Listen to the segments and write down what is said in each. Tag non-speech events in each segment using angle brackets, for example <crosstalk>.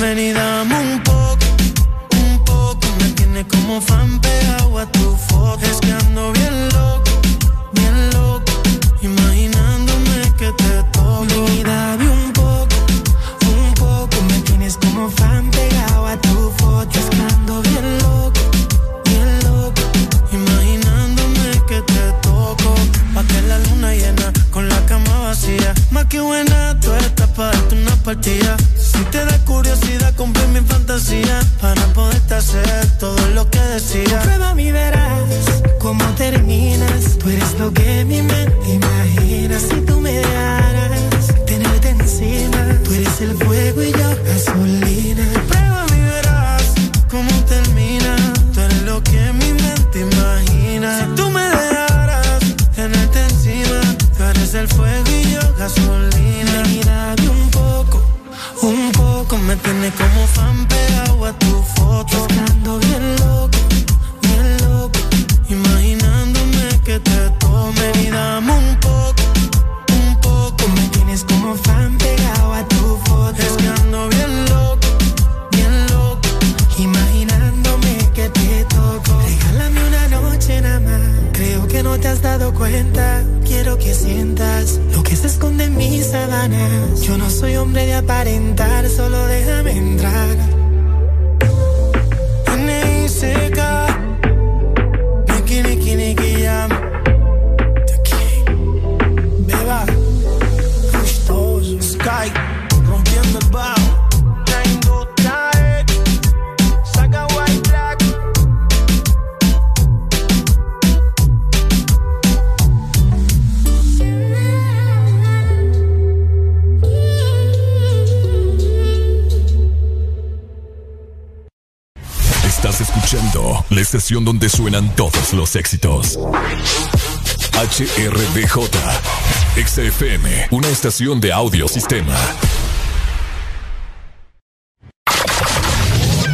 Bienvenida. Los éxitos. HRDJ, XFM, una estación de audio sistema.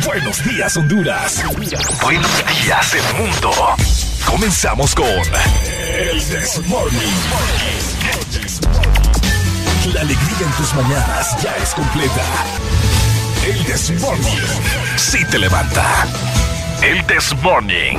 Buenos días, Honduras. Buenos días, el mundo. Comenzamos con El This Morning. La alegría en tus mañanas ya es completa. El This Morning. Sí te levanta. El This Morning.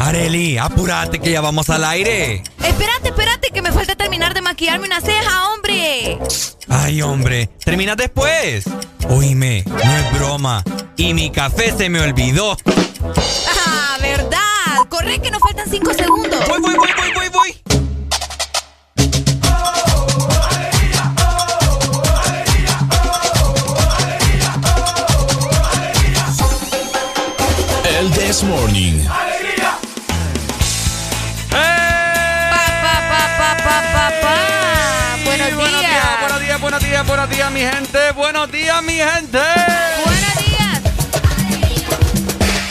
Areli, apúrate que ya vamos al aire. Espérate, espérate, que me falta terminar de maquillarme una ceja, hombre. Ay, hombre, terminas después. Oíme, no es broma. Y mi café se me olvidó. Días, mi gente. Buenos días, mi gente. Buenos días.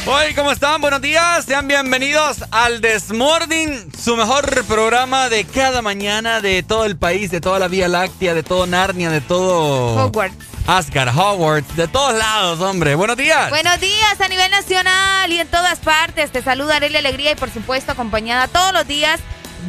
Hoy, ¿cómo están? Buenos días. Sean bienvenidos al Desmorning, su mejor programa de cada mañana de todo el país, de toda la Vía Láctea, de todo Narnia, de todo Hogwarts. Asgard, Hogwarts, de todos lados, hombre. Buenos días. Buenos días a nivel nacional y en todas partes. Te saluda Arely Alegría y por supuesto acompañada todos los días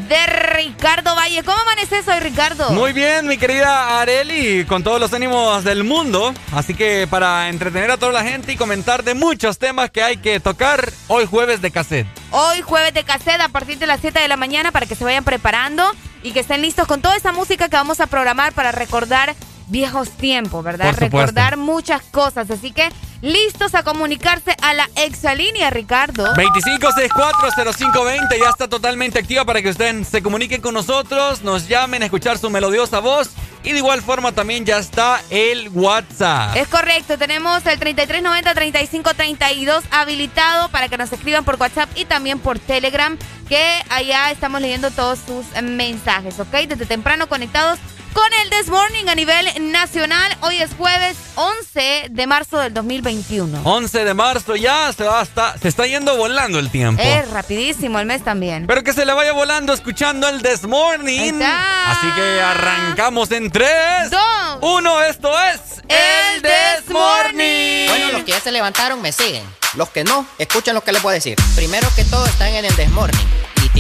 de Ricardo Valle. ¿Cómo amaneces hoy, Ricardo? Muy bien, mi querida Areli, con todos los ánimos del mundo. Así que para entretener a toda la gente y comentar de muchos temas que hay que tocar hoy jueves de cassette. Hoy jueves de cassette a partir de las 7 de la mañana para que se vayan preparando y que estén listos con toda esa música que vamos a programar para recordar viejos tiempos, ¿verdad? Recordar muchas cosas. Así que listos a comunicarse a la exalínea, Ricardo. 25640520 ya está totalmente activa para que ustedes se comuniquen con nosotros, nos llamen a escuchar su melodiosa voz y de igual forma también ya está el WhatsApp. Es correcto, tenemos el 3390-3532 habilitado para que nos escriban por WhatsApp y también por Telegram, que allá estamos leyendo todos sus mensajes, ¿ok? Desde temprano conectados con el This Morning a nivel nacional. Hoy es jueves 11 de marzo del 2021. 11 de marzo ya se va hasta, se está yendo volando el tiempo. Es rapidísimo el mes también. Pero que se le vaya volando escuchando el This Ahí Morning. está. Así que arrancamos en 3, Dos. 1. Esto es El This Morning. Bueno, los que ya se levantaron me siguen. Los que no, escuchen lo que les voy a decir. Primero que todo están en el desmorning.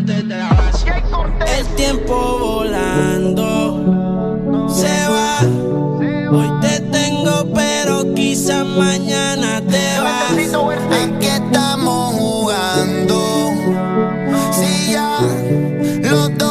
El tiempo volando se va. Hoy te tengo, pero quizás mañana te vas. Aquí estamos jugando. Si ya los dos.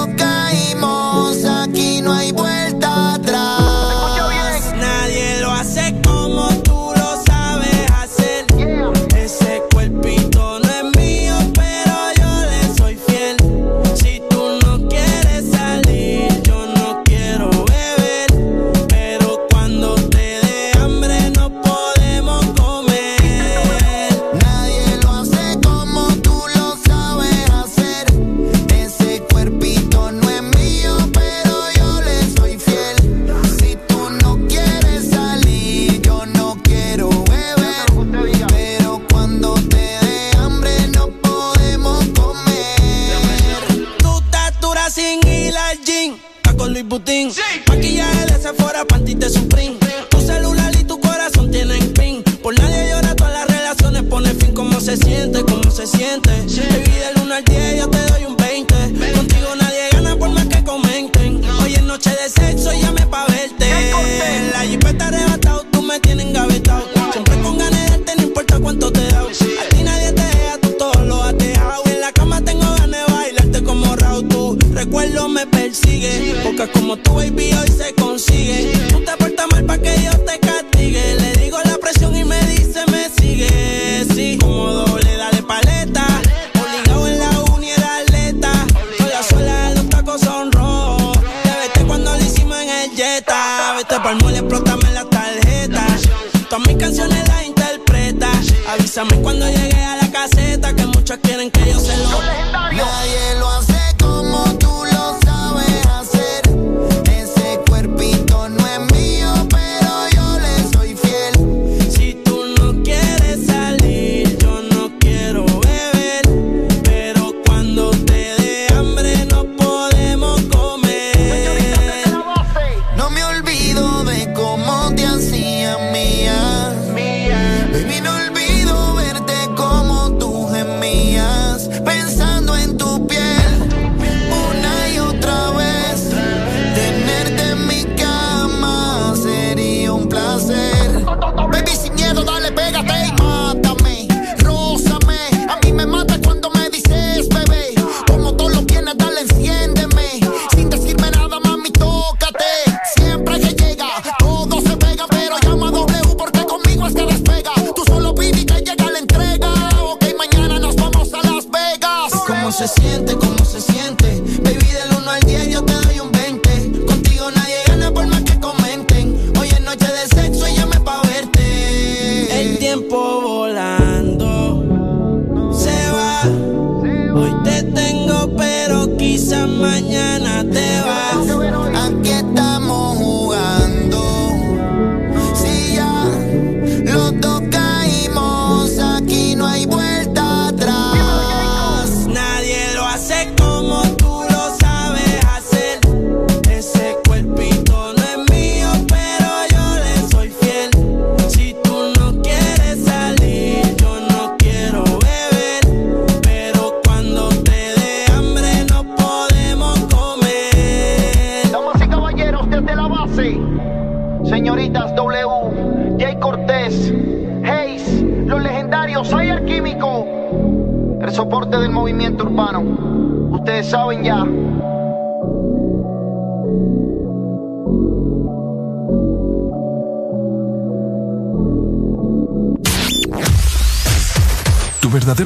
Putin. Sí. Maquillaje de Sephora, panty de Supreme. Tu celular y tu corazón tienen pin. Por nadie llora, todas las relaciones pone fin. ¿Cómo se siente? ¿Cómo se siente? persigue. Pocas como tú, baby, hoy se consigue. Tú te portas mal para que yo te castigue. Le digo la presión y me dice, me sigue. Sí, como doble, dale paleta. Obligado en la uni era atleta. Sola sola, los tacos son rojos. Te vete cuando lo hicimos en el Jetta. Vete pa'l mole, explótame la tarjeta. Todas mis canciones las interpreta. Avísame cuando llegue a la caseta que muchos quieren que yo se lo. Hoy te tengo, pero quizás mañana.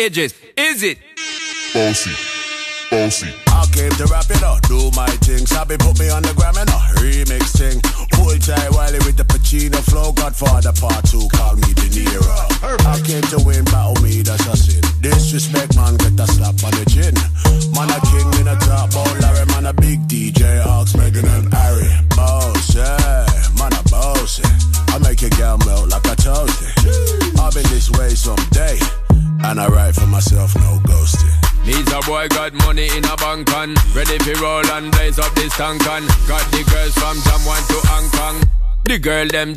Edges.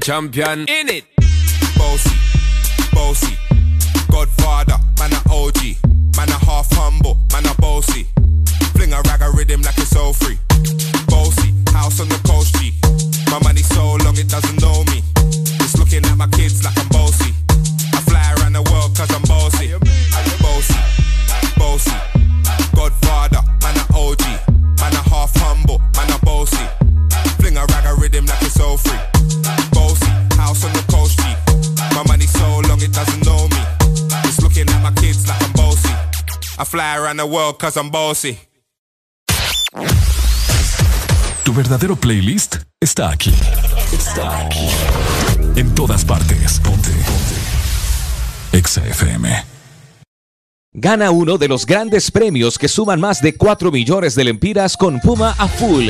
Champion. In it the world cause I'm bossy Tu verdadero playlist está aquí. Está aquí. En todas partes. Ponte. Ponte. Exa FM. Gana uno de los grandes premios que suman más de 4 millones de lempiras con Puma a full.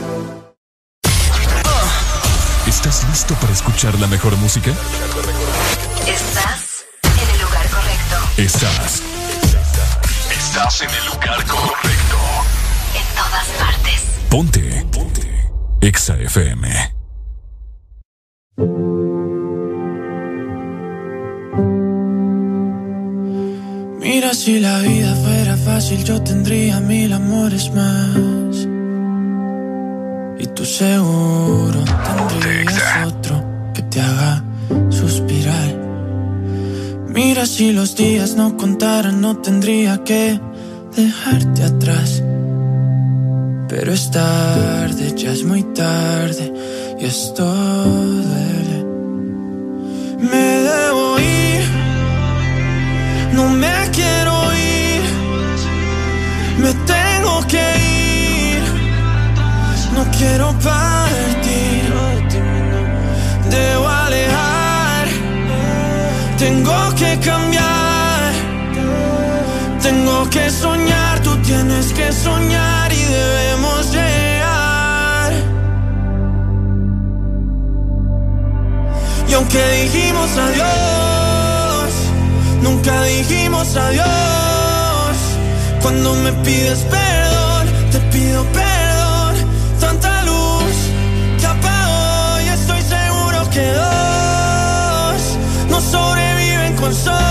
¿Estás listo para escuchar la mejor música? Estás en el lugar correcto. Estás. Estás en el lugar correcto. En todas partes. Ponte. Ponte. Exa FM. Mira, si la vida fuera fácil, yo tendría mil amores más. Y tú seguro tendrías otro que te haga suspirar. Mira, si los días no contaran, no tendría que dejarte atrás. Pero es tarde, ya es muy tarde, y esto duele. Me debo ir, no me quiero ir, me tengo que ir, no quiero partir, debo alejar, tengo que cambiar, tengo que soñar, tú tienes que soñar y debemos llegar. Y aunque dijimos adiós, nunca dijimos adiós. Cuando me pides perdón, te pido perdón. Que dos no sobreviven con solo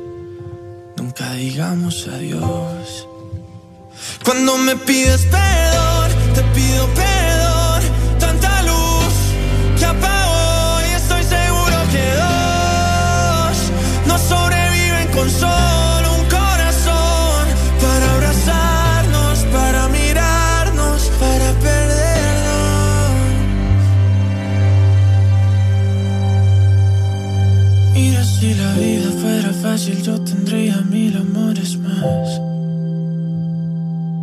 nunca digamos adiós. Cuando me pides perdón, te pido perdón. Tanta luz que apago y estoy seguro que dos no sobreviven con sol. Fácil yo tendría mil amores más.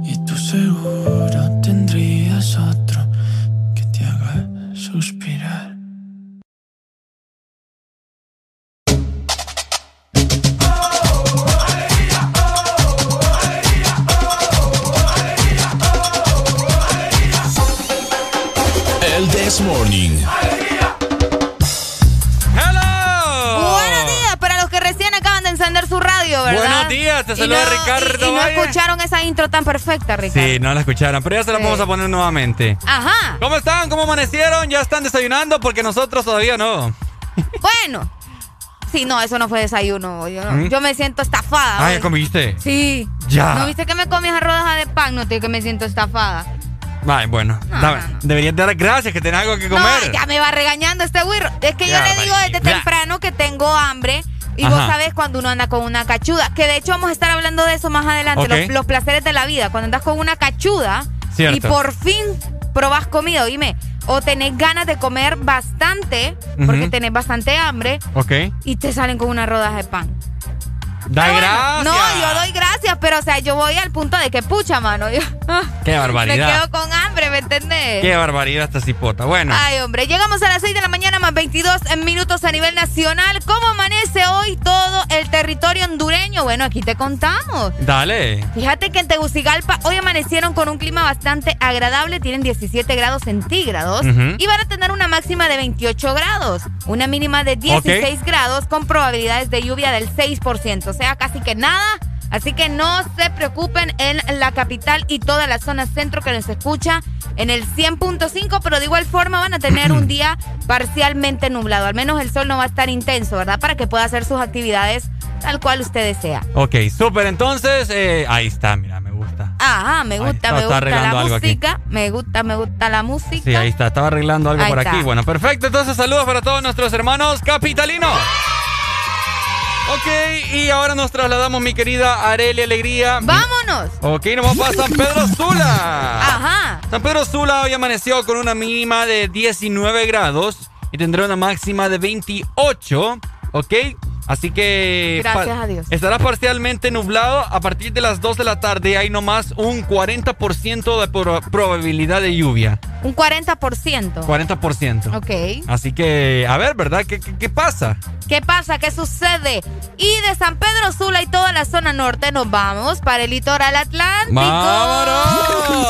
Y tú seguro te saluda no- Ricardo Y, y no Valle. escucharon esa intro tan perfecta, Ricardo. Sí, no la escucharon, pero ya se la Sí. vamos a poner nuevamente. Ajá. ¿Cómo están? ¿Cómo amanecieron? ¿Ya están desayunando? Porque nosotros todavía no. Bueno. Sí, no, eso no fue desayuno. Yo, no- ¿Mm? yo me siento estafada. Ah. ¿ya comiste? Sí. Ya. ¿No viste que me comí esa rodaja de pan? No, tío, que me siento estafada. Ay, bueno. dame- Deberías dar gracias que tenés algo que comer. No, ya me va regañando este güiro. Es que yo le digo desde temprano que tengo hambre. Y vos sabés cuando uno anda con una cachuda. Que de hecho vamos a estar hablando de eso más adelante. Los, los placeres de la vida. Cuando andas con una cachuda Cierto. y por fin probás comida, dime. O tenés ganas de comer bastante, porque Ujú. tenés bastante hambre, y te salen con una rodaja de pan. Da bueno, gracias. No, yo doy gracias, pero o sea, yo voy al punto de que pucha, mano. Yo, <laughs> Qué me barbaridad. quedo con hambre, ¿me entendés? Qué barbaridad esta cipota. Bueno. Ay, hombre, llegamos a las 6 de la mañana más 22 minutos a nivel nacional. ¿Cómo amanece hoy todo el territorio hondureño? Bueno, aquí te contamos. Dale. Fíjate que en Tegucigalpa hoy amanecieron con un clima bastante agradable, tienen 17 grados centígrados y van a tener una máxima de 28 grados, una mínima de 16 grados con probabilidades de lluvia del 6%, o sea, casi que nada. Así que no se preocupen en la capital y toda la zona centro que nos escucha en el 100.5, pero de igual forma van a tener un <clears throat> día parcialmente nublado. Al menos el sol no va a estar intenso, ¿verdad? Para que pueda hacer sus actividades tal cual usted desea. Ok, súper. Entonces, eh, ahí está, mira, me gusta. Ajá, me gusta, está, me gusta la aquí. música. Me gusta, me gusta la música. Sí, ahí está. Estaba arreglando algo Ahí por está. aquí. Bueno, perfecto. Entonces, saludos para todos nuestros hermanos capitalinos. Ok, y ahora nos trasladamos, mi querida Areli Alegría. ¡Vámonos! Ok, nos vamos para San Pedro Sula. Ajá. San Pedro Sula hoy amaneció con una mínima de 19 grados y tendrá una máxima de 28. Ok, así que. Gracias a Dios. Estará parcialmente nublado a partir de las 2 de la tarde. Hay nomás un 40% de pro- probabilidad de lluvia. Un 40%. 40%. Ok. Así que, a ver, ¿verdad? ¿Qué, qué, qué pasa? ¿Qué pasa? ¿Qué sucede? Y de San Pedro Sula y toda la zona norte nos vamos para el litoral atlántico. ¡Vámonos!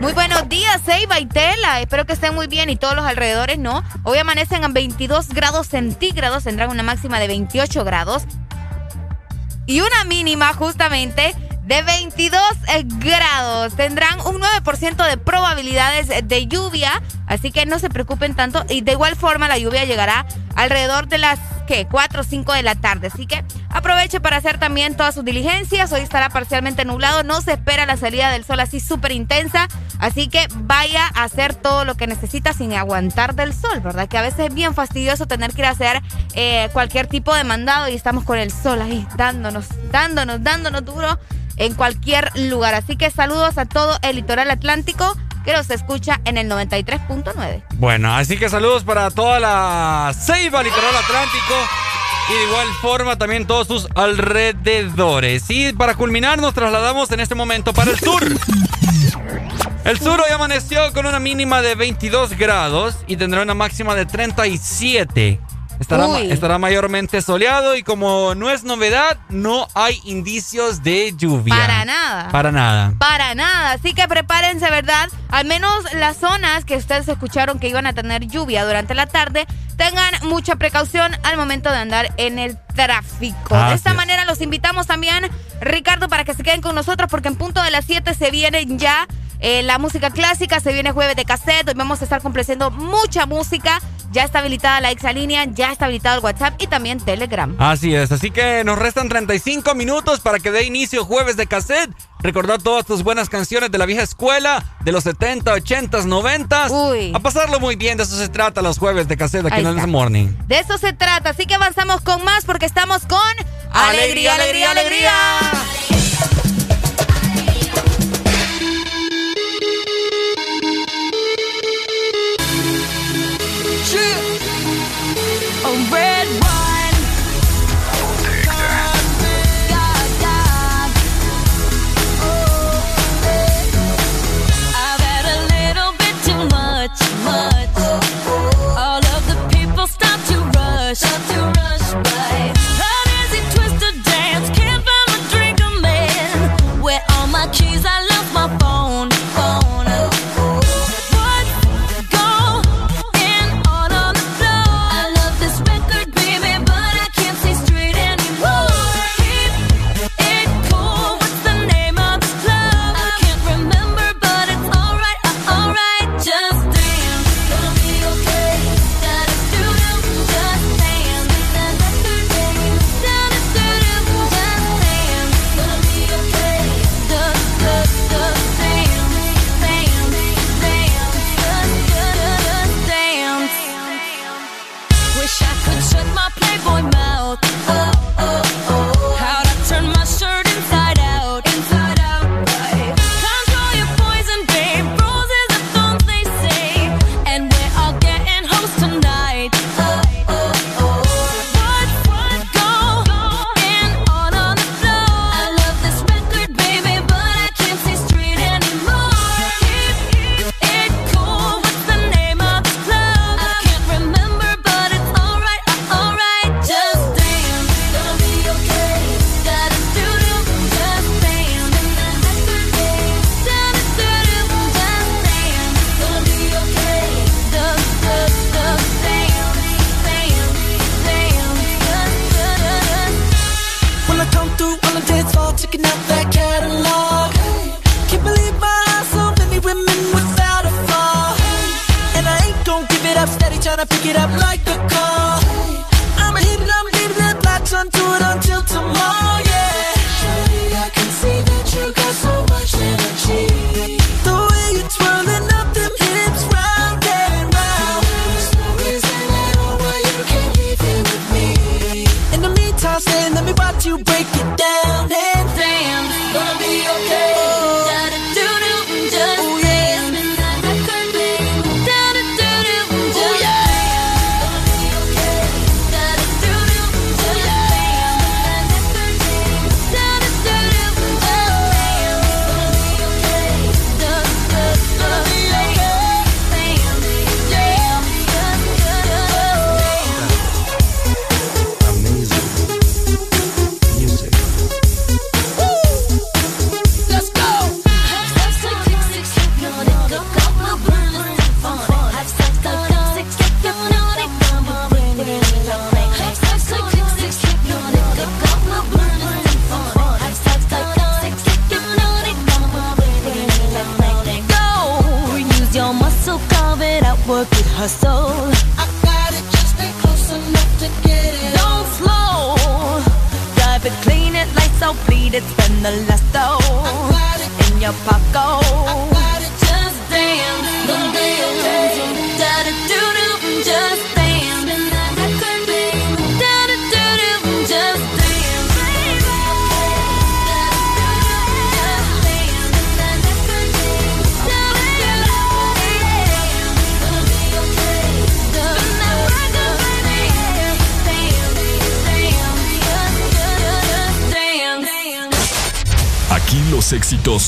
Muy buenos días, Ceiba y Tela. Espero que estén muy bien y todos los alrededores, ¿no? Hoy amanecen a 22 grados centígrados, tendrán una máxima de 28 grados y una mínima justamente de 22 eh, grados. Tendrán un 9% de probabilidades de lluvia, así que no se preocupen tanto. Y de igual forma la lluvia llegará alrededor de las ¿qué? 4 o 5 de la tarde. Así que aproveche para hacer también todas sus diligencias. Hoy estará parcialmente nublado, no se espera la salida del sol así súper intensa. Así que vaya a hacer todo lo que necesita sin aguantar del sol, ¿verdad? Que a veces es bien fastidioso tener que ir a hacer eh, cualquier tipo de mandado y estamos con el sol ahí dándonos, dándonos, dándonos duro en cualquier lugar. Así que saludos a todo el litoral atlántico que nos escucha en el 93.9. Bueno, así que saludos para toda la Ceiba Litoral Atlántico y de igual forma también todos sus alrededores. Y para culminar nos trasladamos en este momento para el sur. El sur hoy amaneció con una mínima de 22 grados y tendrá una máxima de 37. Estará, ma- estará mayormente soleado y como no es novedad, no hay indicios de lluvia. Para nada. Para nada. Para nada, así que prepárense, ¿verdad? Al menos las zonas que ustedes escucharon que iban a tener lluvia durante la tarde, tengan mucha precaución al momento de andar en el tráfico. De esta es. manera los invitamos también, Ricardo, para que se queden con nosotros porque en punto de las 7 se vienen ya eh, la música clásica, se viene jueves de cassette, hoy vamos a estar complaciendo mucha música. Ya está habilitada la exalínea, ya está habilitado el WhatsApp y también Telegram. Así es, así que nos restan 35 minutos para que dé inicio jueves de cassette. Recordar todas tus buenas canciones de la vieja escuela, de los 70, 80, 90. Uy. A pasarlo muy bien, de eso se trata los jueves de cassette aquí Ahí en está. el Morning. De eso se trata, así que avanzamos con más porque estamos con Alegría, alegría, alegría. Red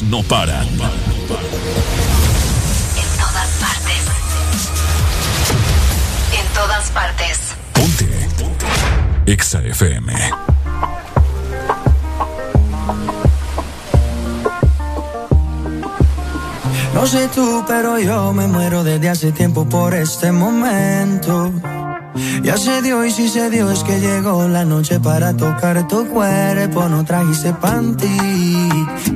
no paran. En todas partes. En todas partes. Ponte. Exa FM. No sé tú, pero yo me muero desde hace tiempo por este momento. Ya se dio y si se dio es que llegó la noche para tocar tu cuerpo, no trajiste ti.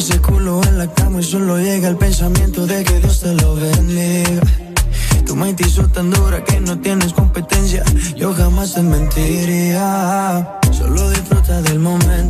ese culo en la cama y solo llega el pensamiento de que Dios te lo bendiga. Tu mente hizo tan dura que no tienes competencia. Yo jamás te mentiría. Solo disfruta del momento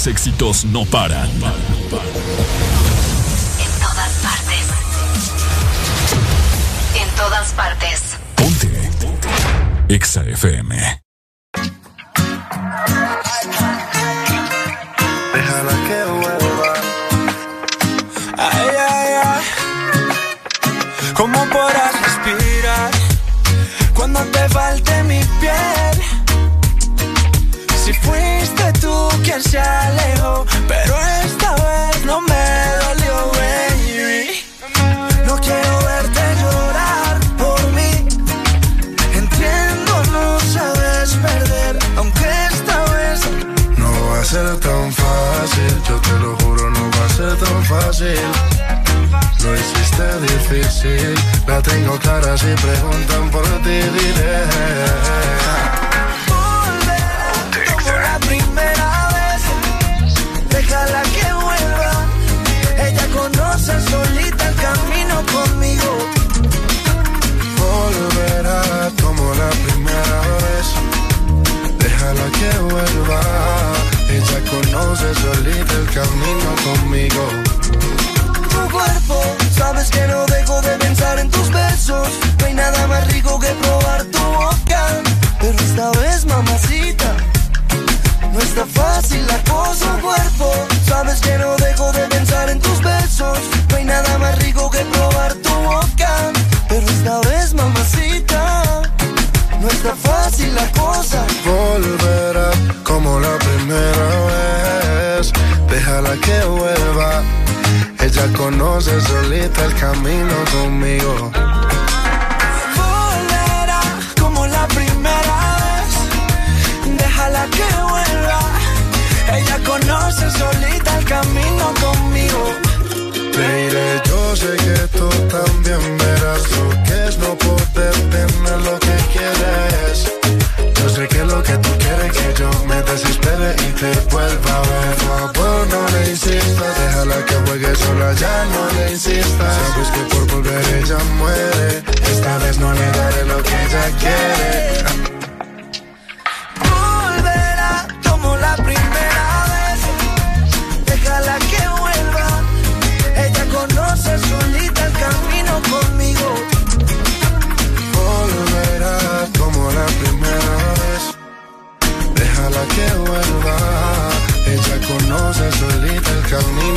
Los éxitos no paran. En todas partes. En todas partes. Ponte. Exa FM.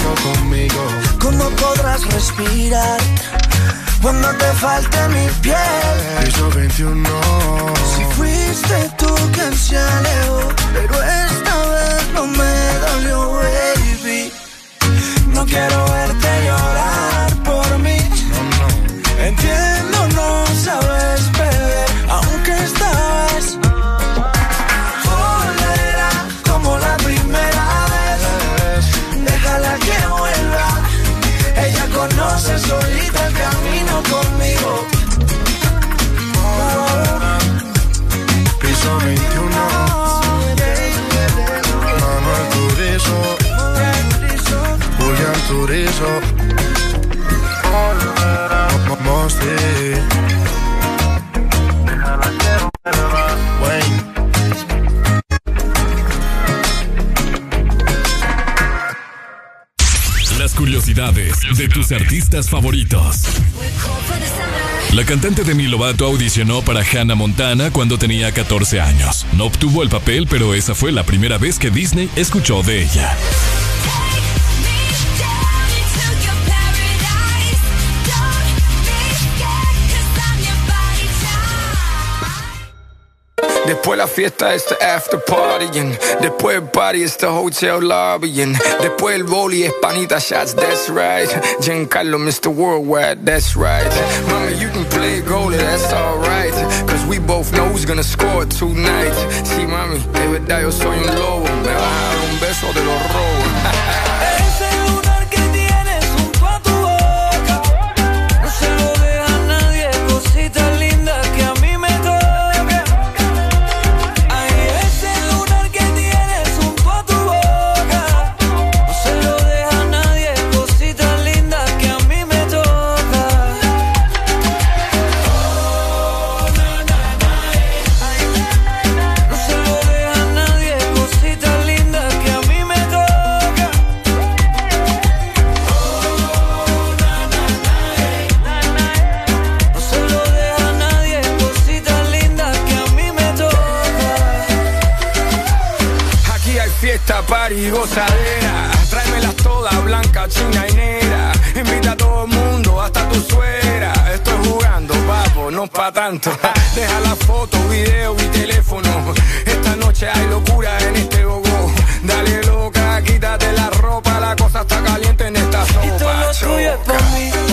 Camino conmigo. ¿Cómo podrás respirar cuando te falte mi piel? Piso 21. Si fuiste tú quien se alejó, pero esta vez no me dolió, baby. No quiero verte Las curiosidades de tus artistas favoritos. La cantante Demi Lovato audicionó para Hannah Montana cuando tenía 14 años. No obtuvo el papel, pero esa fue la primera vez que Disney escuchó de ella. Después la fiesta es the after partying. Después el party es the hotel lobbying. Después el boli es panita shots, that's right. Giancarlo, Mr. Worldwide, that's right. Mami, you can play goalie, that's alright. Cause we both know who's gonna score tonight. Sí, mami, de verdad yo soy un lobo. Me vas a dar un beso de los robos. Pa' tanto. <laughs> Deja la foto, video y teléfono. Esta noche hay locura en este gogo. Dale loca, quítate la ropa, la cosa está caliente en esta sopa. Y todo lo tuyo es mí,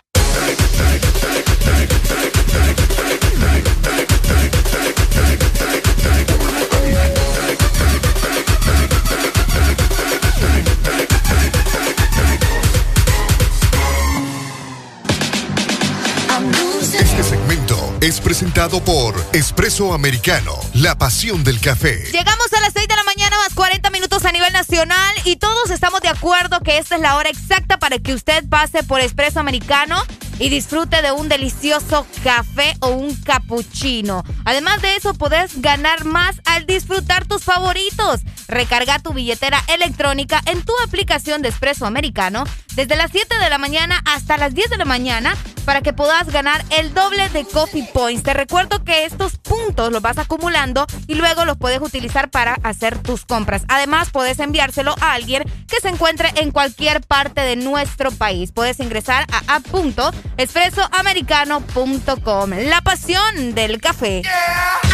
Es presentado por Espresso Americano, la pasión del café. Llegamos a las 6 de la mañana más 40 minutos a nivel nacional y todos estamos de acuerdo que esta es la hora exacta para que usted pase por Espresso Americano y disfrute de un delicioso café o un cappuccino. Además de eso, podés ganar más al disfrutar tus favoritos. Recarga tu billetera electrónica en tu aplicación de Espresso Americano desde las 7 de la mañana hasta las 10 de la mañana para que puedas ganar el doble de Coffee Points. Te recuerdo que estos puntos los vas acumulando y luego los puedes utilizar para hacer tus compras. Además, puedes enviárselo a alguien que se encuentre en cualquier parte de nuestro país. Puedes ingresar a app.espressoamericano.com. La pasión del café.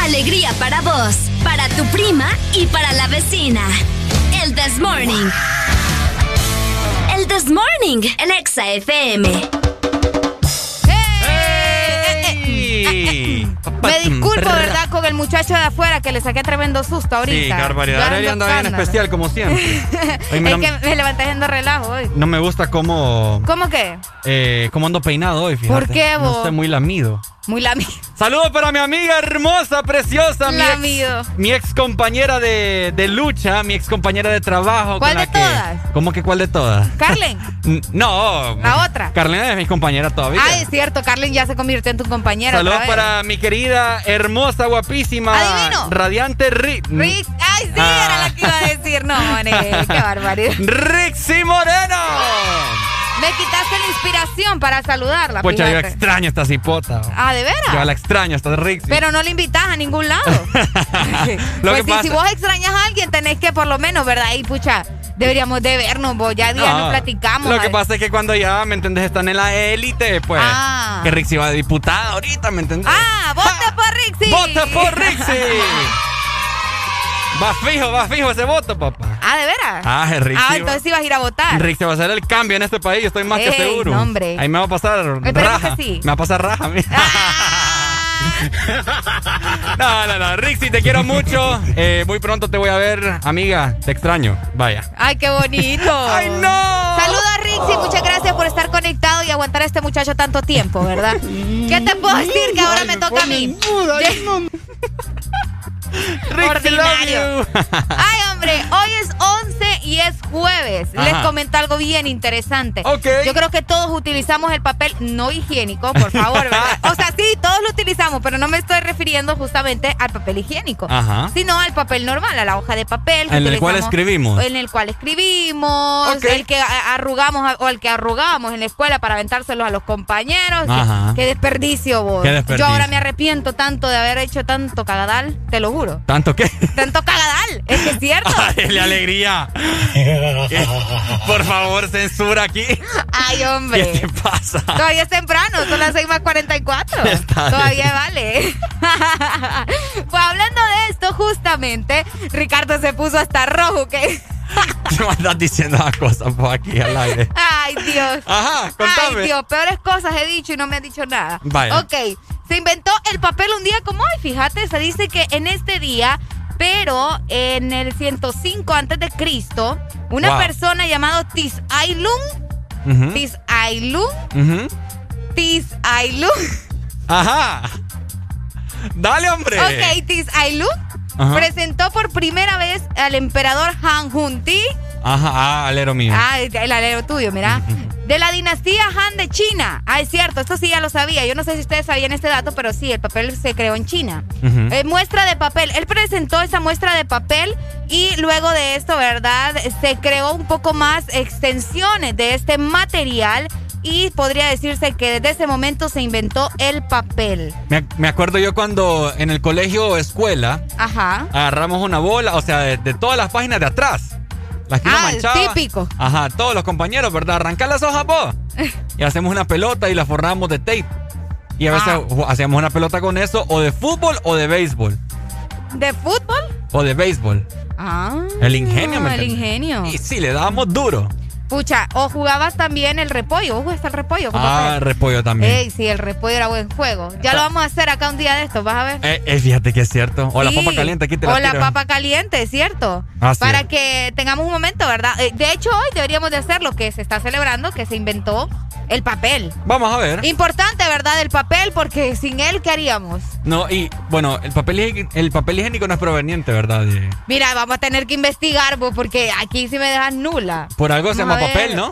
Alegría para vos, para tu prima y para la vecina. El This Morning. El This Morning, el Exa FM. Me disculpo, ¿verdad? Con el muchacho de afuera que le saqué tremendo susto ahorita. Sí, qué barbaridad. Arely anda bien especial, como siempre. <laughs> Mira, es que me levanté haciendo relajo hoy. No me gusta cómo, ¿Cómo que? eh, cómo ando peinado hoy, fíjate. ¿Por qué, No vos? estoy muy lamido. Muy lamido. Saludos para mi amiga hermosa, preciosa, mi ex, mi ex compañera de, de lucha, mi ex compañera de trabajo. ¿Cuál con la de que- todas? ¿Cómo que cuál de todas? Carlen. <laughs> No. La otra. Carlena es mi compañera todavía. Ah, es cierto, Carlen ya se convirtió en tu compañera. Saludos para mi querida, hermosa, guapísima, Adivino. radiante Rick. Rick. Ay, sí, Ah. era la que iba a decir. No, <laughs> qué barbaridad. Rixi Moreno. Me quitaste la inspiración para saludarla. Pucha, yo extraño esta cipota. Ah, ¿de veras? Yo la extraño, esta Rixi. Pero no la invitas a ningún lado. <laughs> Lo <laughs> pues que sí, pasa- si vos extrañas a alguien, tenés que por lo menos, ¿verdad? Y pucha, deberíamos de vernos, vos ya día No, nos platicamos. Lo que pasa es que cuando ya, ¿me entendés? Están en la élite, pues. Ah. Que Rixi va de diputada ahorita, ¿me entendés? ¡Ah! ¡Vote por Rixi! ¡Vote por Rixi! <laughs> va fijo, va fijo ese voto, papá. Ah, ¿de veras? Ah, es Rixi. Ah, entonces sí vas a ir a votar. Rixi va a hacer el cambio en este país, estoy más que seguro. no, hombre. Ahí me va a pasar Esperemos raja. que sí. Me va a pasar raja a mí. <laughs> no, no, no. Rixi, te quiero mucho. Eh, muy pronto te voy a ver, amiga. Te extraño. Vaya. ¡Ay, qué bonito! <laughs> ¡Ay, no! Saludos Rixi, muchas gracias por estar conectado y aguantar a este muchacho tanto tiempo, ¿verdad? <laughs> ¿Qué te puedo decir que ahora me toca a mí? Ordinario. Ay, hombre, hoy es 11 y es jueves. Les comento algo bien interesante. Ok. Yo creo que todos utilizamos el papel no higiénico, por favor, ¿verdad? <laughs> O sea, sí, todos lo utilizamos, pero no me estoy refiriendo justamente al papel higiénico, Ajá. sino al papel normal, a la hoja de papel. que En el cual escribimos. En el cual escribimos, el que arrugamos o el que arrugamos en la escuela para aventárselos a los compañeros. Ajá. Qué desperdicio, vos. Qué desperdicio. Yo ahora me arrepiento tanto de haber hecho tanto cagadal, te lo juro. ¿Tanto qué? Tanto cagadal, es que es cierto. <laughs> ¡Ay, la alegría! <laughs> Por favor, censura aquí. Ay, hombre. ¿Qué te pasa? Todavía es temprano, son las 6 más 44. <laughs> Está Todavía bien. vale. pues hablando de esto, justamente, Ricardo se puso hasta rojo, que. ¿Qué me andas diciendo las cosas por aquí al aire? Ay, Dios. Ajá, contame. Ay, Dios, peores cosas he dicho y no me ha dicho nada. Vaya. Ok, se inventó el papel un día como hoy, fíjate, se dice que en este día, pero en el 105 antes de Cristo, una Wow. persona llamada Tisailum, ujú. Tisailum, Ajá. Dale, hombre. ok, Tisailum, presentó por primera vez al emperador Han Junti, Ajá, ah, alero mío. Ah, el alero tuyo, mira. De la dinastía Han de China. Ah, es cierto, esto sí ya lo sabía. Yo no sé si ustedes sabían este dato, pero sí, el papel se creó en China. Eh, muestra de papel. Él presentó esa muestra de papel y luego de esto, ¿verdad? Se creó un poco más extensiones de este material y podría decirse que desde ese momento se inventó el papel. Me, me acuerdo yo cuando en el colegio o escuela Ajá. agarramos una bola, o sea, de, de todas las páginas de atrás. Las que Ah, típico. Ajá, todos los compañeros, ¿verdad? Arrancar las hojas vos. <laughs> y hacemos una pelota y la forramos de tape. Y a veces Ah. hacíamos una pelota con eso, o de fútbol o de béisbol. ¿De fútbol? O de béisbol. Ah. El ingenio, ¿me El entiendes? ingenio. Y sí, le dábamos duro. Pucha, o jugabas también el repollo. Ojo, está el repollo. Ah, papel. repollo también. Ey, sí, el repollo era buen juego. Ya lo vamos a hacer acá un día de estos, vas a ver. Eh, eh, fíjate que es cierto. O la papa caliente, aquí te la O la tiro. papa caliente, ¿cierto? Así Para es. que tengamos un momento, ¿verdad? Eh, De hecho, hoy deberíamos de hacer lo que se está celebrando, que se inventó el papel. Vamos a ver. Importante, ¿verdad? El papel, porque sin él, ¿qué haríamos? No, y bueno, el papel, higiénico- el papel higiénico no es proveniente, ¿verdad? Mira, vamos a tener que investigar, vos, porque aquí sí me dejan nula. por algo se llama a papel, ¿no?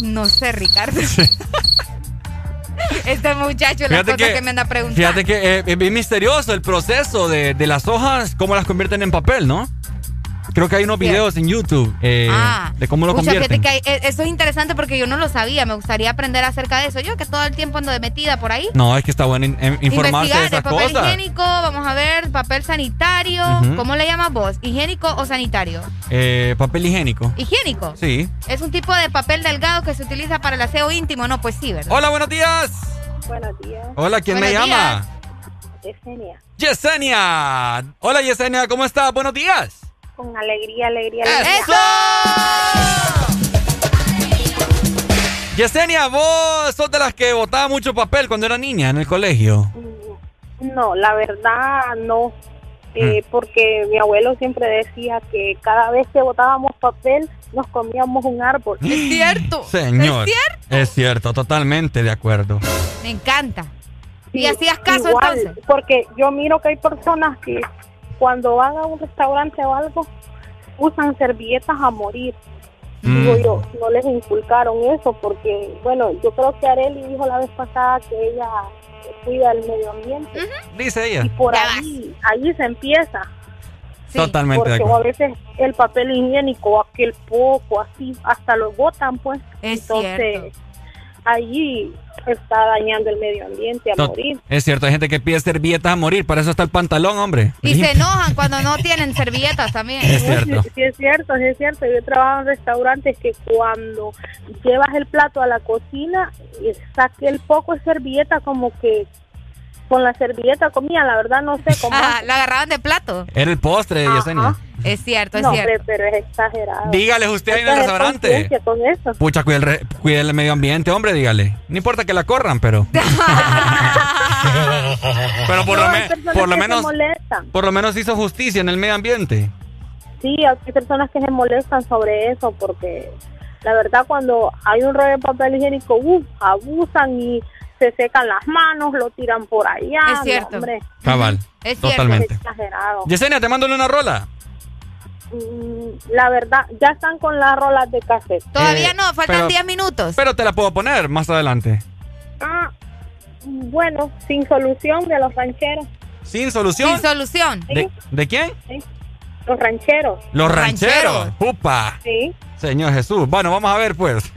No sé, Ricardo. <laughs> este muchacho, las Fíjate cosas que- que, me anda preguntando. Fíjate que eh, es misterioso el proceso de, de las hojas, cómo las convierten en papel, ¿no? Creo que hay unos videos en YouTube eh, Ah, de cómo lo convierten. que hay- eh, eso es interesante porque yo no lo sabía. Me gustaría aprender acerca de eso. Yo que todo el tiempo ando de metida por ahí. No, es que está bueno in- en- informarse de esas el papel cosas. higiénico, vamos a ver, papel sanitario. ¿Cómo le llamas vos? ¿Higiénico o sanitario? Eh, papel higiénico. ¿Higiénico? Sí. Es un tipo de papel delgado que se utiliza para el aseo íntimo, ¿no? Pues sí, ¿verdad? Hola, buenos días. Buenos días. Hola, ¿quién me llama? Yesenia. Yesenia. Hola, Yesenia, ¿cómo estás? Buenos días. Con alegría, alegría, alegría. Yesenia, vos sos de las que botaba mucho papel cuando era niña en el colegio. No, la verdad no. eh, porque mi abuelo siempre decía que cada vez que botábamos papel nos comíamos un árbol. <gasps> Es cierto. Señor. Es cierto. Es cierto, totalmente de acuerdo. Me encanta. ¿Y Sí, hacías caso igual, entonces? Porque yo miro que hay personas que cuando van a un restaurante o algo usan servilletas a morir. Mm. Digo yo, no les inculcaron eso porque, bueno, yo creo que Areli dijo la vez pasada que ella cuida el medio ambiente. Dice ella. Por ahí, ahí se empieza. Totalmente de Porque a acuerdo. veces el papel higiénico, aquel poco, así, hasta lo botan, pues. Es Entonces, cierto. Allí está dañando el medio ambiente a morir. Es cierto, hay gente que pide servilletas a morir, para eso está el pantalón, hombre. Y se enojan cuando no tienen servilletas también. Es cierto. Sí, <laughs> sí es cierto, sí es cierto. Yo trabajo en restaurantes que cuando llevas el plato a la cocina, y saque el poco de servilleta como que con la servilleta comía, la verdad no sé cómo. <laughs> Ah, la agarraban de plato. Era el postre, Yesenia. Es cierto, es no, cierto. hombre, pero es exagerado. Dígale usted ahí en el restaurante. con eso. Pucha, cuida el, re- el medio ambiente, hombre, dígale. No importa que la corran, pero. <laughs> pero por, No, lo, me- por lo menos. Por lo menos hizo justicia en el medio ambiente. Sí, hay personas que se molestan sobre eso porque la verdad cuando hay un rollo de papel higiénico, uf, abusan y se secan las manos, lo tiran por allá. Es cierto. hombre, Cabal. Es cierto. Totalmente. es exagerado. Yesenia, te mando una rola. Mm, La verdad, ya están con las rolas de cassette. Todavía Eh, no, faltan pero- 10 minutos. Pero te la puedo poner más adelante. Ah, bueno, sin solución de los rancheros. Sin solución. Sin solución. ¿De, de quién? Sí, Los rancheros. Los rancheros. ¡Upa! Sí. Señor Jesús. Bueno, vamos a ver, pues. <laughs>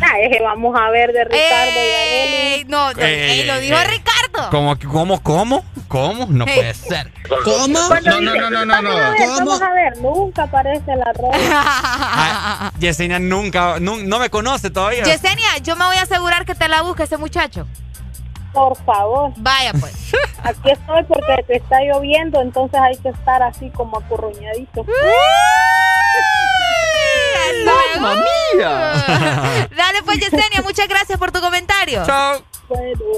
Ah, vamos a ver de Ricardo y Ey, Arely. no, no, Ey, ey, lo ey, dijo ey. Ricardo. ¿Cómo, cómo, cómo? ¿Cómo? No puede <laughs> ser. ¿Cómo? No, no, dice, no, no, no, Vamos a no. ver, ¿Cómo? vamos a ver, nunca aparece la rola. <laughs> Ah, Yesenia nunca, nu- no me conoce todavía. Yesenia, yo me voy a asegurar que te la busque ese muchacho. Por favor. Vaya pues. Aquí estoy porque te está lloviendo, entonces hay que estar así como acurruñadito. ¡Mamma <laughs> Dale pues, Yesenia, muchas gracias por tu comentario. Chao.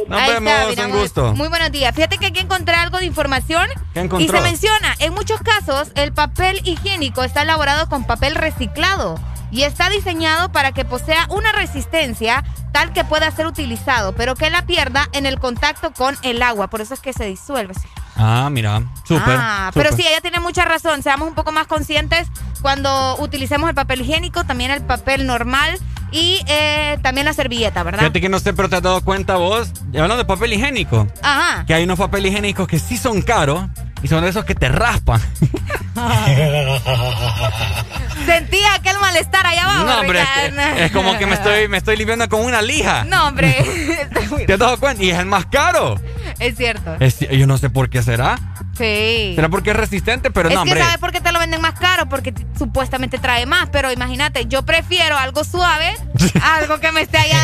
Nos Ahí vemos, está, un gusto. Muy buenos días. Fíjate que aquí encontré algo de información. ¿Qué Y se menciona, en muchos casos, el papel higiénico está elaborado con papel reciclado y está diseñado para que posea una resistencia tal que pueda ser utilizado, pero que la pierda en el contacto con el agua. Por eso es que se disuelve. Ah, mira. Súper. Ah, súper. pero sí, ella tiene mucha razón. Seamos un poco más conscientes cuando utilicemos el papel higiénico, también el papel normal y eh, también la servilleta, ¿verdad? Fíjate que no sé, pero te has dado cuenta vos, hablando de papel higiénico, Ajá. que hay unos papel higiénicos que sí son caros y son de esos que te raspan. <laughs> Sentí aquel malestar allá abajo. no, hombre, es, que- es como que me estoy, me estoy limpiando con una lija. No, hombre. <laughs> ¿Te has dado cuenta? Y es el más caro. es cierto. Es- yo no sé por qué será. Sí. Será porque es resistente, pero es no, que hombre. ¿sabes por qué te lo venden más caro? Porque supuestamente trae más, pero imagínate, yo prefiero algo suave, <laughs> algo que me esté allá.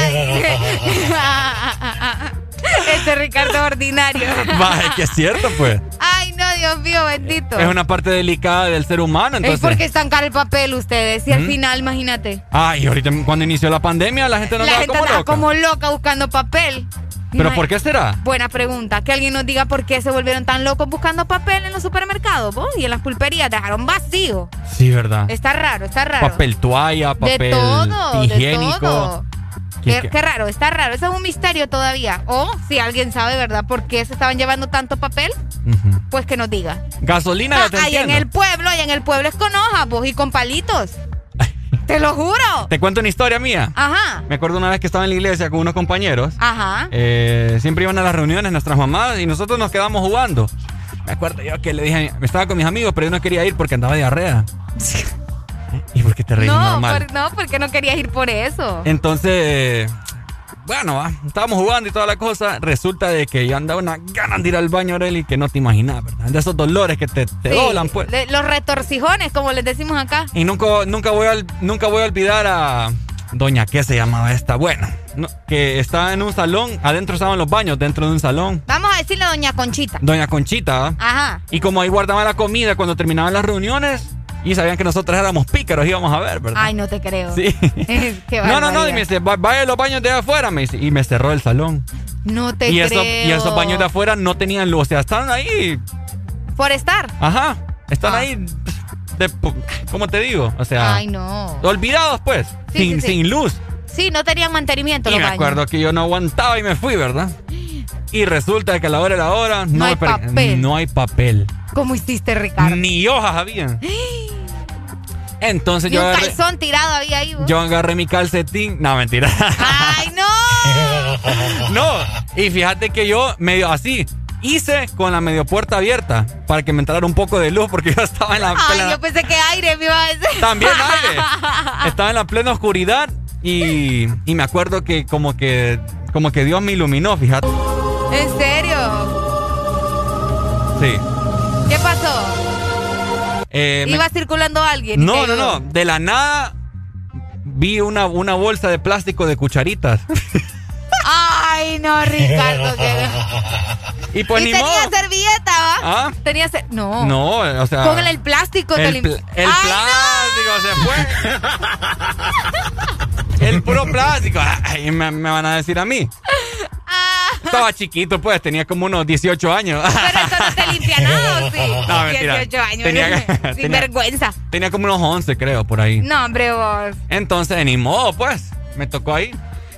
<laughs> este Ricardo ordinario. Va, es que es cierto, pues. Ay, no, Dios mío, bendito. Es una parte delicada del ser humano, Es entonces. porque es tan caro el papel ustedes. Y al ¿Mm? final, imagínate. Ay, ahorita cuando inició la pandemia la gente no la gente como loca. como loca buscando papel. ¿Pero por qué será? Buena pregunta. Que alguien nos diga por qué se volvieron tan locos buscando papel en los supermercados ¿vos? y en las pulperías. Dejaron vacío. Sí, ¿verdad? Está raro, está raro. Papel toalla, papel de todo, higiénico. de todo. ¿Qué- Qué, raro, está raro. Eso es un misterio todavía. O si alguien sabe, ¿verdad?, por qué se estaban llevando tanto papel, Ujú. pues que nos diga. Gasolina, Ah, ahí en el pueblo, ahí en el pueblo es con hojas, vos, y con palitos. <laughs> Te lo juro. Te cuento una historia mía. Ajá, Me acuerdo una vez que estaba en la iglesia con unos compañeros. ajá. Eh, siempre iban a las reuniones nuestras mamás y nosotros nos quedamos jugando. Me acuerdo yo que le dije, me estaba con mis amigos, pero yo no quería ir porque andaba diarrea. ¿Y por qué te reís No, normal? por- no, porque no querías ir por eso. Entonces, bueno, va, estábamos jugando y toda la cosa. Resulta de que yo andaba una ganas de ir al baño, Aureli, que no te imaginas, ¿verdad? De esos dolores que te, te Sí, doblan, pues. de- los retorcijones, como les decimos acá. Y nunca, nunca, voy a, nunca voy a olvidar a Doña, ¿qué se llamaba esta? Bueno, no, que estaba en un salón, adentro estaban los baños, dentro de un salón. Vamos a decirle a Doña Conchita. Doña Conchita. Ajá. Y como ahí guardaba la comida cuando terminaban las reuniones, y sabían que nosotros éramos pícaros, íbamos a ver, ¿verdad? Ay, no te creo. Sí. <laughs> Qué No, no, no, y me dice, "Va- vaya a los baños de afuera, me dice, y me cerró el salón. No te y, creo. y esos baños de afuera no tenían luz, o sea, estaban ahí Por estar. Ajá. Están Ah. ahí. de- ¿Cómo te digo? O sea. Ay, no. Olvidados, pues. Sí, sin, sí, sí. sin luz. Sí, no tenían mantenimiento Y los me baños. acuerdo que yo no aguantaba y me fui, ¿verdad? Y resulta que a la hora de la hora no, No hay papel. No hay papel. ¿Cómo hiciste, Ricardo? Ni hojas había. <gasps> <gasps> Entonces Y yo un agarré, calzón tirado ahí. vos. yo agarré mi calcetín. No, mentira. ¡Ay, no! <laughs> no. Y fíjate que yo medio así hice con la medio puerta abierta para que me entrara un poco de luz porque yo estaba en la Ay, plena- yo pensé que aire me iba a decir. También <laughs> aire. Estaba en la plena oscuridad y, y me acuerdo que como que como que Dios me iluminó, fíjate. ¿En serio? Sí. ¿Qué pasó? Eh, me- Iba circulando alguien. No, no, no. De la nada vi una, una bolsa de plástico de cucharitas. Ay, no, Ricardo. <laughs> que- y pues y ni tenía modo. servilleta, ¿va? ¿Ah? Tenía ser- No. No, o sea. Con el plástico te el, pl- el Ay, plástico se fue. <laughs> el puro plástico. Ay, me, me van a decir a mí. Estaba chiquito, pues, tenía como unos 18 años. Pero eso no te <laughs> limpia nada, ¿o sí? No, mentira. 18 años. Tenía- Sin tenía- vergüenza. Tenía como unos 11, creo, por ahí. No, hombre, vos. Entonces, ni modo, pues. Me tocó ahí.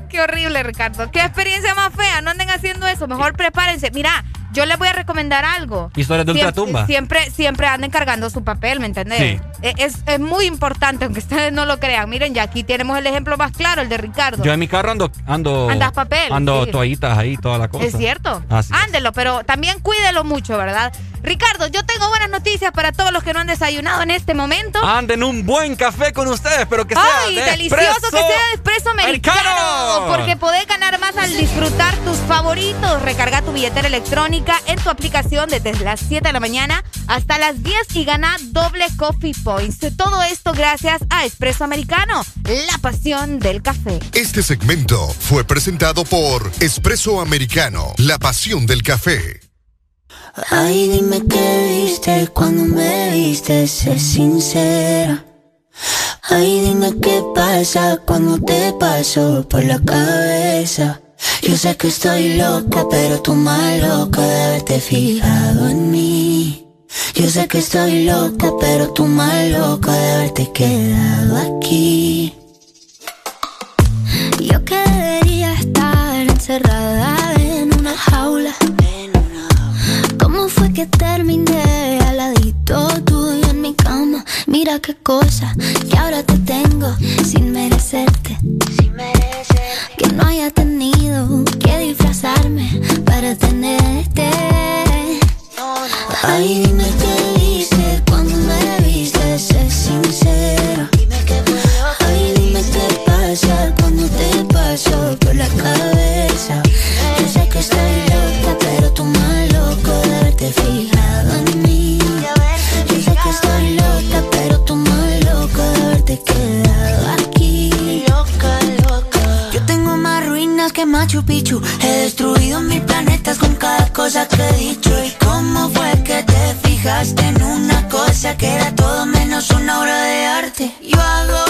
Qué horrible, Ricardo. Qué experiencia más fea. No anden haciendo eso. Mejor prepárense. Mira, yo les voy a recomendar algo. Historias de Siempre- ultratumba. Siempre, siempre anden cargando su papel, ¿me entendés? Sí. E- Es, es muy importante, aunque ustedes no lo crean. Miren, ya aquí tenemos el ejemplo más claro, el de Ricardo. Yo en mi carro ando. ando Andas papel, Ando sí. toallitas ahí, toda la cosa. Es cierto. Así es. Ándelo, pero también cuídelo mucho, ¿verdad? Ricardo, yo tengo buenas noticias para todos los que no han desayunado en este momento. Anden un buen café con ustedes, pero que sea ¡Ay, de delicioso que sea de espresso americano! americano. Porque podés ganar más al disfrutar tus favoritos. Recarga tu billetera electrónica en tu aplicación desde las 7 de la mañana hasta las 10 y gana doble coffee points. Todo esto gracias a Espresso Americano, la pasión del café. Este segmento fue presentado por Espresso Americano, la pasión del café. Ay, dime qué viste cuando me viste, sé sincera. Ay, dime qué pasa cuando te paso por la cabeza. Yo sé que estoy loca, pero tú más loca de haberte fijado en mí. Yo sé que estoy loca, pero tú más loca de haberte quedado aquí. Yo que debería estar encerrada en una jaula. ¿Cómo fue que terminé al ladito tuyo en mi cama? Mira qué cosa que ahora te tengo sin merecerte. Que no haya tenido que disfrazarme para tenerte. Ay, dime qué dices cuando me viste, sé sincero. Ay, dime qué pasa cuando te paso por la cabeza. Yo sé que estoy loca, pero tú más loco de haberte fijado en mí. Yo sé que estoy loca, pero tú más loco de haberte quedado aquí. Loca, loca. Yo tengo más ruinas que Machu Picchu. He destruido mil planetas con cada cosa que he dicho. En una cosa que era todo menos una obra de arte? Yo hago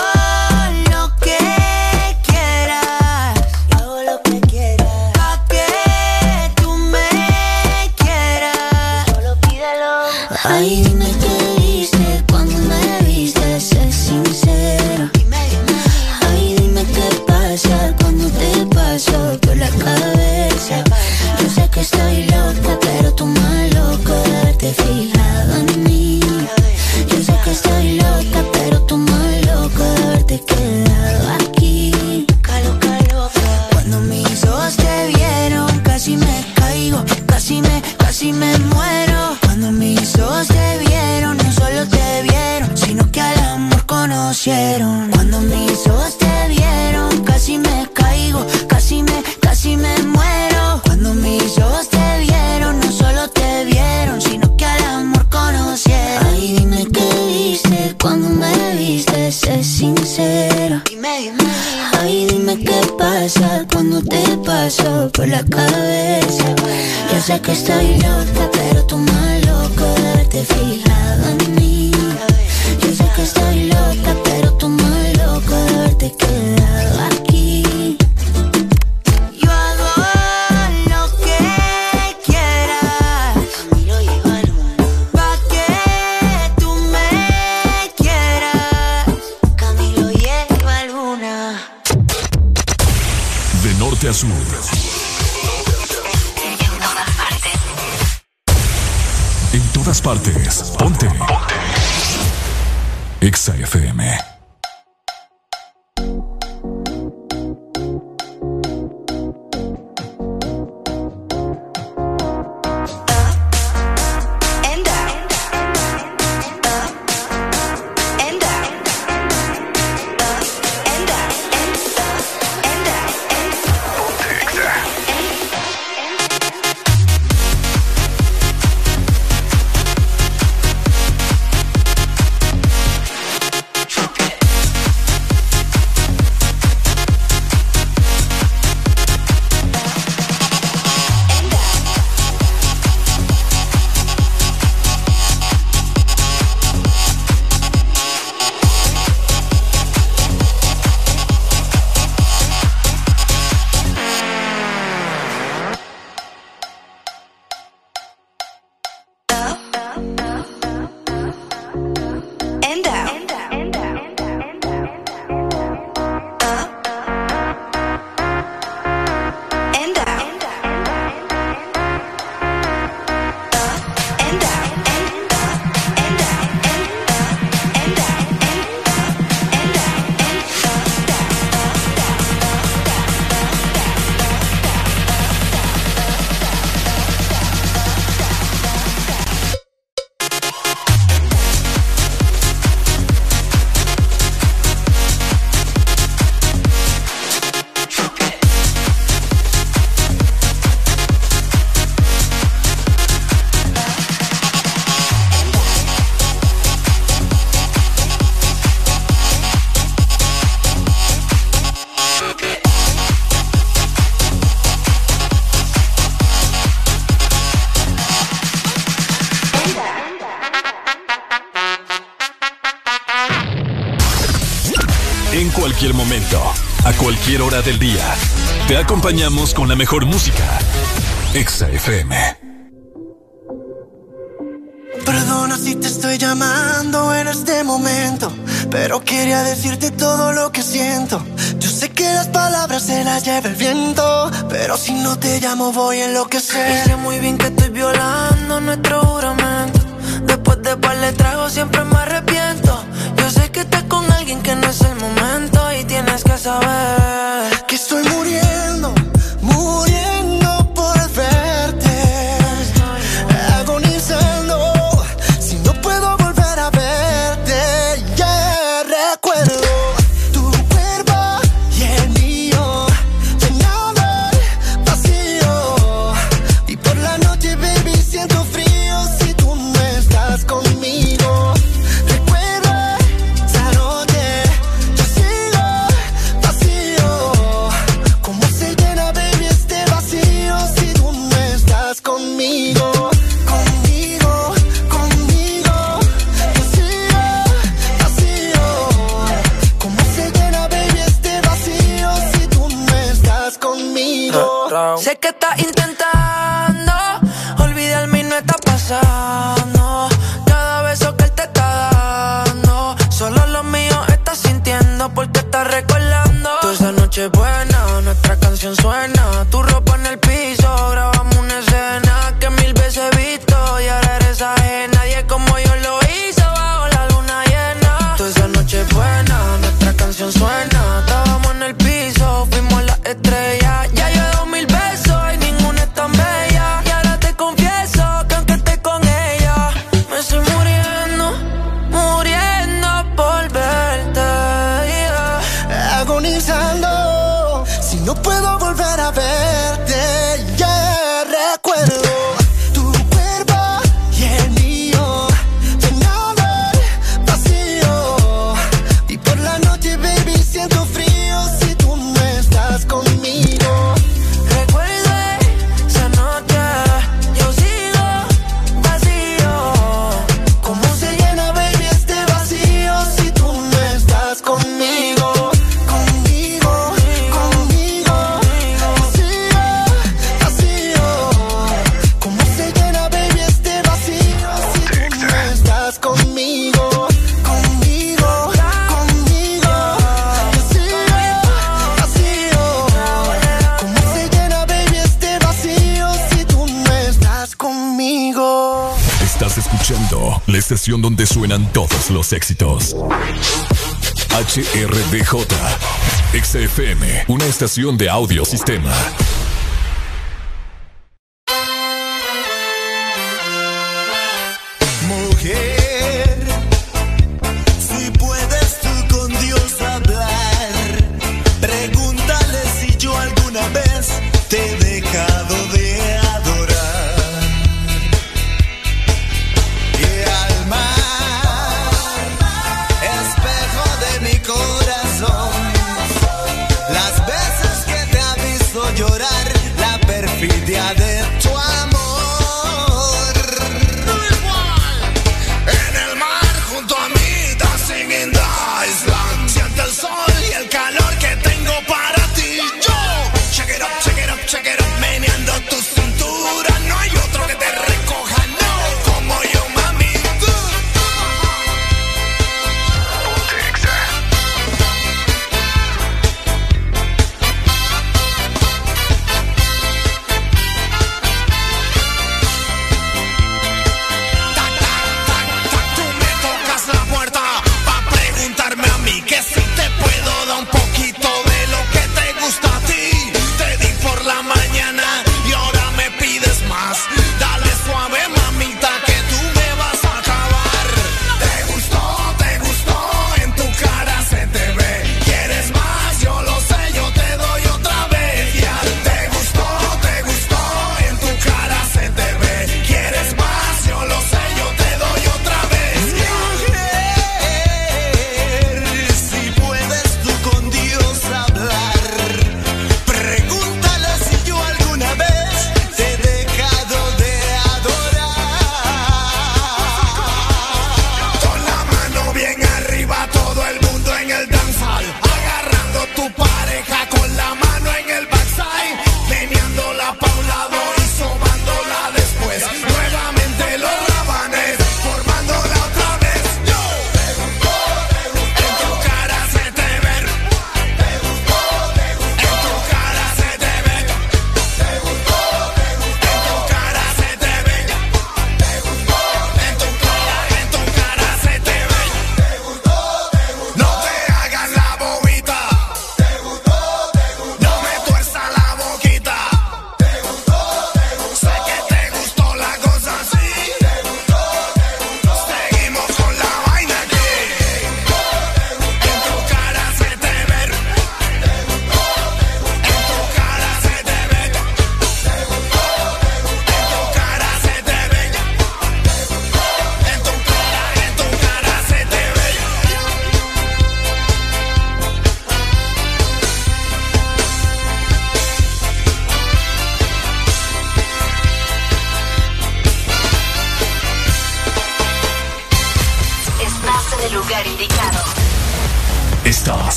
del día. Te acompañamos con la mejor música. Exa FM. Perdona si te estoy llamando en este momento, pero quería decirte todo lo que siento. Yo sé que las palabras se las lleva el viento, pero si no te llamo voy en lo que sé. muy bien que te XFM, una estación de audiosistema.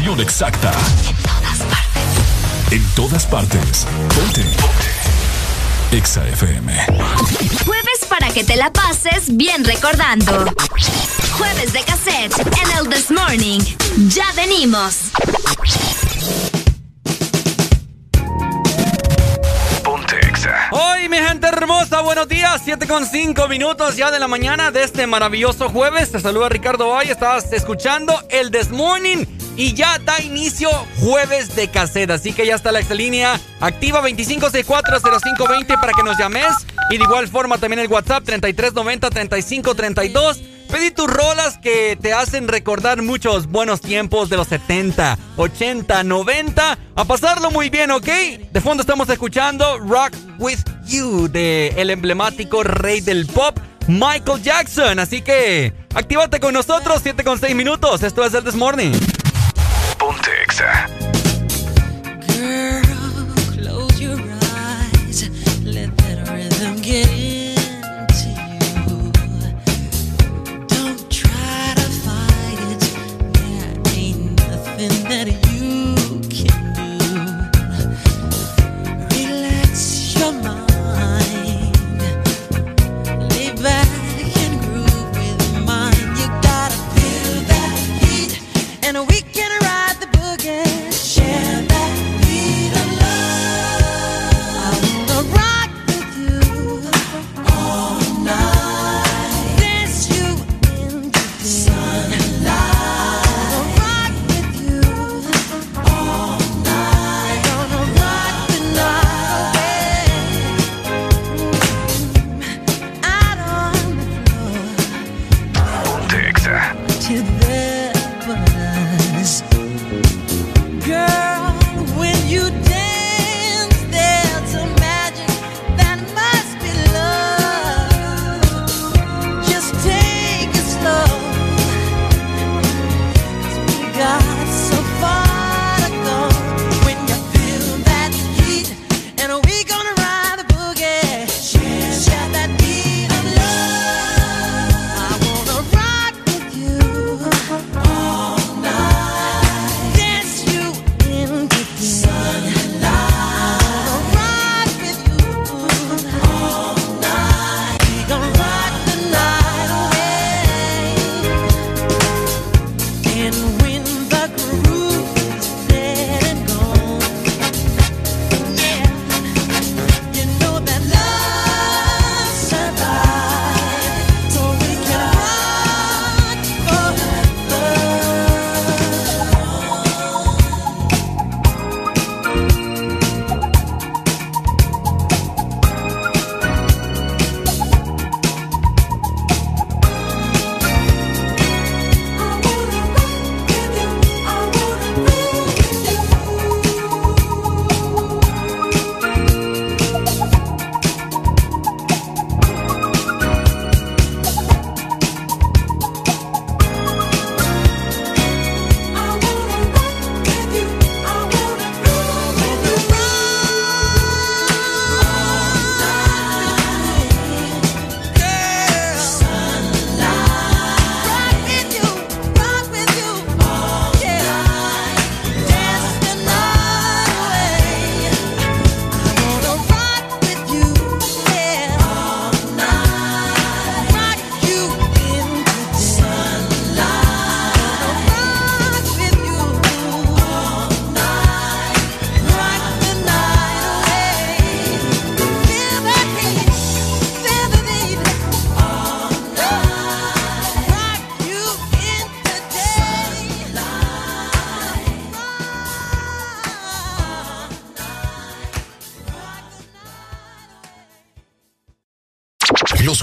exacta. En todas partes. En todas partes. Ponte. Ponte. Exa FM. Jueves para que te la pases bien recordando. Jueves de cassette en el This Morning. Ya venimos. Hoy, mi gente hermosa, buenos días. 7 con 5 minutos ya de la mañana de este maravilloso jueves. Te saluda Ricardo Valle. Estás escuchando el This Morning y ya da inicio jueves de cassette. Así que ya está la exalínea activa 25640520 para que nos llames. Y de igual forma también el WhatsApp 33903532. Pedí tus rolas que te hacen recordar muchos buenos tiempos de los 70, 80, 90. A pasarlo muy bien, ¿ok? De fondo estamos escuchando Rock With You de el emblemático rey del pop, Michael Jackson. Así que actívate con nosotros, 7 con 6 minutos. Esto es el This Morning. Nexa.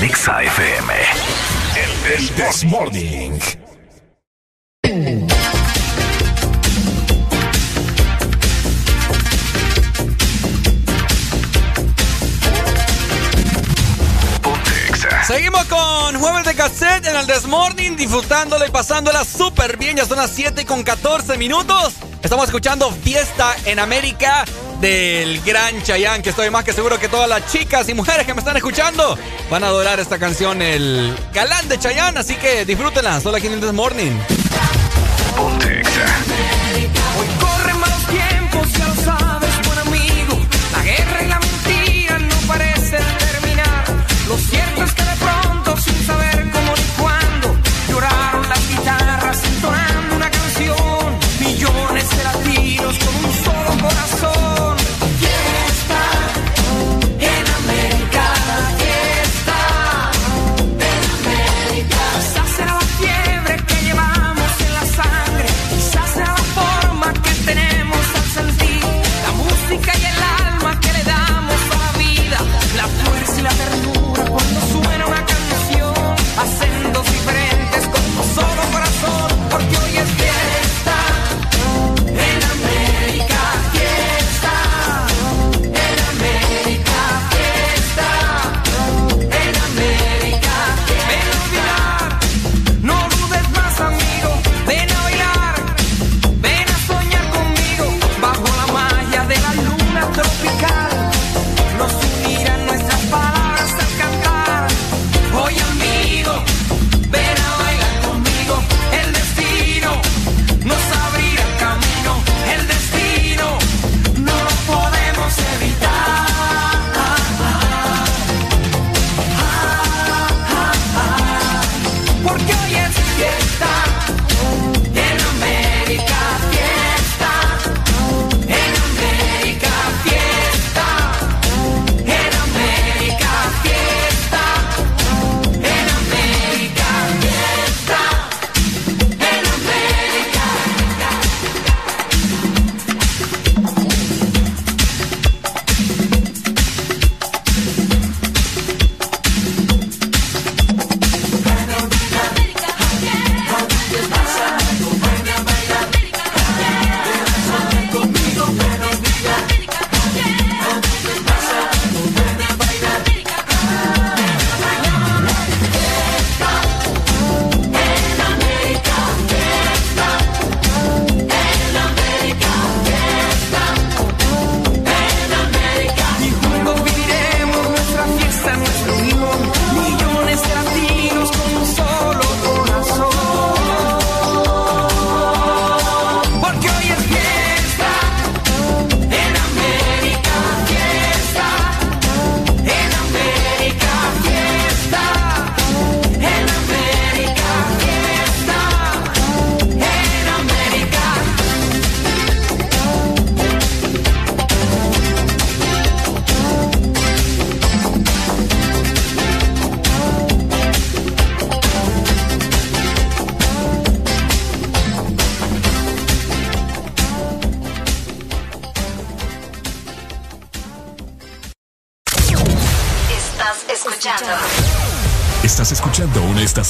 En FM. El This Morning. Seguimos con Jueves de Cassette en el Desmorning, disfrutándolo y pasándola súper bien. Ya son las 7 con 14 minutos. Estamos escuchando Fiesta en América del gran Chayanne, que estoy más que seguro que todas las chicas y mujeres que me están escuchando van a adorar esta canción, el galán de Chayanne. Así que disfrútenla, solo aquí en el Desmorning. Hoy lo sabes,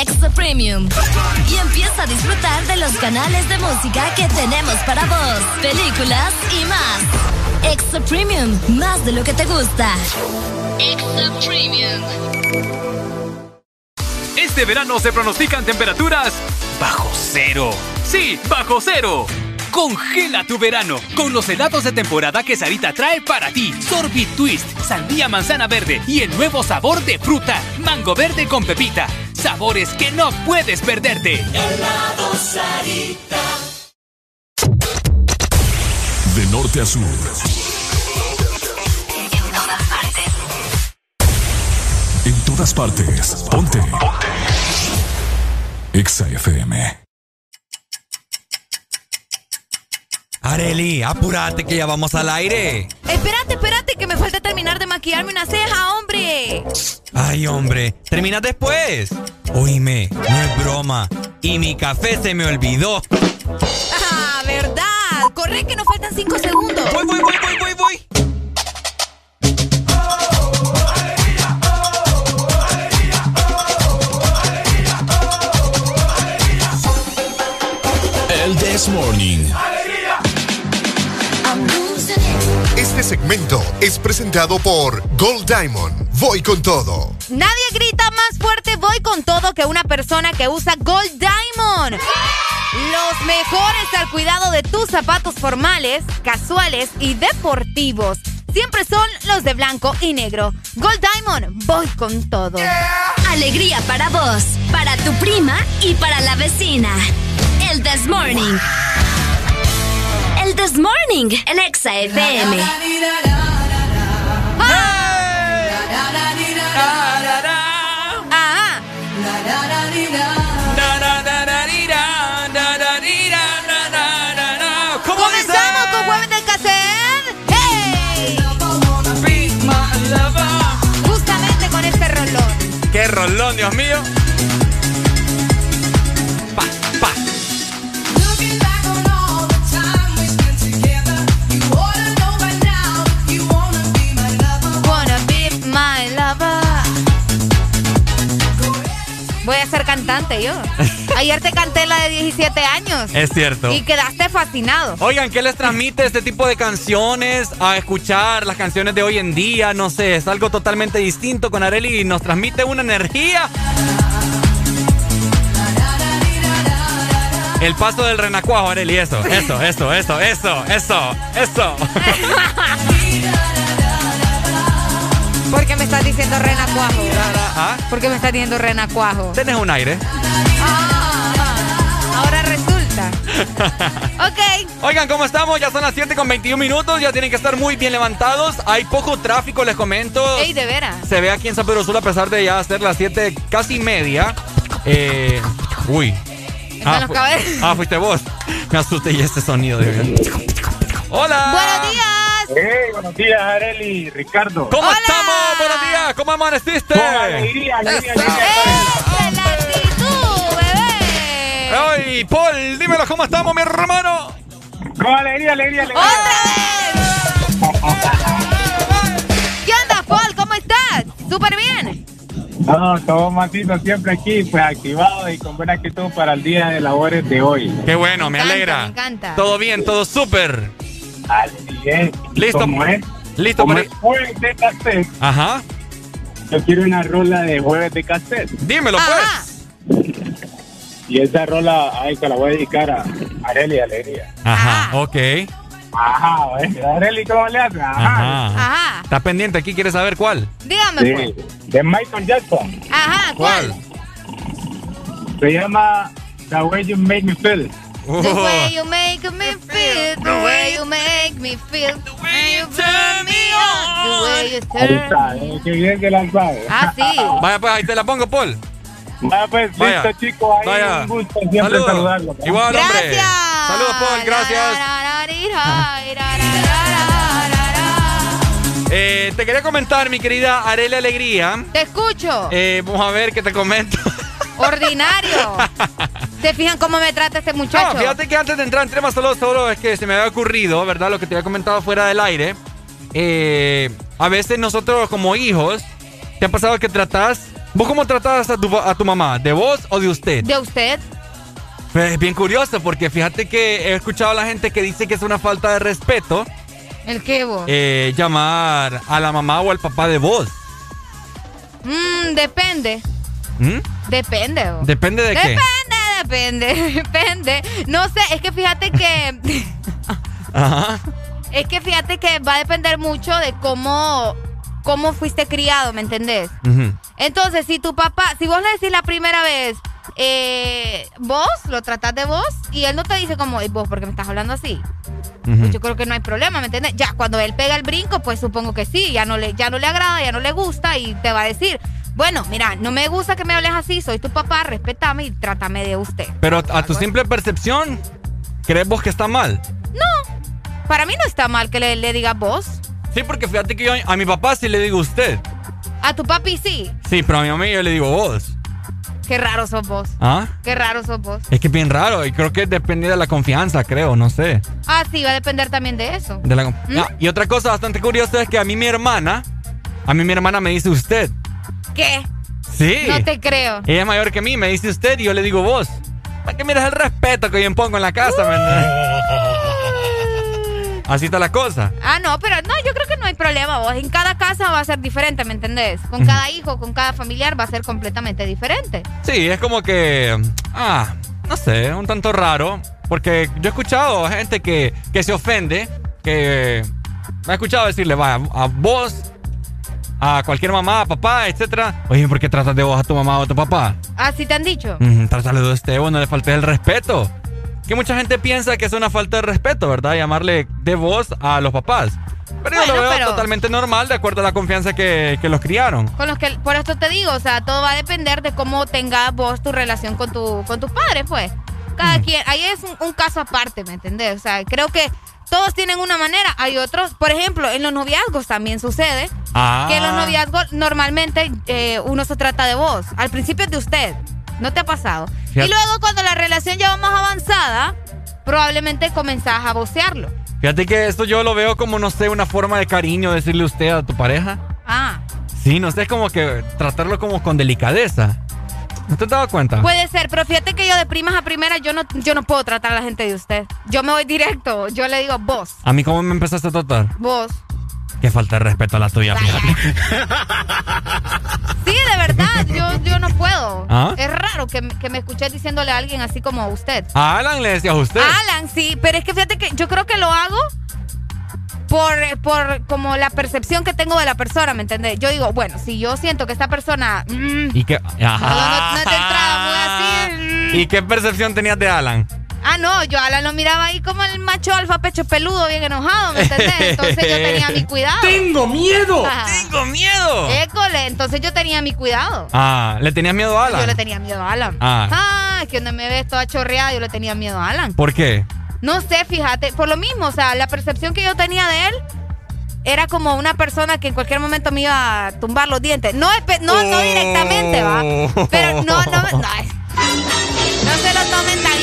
Extra Premium. Y empieza a disfrutar de los canales de música que tenemos para vos, películas y más. Extra Premium, más de lo que te gusta. Extra Premium. Este verano se pronostican temperaturas bajo cero. Sí, bajo cero. Congela tu verano con los helados de temporada que Sarita trae para ti. Sorbit Twist, sandía manzana verde y el nuevo sabor de fruta, mango verde con pepita. Sabores que no puedes perderte. Helado Sarita. De norte a sur. En todas partes. Ponte. Ponte. EXA FM. Areli, apúrate que ya vamos al aire. Espérate, espérate, que me falta terminar de maquillarme una ceja, hombre. Ay, hombre, terminas después. Oíme, no es broma. Y mi café se me olvidó. Ah, verdad. Corre que nos faltan cinco segundos. Voy, voy, voy, voy, voy, voy. El This Morning. Este segmento es presentado por Gold Diamond. Voy con todo. Nadie grita más fuerte voy con todo que una persona que usa Gold Diamond. Los mejores al cuidado de tus zapatos formales, casuales y deportivos. Siempre son los de blanco y negro. Gold Diamond, voy con todo. Alegría para vos, para tu prima y para la vecina. El This Morning. El This Morning, el Exa FM. Rolón. ¡Qué rolón, Dios mío! Cantante yo. <laughs> Ayer te canté la de 17 años. Es cierto. Y quedaste fascinado. Oigan, ¿qué les transmite este tipo de canciones a escuchar las canciones de hoy en día? No sé, es algo totalmente distinto con Areli y nos transmite una energía. El paso del renacuajo, Areli, eso, eso, eso, eso, eso, eso, eso. <laughs> ¿Por qué me estás diciendo renacuajo? ¿Ah? ¿Por qué me estás diciendo renacuajo? Tienes un aire. Ahora resulta. <laughs> ok. Oigan, ¿cómo estamos? Ya son las 7 con 21 minutos, ya tienen que estar muy bien levantados. Hay poco tráfico, les comento. Ey, de veras. Se ve aquí en San Pedro Sula a pesar de ya ser las 7 casi media. Eh, uy. Están los fu- ah, fuiste vos. Me asusté y este sonido de <laughs> Hola. Buenos días. Hey, buenos días, Areli, Ricardo. ¿Cómo estamos? Buenos días. ¿Cómo amaneciste? Con alegría, alegría, alegría. Ay, Paul, dímelo, ¿cómo estamos, mi hermano? Con alegría, alegría, alegría. ¿Qué onda, Paul? ¿Cómo estás? Súper bien. No, todo matito siempre aquí, pues activado y con buena actitud para el día de labores de hoy. Qué bueno, me, encanta, alegra. me encanta. Todo bien, todo súper. Así es. Listo. ¿Cómo es? Listo Como para- es jueves de cassette, Ajá. yo quiero una rola de jueves de cassette. Dímelo, pues. Y esa rola, ay, que la voy a dedicar a Areli Alegría. Ajá, ok. Ajá. Areli, ¿cómo le hace? Ajá. Ajá. Ajá. ¿Estás pendiente aquí? ¿Quieres saber cuál? Dígame, pues. De Michael Jackson. Ajá, ¿cuál? Se llama The Way You Make Me Feel. The way you make me feel, the way you make me feel, the way you turn me on, the way you turn está, eh, qué bien que la sabe. Ah, sí. <laughs> Vaya, pues ahí te la pongo, Paul. Va, pues, Vaya. listo, chicos. Ahí Vaya. un gusto siempre Saludos. saludarlo. Igual, hombre. Saludos, Paul. Gracias. Eh, te quería comentar, mi querida Arela Alegría. Te escucho. Eh, vamos a ver qué te comento. <laughs> Ordinario. ¿Se fijan cómo me trata este muchacho? No, fíjate que antes de entrar en temas solo, solo es que se me había ocurrido, ¿verdad? Lo que te había comentado fuera del aire. Eh, a veces nosotros como hijos, ¿te ha pasado que tratás... ¿Vos cómo tratás a tu, a tu mamá? ¿De vos o de usted? ¿De usted? Pues es bien curioso porque fíjate que he escuchado a la gente que dice que es una falta de respeto ¿El qué vos? eh, llamar a la mamá o al papá de vos. Mm, depende. ¿Mm? Depende. ¿Depende de qué? Depende, depende, <laughs> depende. No sé, es que fíjate que... <laughs> Ajá. es que fíjate que va a depender mucho de cómo, cómo fuiste criado, ¿me entendés? Entonces, si tu papá, si vos le decís la primera vez, eh, vos lo tratás de vos y él no te dice como, "Ey, vos, ¿por qué me estás hablando así? Pues yo creo que no hay problema, ¿me entiendes? Ya cuando él pega el brinco, pues supongo que sí, ya no le, ya no le agrada, ya no le gusta y te va a decir, bueno, mira, no me gusta que me hables así, soy tu papá, respetame y trátame de usted. Pero a tu simple percepción, ¿crees vos que está mal? No, para mí no está mal que le, le digas vos. Sí, porque fíjate que yo a mi papá sí le digo usted. A tu papi sí. Sí, pero a mi mamá yo le digo vos. Qué raro sos vos. ¿Ah? Qué raro sos vos. Es que es bien raro y creo que depende de la confianza, creo, no sé. Ah, sí, va a depender también de eso. De la- ¿Mm? Ah, y otra cosa bastante curiosa es que a mí mi hermana, a mí mi hermana me dice usted. ¿Qué? Sí. No te creo. Ella es mayor que mí, me dice usted y yo le digo vos. Para que mires el respeto que yo impongo en la casa, ¿me entiendes? <laughs> Así está la cosa. Ah, no, pero no, yo creo que no hay problema. Vos en cada casa va a ser diferente, ¿me entendés? Con cada hijo, con cada familiar va a ser completamente diferente. Sí, es como que. Ah, no sé, un tanto raro. Porque yo he escuchado gente que, que se ofende, que me ha escuchado decirle, vaya, a vos, a cualquier mamá, papá, etcétera. Oye, ¿por qué tratas de vos a tu mamá o a tu papá? Ah, ¿sí te han dicho? Mm, trátale de usted, vos no le faltes el respeto. Que mucha gente piensa que es una falta de respeto, ¿verdad? Llamarle de vos a los papás. Pero yo Bueno, lo veo pero- totalmente normal de acuerdo a la confianza que, que los criaron. Con los que, por esto te digo, o sea, todo va a depender de cómo tengas vos tu relación con, tu, con tus padres, pues. Cada quien, ahí es un, un caso aparte, ¿me entendés? O sea, creo que todos tienen una manera, hay otros, por ejemplo, en los noviazgos también sucede Ah. que en los noviazgos normalmente eh, uno se trata de vos, al principio es de usted, ¿no te ha pasado? Fíjate. Y luego cuando la relación ya va más avanzada, probablemente comenzás a vocearlo. Fíjate que esto yo lo veo como, no sé, una forma de cariño decirle usted a tu pareja. Ah, Sí, no sé, es como que tratarlo como con delicadeza. ¿No te has dado cuenta? Puede ser, pero fíjate que yo de primas a primeras yo no, yo no puedo tratar a la gente de usted. Yo me voy directo, yo le digo vos, ¿A mí cómo me empezaste a tratar? vos. Qué falta de respeto a la tuya, fíjate. Sí, de verdad, yo, yo no puedo. ¿Ah? Es raro que, me- que me escuché diciéndole a alguien así como usted. A Alan le decías usted. Alan, sí, pero es que fíjate que yo creo que lo hago por, por como la percepción que tengo de la persona, ¿me entiendes? Yo digo, bueno, si yo siento que esta persona... mm, ¿Y qué? no, Ajá. no, no es de entrada muy así... mm. ¿Y qué percepción tenías de Alan? Ah, no, yo a Alan lo miraba ahí como el macho alfa pecho peludo, bien enojado, ¿me entendés? Entonces yo tenía mi cuidado. ¡Tengo miedo! Ajá. ¡Tengo miedo! École, entonces yo tenía mi cuidado. Ah, ¿le tenías miedo a Alan? Yo le tenía miedo a Alan. Ah. es que donde me ves toda chorreada, yo le tenía miedo a Alan. ¿Por qué? No sé, fíjate, por lo mismo, o sea, la percepción que yo tenía de él era como una persona que en cualquier momento me iba a tumbar los dientes. No, no, no directamente, va. Pero no, no, no, no se lo tomen tan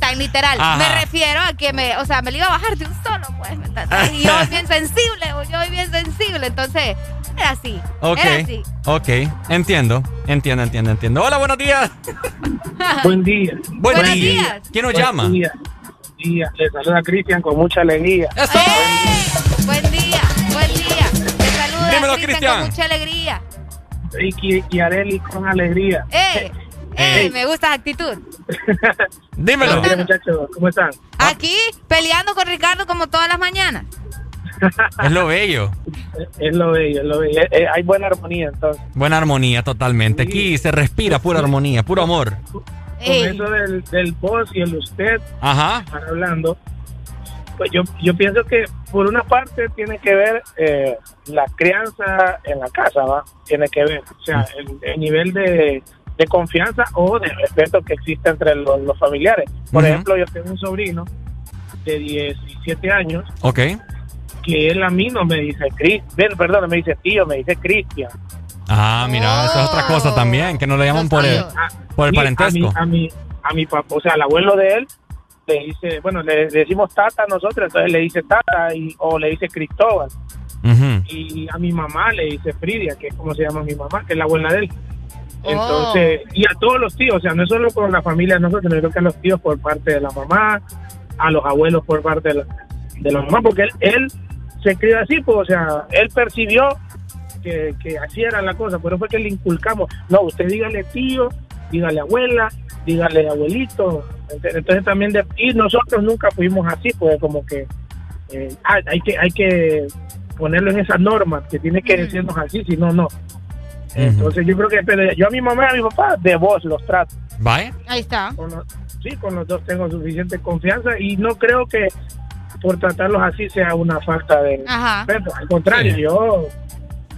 tan literal. Ajá. Me refiero a que me, o sea, me lo iba a bajar de un solo, pues, ¿me entiendes? Y yo bien sensible, yo bien sensible, entonces era así. Ok. Era así. Ok, entiendo. Entiendo, entiendo, entiendo. Hola, buenos días. <laughs> Buen día. Buen Buenos día. días. ¿Quién nos Buen llama? día. día. Le saluda Cristian con mucha alegría. ¡Eh! Buen día, buen día. Te saluda Dímelo, Cristian Cristian. con mucha alegría. Ricky y Areli con alegría. ¡Eh! ¡Eh! Me gusta esa actitud. <laughs> Dímelo. Buenos días, muchachos. ¿Cómo están? Aquí, peleando con Ricardo como todas las mañanas. <laughs> Es lo bello. Es lo bello, es lo bello. Eh, eh, hay buena armonía, entonces. Buena armonía, totalmente. Aquí se respira pura armonía, puro amor. Con eso del, del vos y el usted, Ajá. están hablando. Pues yo, yo pienso que por una parte tiene que ver eh, la crianza en la casa, ¿va? Tiene que ver, o sea, el, el nivel de, de confianza o de respeto que existe entre los, los familiares. Por Ujú. ejemplo, yo tengo un sobrino de 17 años Ok. que él a mí no me dice Cris, perdón, me dice tío, me dice Cristian. Ah, mira, esa es otra cosa también, que no le llaman por el, por el Sí, parentesco. A mi, a mi, a mi papá, o sea, al abuelo de él, le dice, bueno, le, le decimos tata a nosotros, entonces le dice tata y, o le dice Cristóbal. Ujú. Y a mi mamá le dice Fridia, que es como se llama mi mamá, que es la abuela de él. Entonces, y a todos los tíos, o sea, no solo con la familia de nosotros, sino que a los tíos por parte de la mamá, a los abuelos por parte de la, de la mamá, porque él, él se crió así, pues, o sea, él percibió que, que así era la cosa, pero fue que le inculcamos, no, usted dígale tío, dígale abuela, dígale abuelito, Ent- entonces también, de, y nosotros nunca fuimos así, pues como que eh, hay que hay que ponerlo en esa norma, que tiene que decirnos así, si no, no. Entonces yo creo que yo a mi mamá y a mi papá de voz los trato. ¿Vaya? Ahí está. Con los- sí, con los dos tengo suficiente confianza y no creo que por tratarlos así sea una falta de Ajá. respeto. Al contrario, yo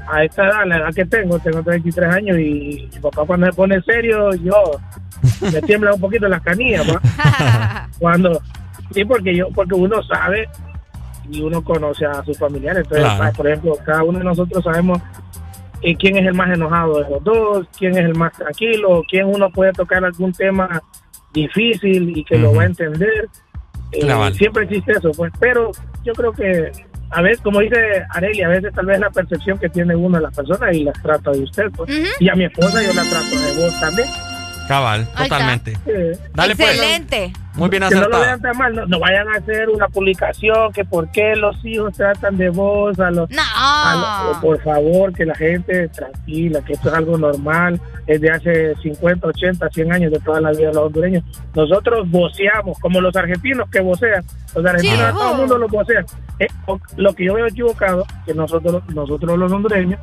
a esta edad, la edad que tengo, tengo 33 años y mi papá cuando se pone serio, yo <laughs> me tiembla un poquito las canillas. ¿va? <laughs> cuando sí, porque yo porque uno sabe y uno conoce a sus familiares. Entonces, Claro. por ejemplo, cada uno de nosotros sabemos eh, quién es el más enojado de los dos, quién es el más tranquilo, quién uno puede tocar algún tema difícil y que lo va a entender. Eh, siempre existe eso, pues, pero yo creo que a veces, como dice Areli, a veces tal vez la percepción que tiene uno de las personas y las trata de usted, pues. Y a mi esposa yo la trato de vos también. Cabal, totalmente. Eh, Dale, pues. Excelente. Muy bien que no lo acertado. vean tan mal, no, no vayan a hacer una publicación que por qué los hijos tratan de vos a los, No. a los- por favor, que la gente tranquila, que esto es algo normal, es de hace 50, 80, 100 años de toda la vida de los hondureños. Nosotros voceamos, como los argentinos que vocean, los argentinos Sí, a todo el mundo los vocean. Eh, lo que yo veo equivocado, que nosotros, nosotros los hondureños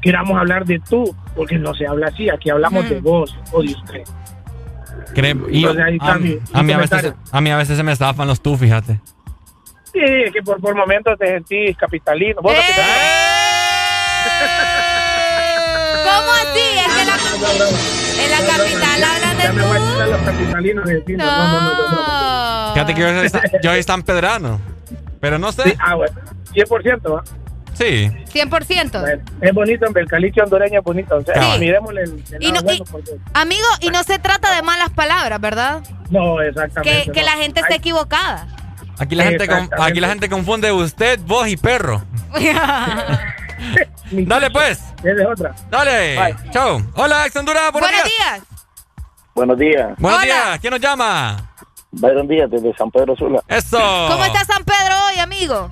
queramos hablar de tú, porque no se habla así, aquí hablamos de vos o de usted. Creo- y Entonces, está a, mi- a mí a veces, a mí a veces se me zafan los tú, fíjate. Sí, es que por, por momentos te sentís capitalino. ¿Vos capitalino? <laughs> ¿Cómo así? Es que la, en la capital hablan de Ya me voy a quitar los capitalinos. No, no, no, no, no. Fíjate que yo yo soy San Pedrano. Pero no sé. ah, bueno. 100%, ¿va? Sí. 100%. Es bonito, el caliche hondureño es bonito. O sea, miremosle el, el Y porque- Amigo, y no se trata de malas palabras, ¿verdad? No, exactamente. Que, que no. la gente esté equivocada. Aquí la, gente aquí la gente confunde usted, vos y perro. <laughs> Dale pues. Esa es otra. Dale. Bye. Chao. Hola, ex Honduras. Buenos, Buenos días. días. Buenos días. Buenos Hola. días. ¿Quién nos llama? Byron Díaz desde San Pedro Sula. Eso. ¿Cómo está San Pedro hoy, amigo?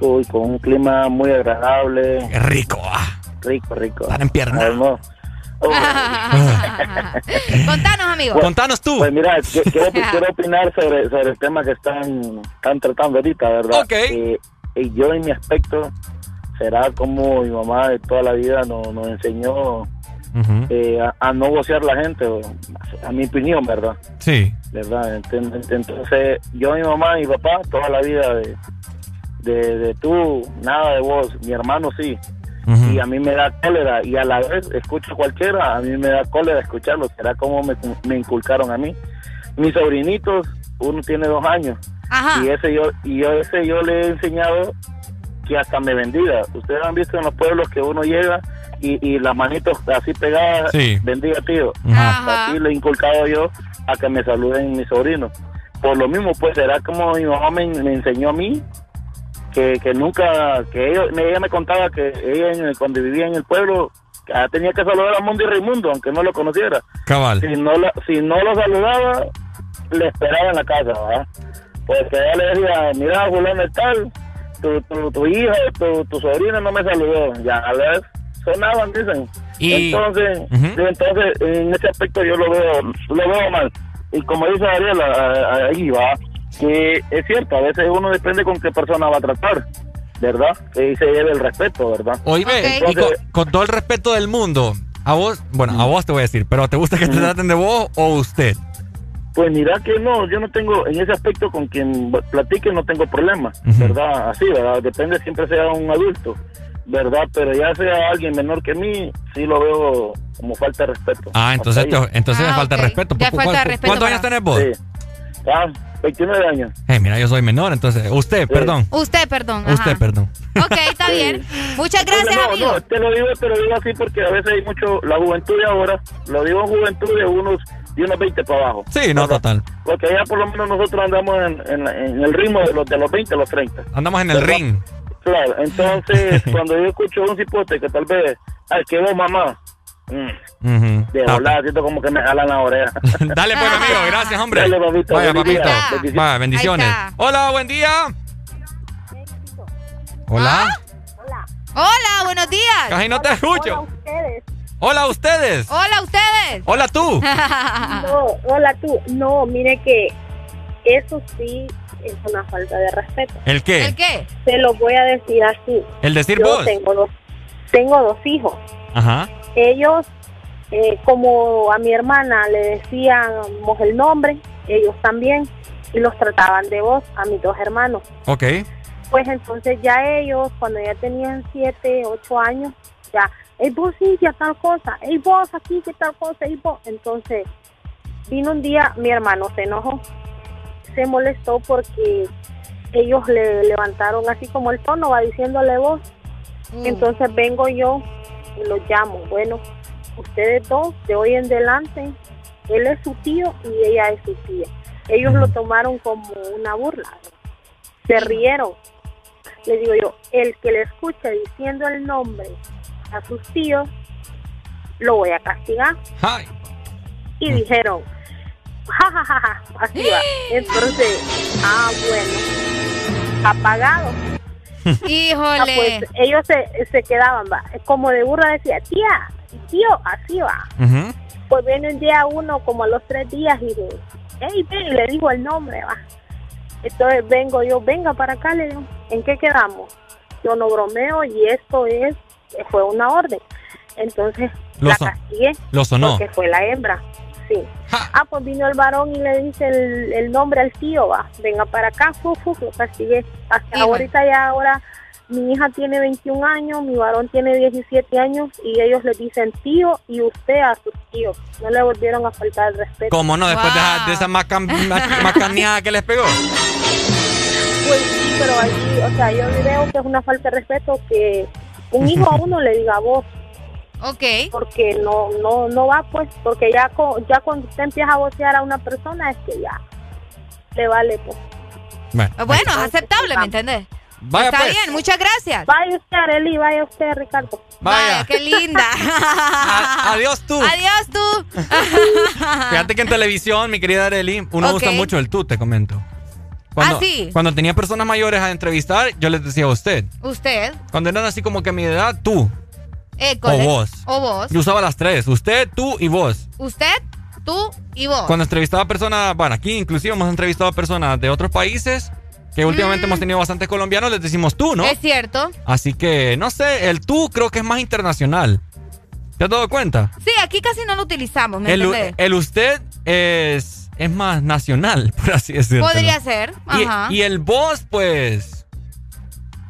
Uy, con un clima muy agradable. Qué rico. ah. Rico, rico. Están en pierna. Hermoso. <laughs> Contanos, amigo. Contanos tú. Pues mira, que- quiero, <laughs> quiero opinar sobre, sobre el tema que están, están tratando ahorita, ¿verdad? Ok. Eh, y yo en mi aspecto, será como mi mamá de toda la vida nos, nos enseñó eh, a, a no vocear la gente, a mi opinión, ¿verdad? Sí. ¿verdad? Ent- Entonces, yo, mi mamá y mi papá, toda la vida de, de, de tú, nada de vos, mi hermano sí. Y a mí me da cólera, y a la vez escucho cualquiera, a mí me da cólera escucharlo, será como me, me inculcaron a mí. Mis sobrinitos, uno tiene dos años, Ajá. y ese yo, y yo ese yo le he enseñado que hasta me bendiga. Ustedes han visto en los pueblos que uno llega y, y las manitos así pegadas, Sí. bendiga tío. Ajá. Así le he inculcado yo a que me saluden mis sobrinos. Por lo mismo, pues será como mi mamá me, me enseñó a mí que, que nunca, que ella, me- ella me contaba que ella en el- cuando vivía en el pueblo ah, tenía que saludar a Mundo y Raimundo, aunque no lo conociera. Cabal. Si no, la- si no lo saludaba, le esperaba en la casa, ¿verdad? Pues que ella le decía, mira, fulano tal, tu, tu, tu hija, tu, tu sobrina no me saludó. Ya, a ver, sonaban, dicen. Y- Entonces, entonces, en ese aspecto yo lo veo, lo veo mal. Y como dice Ariel, ahí va, que es cierto, a veces uno depende con qué persona va a tratar, ¿verdad? Y se debe el respeto, ¿verdad? Oíme, y con, con todo el respeto del mundo, a vos, bueno, a vos te voy a decir, pero ¿te gusta que te traten de vos o usted? Pues mira que no, yo no tengo, en ese aspecto con quien platique no tengo problema, ¿verdad? Así, ¿verdad? Depende siempre sea un adulto, ¿verdad? Pero ya sea alguien menor que mí, sí lo veo como falta de respeto. Ah, entonces, te- entonces me falta respeto. Ya ¿Cu- falta cu- respeto ¿Cuántos para- años tenés vos? Sí. Ah, 29 años. Eh, mira, yo soy menor, entonces. Usted, perdón. Usted, perdón. ajá. Usted, perdón. Ok, está bien. Muchas gracias, no, amigo. no, te lo digo, te lo digo así porque a veces hay mucho, la juventud de ahora, lo digo juventud de unos, de unos 20 para abajo. Sí, no, total. Porque ya por lo menos nosotros andamos en, en, en el ritmo de los, de los 20 a los 30. Andamos en el ¿Verdad? ring. Claro, entonces <laughs> cuando yo escucho un cipote que tal vez, ay, que vos mamá, mm, de Ah, volar, siento como que me jalan la oreja. <laughs> Dale pues, mi amigo, gracias, hombre. Dale, papito, Vaya, papito. Bendiciones. Vaya, bendiciones. Hola, buen día. Hola. Hola, buenos días. Casi no te escucho. Hola, ustedes. Hola, ustedes. Hola, tú. <laughs> No, hola tú. No, mire que eso sí es una falta de respeto. ¿El qué? ¿El qué? Se lo voy a decir así. El decir Yo vos. tengo dos, tengo dos hijos. Ajá. Ellos, eh, como a mi hermana le decíamos el nombre, ellos también, y los trataban de vos, a mis dos hermanos. Ok. Pues entonces ya ellos, cuando ya tenían siete, ocho años, ya, hey vos Cintia, tal cosa, hey vos aquí, que tal cosa, hey vos. Entonces, vino un día, mi hermano se enojó, se molestó porque ellos le levantaron así como el tono, va diciéndole vos. Entonces vengo yo y los llamo. Bueno, ustedes dos, de hoy en adelante, él es su tío y ella es su tía. Ellos lo tomaron como una burla. Se rieron. Le digo yo, el que le escuche diciendo el nombre a sus tíos, lo voy a castigar. Y dijeron, ja, ja, ja, ja, así va. <gasps> Entonces, ah, bueno, apagado. Híjole. Ah, pues ellos se, se quedaban, va. Como de burla decía, tía, tío, así va. Ujú. Pues viene un día uno como a los tres días y de, hey, ven, y le dijo el nombre, va. Entonces vengo yo, venga para acá, le digo, ¿en qué quedamos? Yo no bromeo y esto es, fue una orden. Entonces Lo la castigué. lo sonó. Porque fue la hembra, sí. Ah, pues vino el varón y le dice el, el nombre al tío, va, venga para acá, fu, fu, lo castigué. Hasta ahorita ya ahora mi hija tiene 21 años, mi varón tiene 17 años y ellos le dicen tío y usted a sus tíos. No le volvieron a faltar el respeto. ¿Cómo no? Después de esa, de esa macaneada que les pegó. Pues sí, pero allí, o sea, yo veo que es una falta de respeto que un hijo a uno le diga vos. Ok. Porque no, no, no va, pues, porque ya, co- ya cuando usted empieza a vocear a una persona es que ya le vale, pues. Bueno, Bueno, es aceptable, ¿me entendés? Vaya, Está pues. bien, muchas gracias. Vaya usted, Arely, vaya usted, Ricardo. Vaya. Qué linda. <laughs> <laughs> A- adiós tú. Adiós tú. <laughs> Fíjate que en televisión, mi querida Areli, uno Ok. usa mucho el tú, te comento. Cuando, ¿Ah, sí? Cuando tenía personas mayores a entrevistar, yo les decía a usted. Usted. Cuando eran así como que a mi edad, tú. École. O vos. O vos. Yo usaba las tres. Usted, tú y vos. Usted, tú y vos. Cuando entrevistaba personas, bueno, aquí inclusive hemos entrevistado personas de otros países, que últimamente hemos tenido bastantes colombianos, les decimos tú, ¿no? Mm. Es cierto. Así que, no sé, el tú creo que es más internacional. ¿Te has dado cuenta? Sí, aquí casi no lo utilizamos, ¿me El, entendés? el usted es, es más nacional, <laughs> por así decirlo. Podría ser. Ajá. Y, y el vos, pues.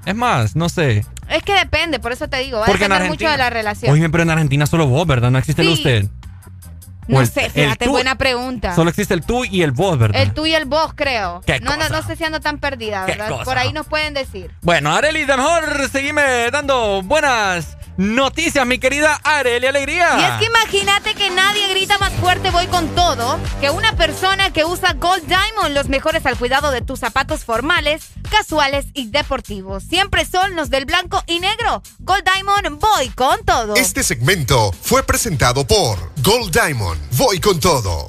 Es más, no sé. Es que depende, por eso te digo. Va a Porque en depender mucho de la relación. Oye, pero en Argentina solo vos, ¿verdad? No existe el usted. no el- sé, fíjate, tú- buena pregunta. Solo existe el tú y el vos, ¿verdad? El tú y el vos, creo. ¿Qué no, no, cosa? no sé si ando tan perdida, ¿Qué ¿verdad? Por ahí nos pueden decir. Bueno, Areli, de mejor seguime dando buenas noticias, mi querida Areli Alegría. Y es que imagínate que nadie grita más fuerte voy con todo que una persona que usa Gold Diamond, los mejores al cuidado de tus zapatos formales, casuales y deportivos. Siempre son los del blanco y negro. Gold Diamond, voy con todo. Este segmento fue presentado por Gold Diamond. Voy con todo.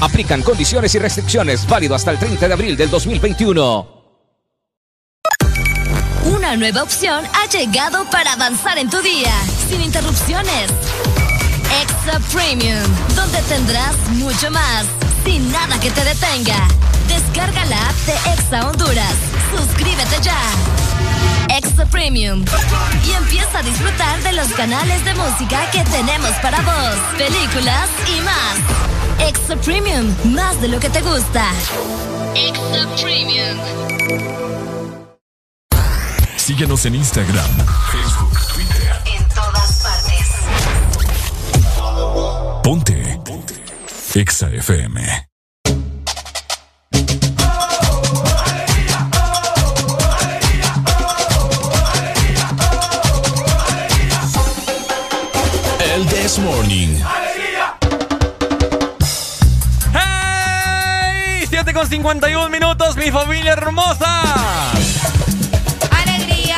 Aplican condiciones y restricciones válido hasta el 30 de abril del 2021. Una nueva opción ha llegado para avanzar en tu día, sin interrupciones. Extra Premium, donde tendrás mucho más, sin nada que te detenga. Descarga la app de Exa Honduras. Suscríbete ya. Extra Premium. Y empieza a disfrutar de los canales de música que tenemos para vos, películas y más. Extra Premium, más de lo que te gusta. Extra Premium. Síguenos en Instagram, Facebook, Twitter. En todas partes. Ponte. Ponte. Exa FM. 51 minutos, mi familia hermosa. ¡Alegría!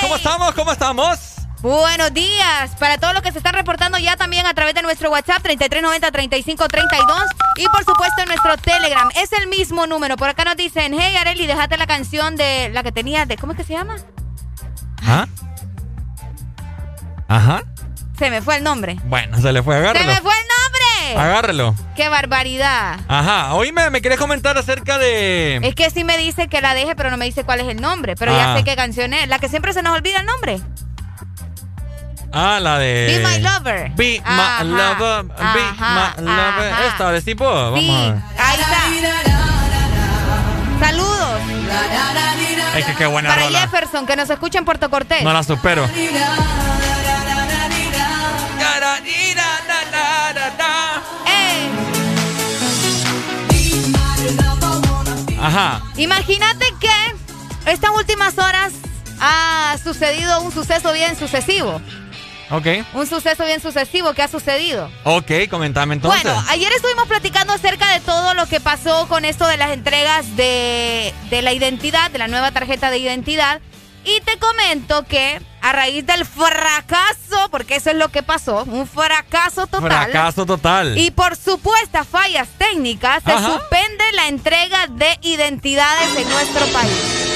¿Cómo estamos? ¿Cómo estamos? Buenos días para todos los que se están reportando ya también a través de nuestro WhatsApp 3390-3532 y por supuesto en nuestro Telegram. Es el mismo número. Por acá nos dicen, hey Areli, déjate la canción de la que tenías de... ¿Cómo es que se llama? ¿Ah? Ajá. Se me fue el nombre. Bueno, se le fue, ¡Se agárralo. me fue Agárralo. ¡Qué barbaridad! Ajá. Oíme, me querés comentar acerca de. Es que sí me dice que la deje, pero no me dice cuál es el nombre. Pero ya Ah. sé qué canción es. La que siempre se nos olvida el nombre. Ah, la de. Be My Lover. Be Ajá, My Lover. Be ajá, My Lover. ajá. Esta de tipo. Vamos Sí, a ver. ahí está. Saludos. Es que qué buena Para rola. Jefferson, que nos escucha en Puerto Cortés. No la supero. Ajá. imagínate que estas últimas horas ha sucedido un suceso bien sucesivo. Ok. Un suceso bien sucesivo que ha sucedido. Ok, comentame entonces. Bueno, ayer estuvimos platicando acerca de todo lo que pasó con esto de las entregas de, de la identidad, de la nueva tarjeta de identidad. Y te comento que a raíz del fracaso, porque eso es lo que pasó, un fracaso total. Fracaso total. Y por supuestas fallas técnicas, se suspende la entrega de identidades en nuestro país.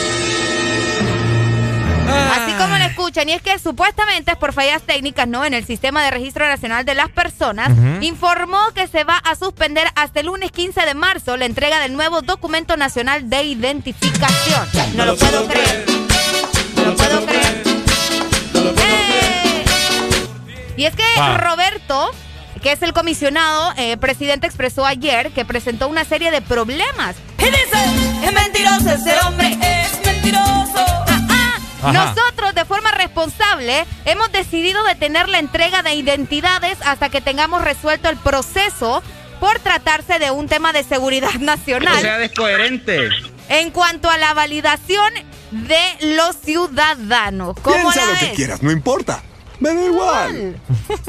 Así como lo escuchan, y es que supuestamente es por fallas técnicas, ¿no? En el Sistema de Registro Nacional de las Personas, informó que se va a suspender hasta el lunes 15 de marzo la entrega del nuevo Documento Nacional de Identificación. No lo puedo creer. No lo puedo creer. ¡Eh! Y es que Wow. Roberto, que es el comisionado, eh, presidente expresó ayer que presentó una serie de problemas. Y dice, es mentiroso ese hombre, es mentiroso. Ajá. Nosotros, de forma responsable, hemos decidido detener la entrega de identidades hasta que tengamos resuelto el proceso por tratarse de un tema de seguridad <laughs> nacional. O sea, descoherente. En cuanto a la validación de los ciudadanos. ¿Cómo Piensa la lo que quieras, no importa. Me da igual.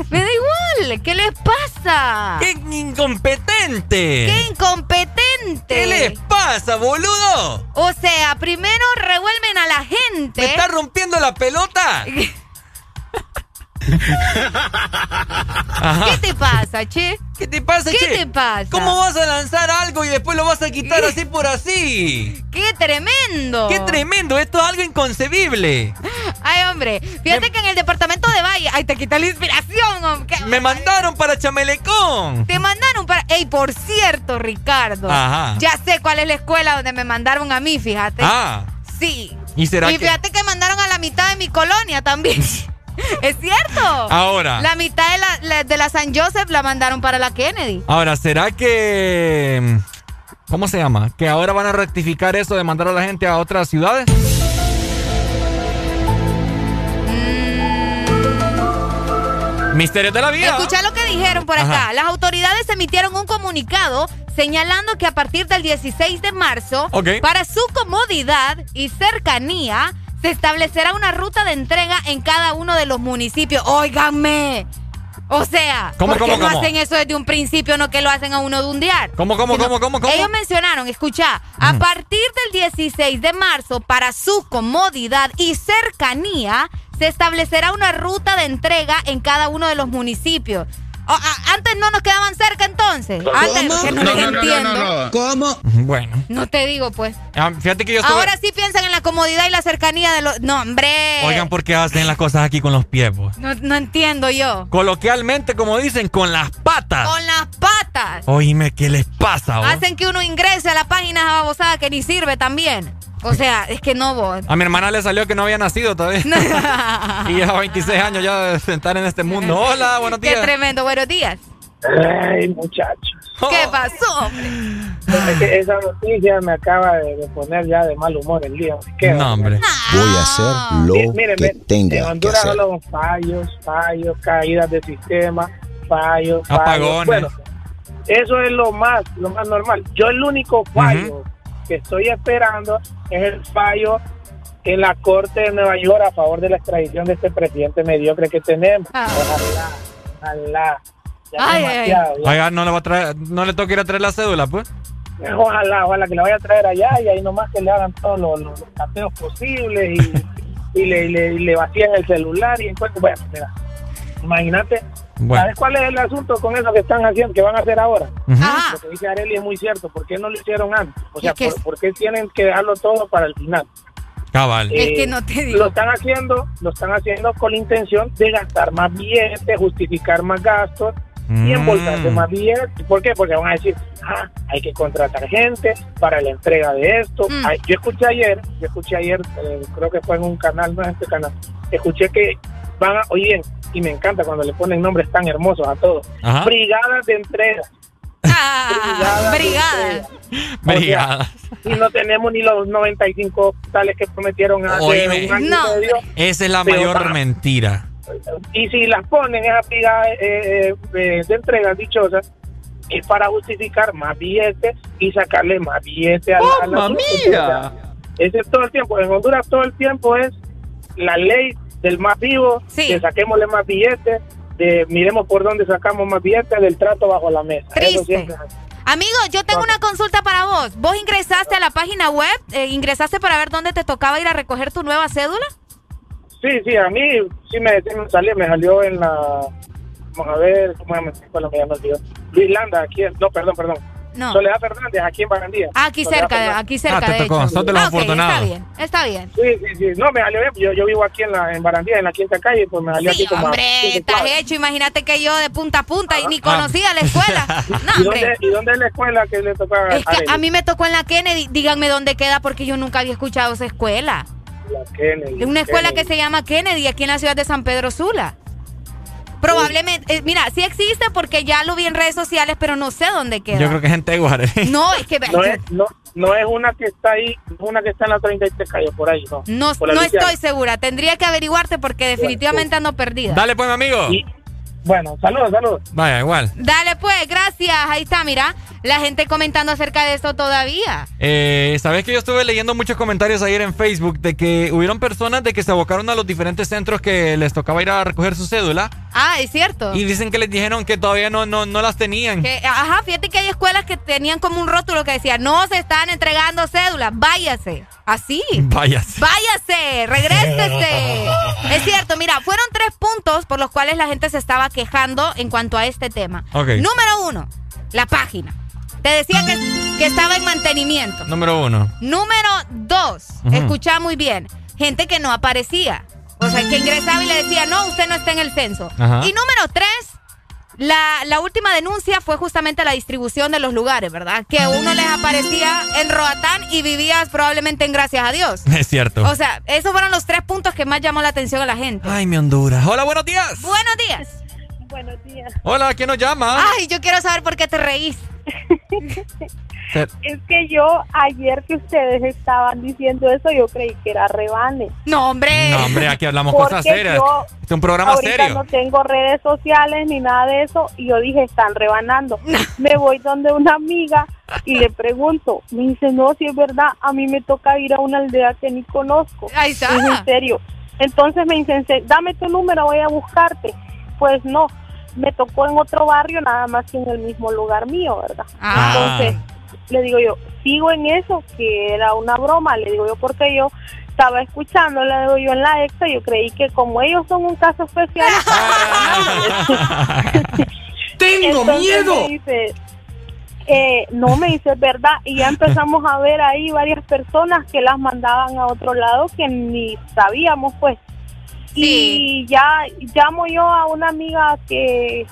Me da igual. ¿Qué les pasa? ¡Qué incompetente! ¡Qué incompetente! ¿Qué les pasa, boludo? O sea, primero revuelven a la gente. ¿Me está rompiendo la pelota? <laughs> Ajá. ¿Qué te pasa, che? ¿Qué te pasa, ¿Qué che? te pasa? ¿Cómo vas a lanzar algo y después lo vas a quitar así por así? ¡Qué tremendo! ¡Qué tremendo! Esto es algo inconcebible. Ay, hombre. Fíjate que en el departamento de Valle. Ay, te quita la inspiración, hombre. Me mandaron para Chamelecón. Te mandaron para. Ey, por cierto, Ricardo. Ajá. Ya sé cuál es la escuela donde me mandaron a mí, fíjate. Ah. Sí. ¿Y será y que- fíjate que mandaron a la mitad de mi colonia también. <laughs> <laughs> es cierto. Ahora. La mitad de la, la- de la San Joseph la mandaron para la Kennedy. Ahora, ¿será que... ¿Cómo se llama? ¿Que ahora van a rectificar eso de mandar a la gente a otras ciudades? Misterios de la vida. Escucha lo que dijeron por acá. Las autoridades emitieron un comunicado señalando que a partir del 16 de marzo, para su comodidad y cercanía, se establecerá una ruta de entrega en cada uno de los municipios. Óiganme. O sea, ¿Cómo, ¿por qué cómo, no cómo? hacen eso desde un principio, no que lo hacen a uno de un día? ¿Cómo, cómo, cómo, cómo, cómo? Ellos mencionaron, escucha, a partir del 16 de marzo, para su comodidad y cercanía, se establecerá una ruta de entrega en cada uno de los municipios. Antes no nos quedaban cerca entonces. Antes que no, les entiendo. ¿Cómo? Bueno. No te digo, pues. Ah, Fíjate que yo estuve... Ahora sí piensan en la comodidad y la cercanía de los. No, hombre. Oigan, ¿por qué hacen las cosas aquí con los pies, pues? No, no entiendo yo. Coloquialmente, como dicen, con las patas. Con las patas. Oíme, ¿qué les pasa, vos? Hacen que uno ingrese a la página babosada que ni sirve también. O sea, es que no vos. A mi hermana le salió que no había nacido todavía. <laughs> y lleva 26 años ya de estar en este mundo. Hola, buenos Qué días. tremendo. Buenos días. Ay, muchachos. ¿Qué pasó, hombre? Es que esa noticia me acaba de, poner ya de mal humor el día. ¿Qué? No, hombre. Voy a hacer lo Mi- miren, que tenga en que Honduras hacer. solo fallos, fallos, caídas de sistema, fallos, fallos. Apagones. Bueno, eso es lo más, lo más normal. Yo el único fallo que estoy esperando es el fallo en la Corte de Nueva York a favor de la extradición de este presidente mediocre que tenemos. Ah. Ojalá, Ojalá. Ya Ay, demasiado, ya. Oiga, no le va a traer, no le toca ir a traer la cédula, pues. Ojalá, ojalá que la vaya a traer allá y ahí nomás que le hagan todos los, los, los cateos posibles y, y le, y le, y le vacían el celular y encuentro, bueno, mira, imagínate, Bueno. ¿sabes cuál es el asunto con eso que están haciendo, que van a hacer ahora? Ujú. Lo que dice Areli es muy cierto, ¿por qué no lo hicieron antes? O sea, ¿por, por qué tienen que dejarlo todo para el final? Cabal. Es que Eh, no te digo. Lo están haciendo, lo están haciendo con la intención de gastar más billetes, justificar más gastos y Mm. embolsarse más billetes. ¿Por qué? Porque van a decir, ah, hay que contratar gente para la entrega de esto. Mm. Ay, yo escuché ayer, yo escuché ayer, eh, creo que fue en un canal, no es este canal, escuché que van a, oye, y me encanta cuando le ponen nombres tan hermosos a todos, Ajá. brigadas de entrega. Ah, de brigada. entrega. Brigada. Y no tenemos ni los 95 hospitales que prometieron hace Oíme. un año No. Esa es la Pero mayor mentira. Y si las ponen esas brigadas eh, eh, de, entregas dichosas, es para justificar más billetes y sacarle más billetes a, la- a la ¡Mamma gente. mía! Ese es todo el tiempo. En Honduras todo el tiempo es la ley del más vivo, Sí. que saquémosle más billetes, de miremos por dónde sacamos más billetes, del trato bajo la mesa. Eso Triste. siempre. Amigo, yo tengo una consulta para vos. ¿Vos ingresaste a la página web? Eh, ¿Ingresaste para ver dónde te tocaba ir a recoger tu nueva cédula? Sí, sí, a mí sí me, sí me salió, me salió en la, vamos a ver, ¿cómo me llama el tío? Luis Landa, aquí, no, perdón, perdón. No. Soledad Fernández, aquí en Barandilla. Ah, aquí Soledad cerca, Fernández. aquí cerca, Ah, te tocó, sos de los Ah, ok, afortunados. Está bien, está bien. Sí, sí, sí, no, me salió bien, yo, yo vivo aquí en la en Barandilla, en la quinta calle, pues me salió Sí, aquí como hombre, estás cuadras. hecho. Imagínate que yo de punta a punta y ni Ah. conocía la escuela. <laughs> No, ¿Y dónde. ¿Y dónde es la escuela que le toca Es que a mí me tocó en la Kennedy. Díganme dónde queda porque yo nunca había escuchado esa escuela. La Kennedy, una escuela Kennedy. que se llama Kennedy aquí en la ciudad de San Pedro Sula. Probablemente, eh, mira, sí existe porque ya lo vi en redes sociales, pero no sé dónde queda. Yo creo que es en Teguare. <laughs> No, es que No es, no, no es una que está ahí, una que está en la 33 calle, por ahí, no. no, no estoy segura. Tendría que averiguarte porque definitivamente ando perdida. Dale, pues, mi amigo. Y- bueno, saludos, saludos. Vaya, igual. Dale pues, gracias. Ahí está, mira. La gente comentando acerca de esto todavía. Eh, Sabes que yo estuve leyendo muchos comentarios ayer en Facebook de que hubieron personas de que se abocaron a los diferentes centros que les tocaba ir a recoger su cédula Ah, es cierto. y dicen que les dijeron que todavía no, no, no las tenían. Que, ajá, fíjate que hay escuelas que tenían como un rótulo que decía, no se están entregando cédulas, váyase. Así. Vayas. Váyase, regrésese. <laughs> es cierto, mira, fueron tres puntos por los cuales la gente se estaba quejando en cuanto a este tema. Ok. Número uno, la página. Te decía que, que estaba en mantenimiento. Número uno. Número dos, Ujú. escucha muy bien, gente que no aparecía. O sea, que ingresaba y le decía, no, usted no está en el censo. Ajá. Y número tres, la, la última denuncia fue justamente la distribución de los lugares, ¿verdad? Que uno les aparecía en Roatán y vivías probablemente en Gracias a Dios. <laughs> Es cierto. O sea, esos fueron los tres puntos que más llamó la atención a la gente. Ay, mi Honduras. Hola, buenos días. Buenos días. Buenos días. Hola, ¿quién nos llama? Ay, yo quiero saber por qué te reís. <laughs> Es que yo ayer que ustedes estaban diciendo eso, yo creí que era rebane. No, hombre. No, hombre, aquí hablamos Porque cosas serias. yo Este es un programa Ahorita serio. no tengo redes sociales ni nada de eso y yo dije, están rebanando. me voy donde una amiga y le pregunto, me dice, no, si es verdad, a mí me toca ir a una aldea que ni conozco. Ahí está. Es en serio. Entonces me dicen, "Se- dame tu número, voy a buscarte. Pues no, me tocó en otro barrio, nada más que en el mismo lugar mío, ¿verdad? Ah. Entonces le digo yo, sigo en eso, que era una broma, le digo yo, porque yo estaba escuchando, le digo yo en la extra, yo creí que como ellos son un caso especial, <laughs> <laughs> ¡Tengo Entonces miedo! Me dice, eh, no me dice "Es verdad y ya empezamos a ver ahí varias personas que las mandaban a otro lado que ni sabíamos pues y ya llamo yo a una amiga que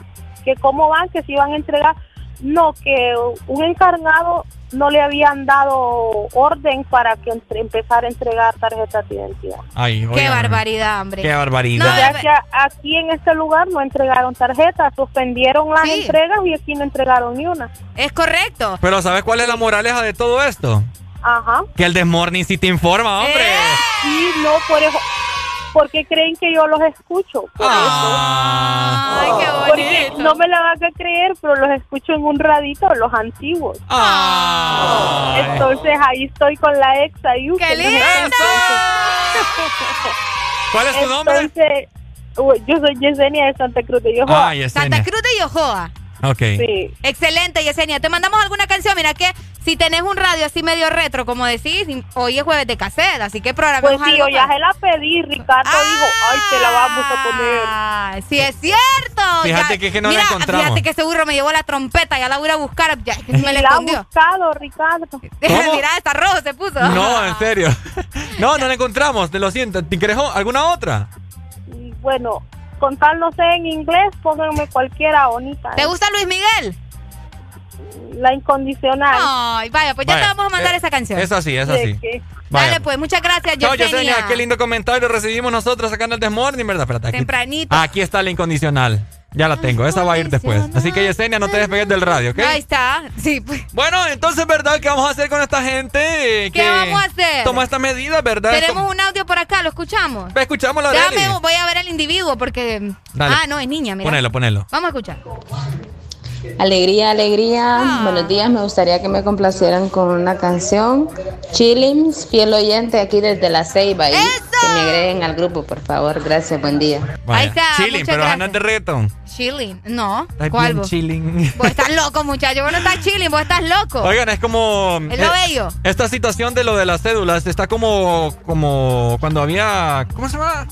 que cómo van que se iban a entregar no que un encargado no le habían dado orden para que entre- empezara a entregar tarjetas de identidad Ay, Qué barbaridad, hombre. Qué barbaridad. ya que aquí en este lugar no entregaron tarjetas, suspendieron las Sí. entregas y aquí no entregaron ni una. Es correcto. Pero ¿sabes cuál es la moraleja de todo esto? Ajá. Que el Desmorning sí te informa, hombre. Y no por eso. Porque creen que yo los escucho? Por Ah. Ay, qué eso. Porque bonito. no me la van a creer, pero los escucho en un radito, los antiguos. Ay. Entonces ahí estoy con la ex ahí. ¡Qué lindo! <laughs> ¿Cuál es tu nombre? Entonces, Yo soy Yesenia de Santa Cruz de Yojoa. Ah, Yesenia. Santa Cruz de Yojoa. Ok. Sí. Excelente, Yesenia. Te mandamos alguna canción. Mira que si tenés un radio así medio retro, como decís, hoy es jueves de cassette, así que programemos Pues sí, algo yo ya se la pedí, Ricardo dijo, ay, te la vamos a poner. Ah, sí es cierto. Fíjate Ya- que es que no la mira, encontramos. Fíjate que ese burro me llevó la trompeta, ya la voy a buscar, ya es que me la <laughs> la ha escondió. buscado, Ricardo. <laughs> Mira, está rojo se puso. No, en serio. <laughs> No, no la encontramos, te lo siento. ¿Te querés alguna otra? Bueno, con tal no sé en inglés, pónganme cualquiera bonita. ¿Te gusta Luis Miguel? La incondicional. Ay, vaya, pues ya Vaya, te vamos a mandar eh, esa canción. Es así, es así. Dale, pues, muchas gracias, Yesenia. Yesenia. Qué lindo comentario recibimos nosotros acá en el Desmorning, ¿verdad? Espérate, aquí, Tempranito. aquí está la incondicional. Ya la tengo, esa va a ir después. Así que Yesenia, no te despegues del radio, ¿ok? Ahí está. Sí, pues. Bueno, entonces, ¿verdad? ¿Qué vamos a hacer con esta gente? ¿Qué que vamos a hacer? Toma esta medida, ¿verdad? Tenemos un audio por acá, ¿lo escuchamos? Escuchámoslo, Déjame, Arely. voy a ver al individuo porque... Dale. Ah, no, es niña, mira. Ponelo, ponelo. Vamos a escuchar. Alegría, alegría. Buenos días, me gustaría que me complacieran con una canción. Chillings, fiel oyente aquí desde La Ceiba. Y que me agreguen al grupo, por favor. Gracias, buen día. Vaya. está, Chilling, pero andas de reggaeton. Chilling. No, ¿cuál bien vos? chilling. Vos estás loco, muchacho. Vos no estás chilling, vos estás loco. Oigan, es como. Es lo eh, bello. Esta situación de lo de las cédulas está como. como cuando había. ¿Cómo se llama?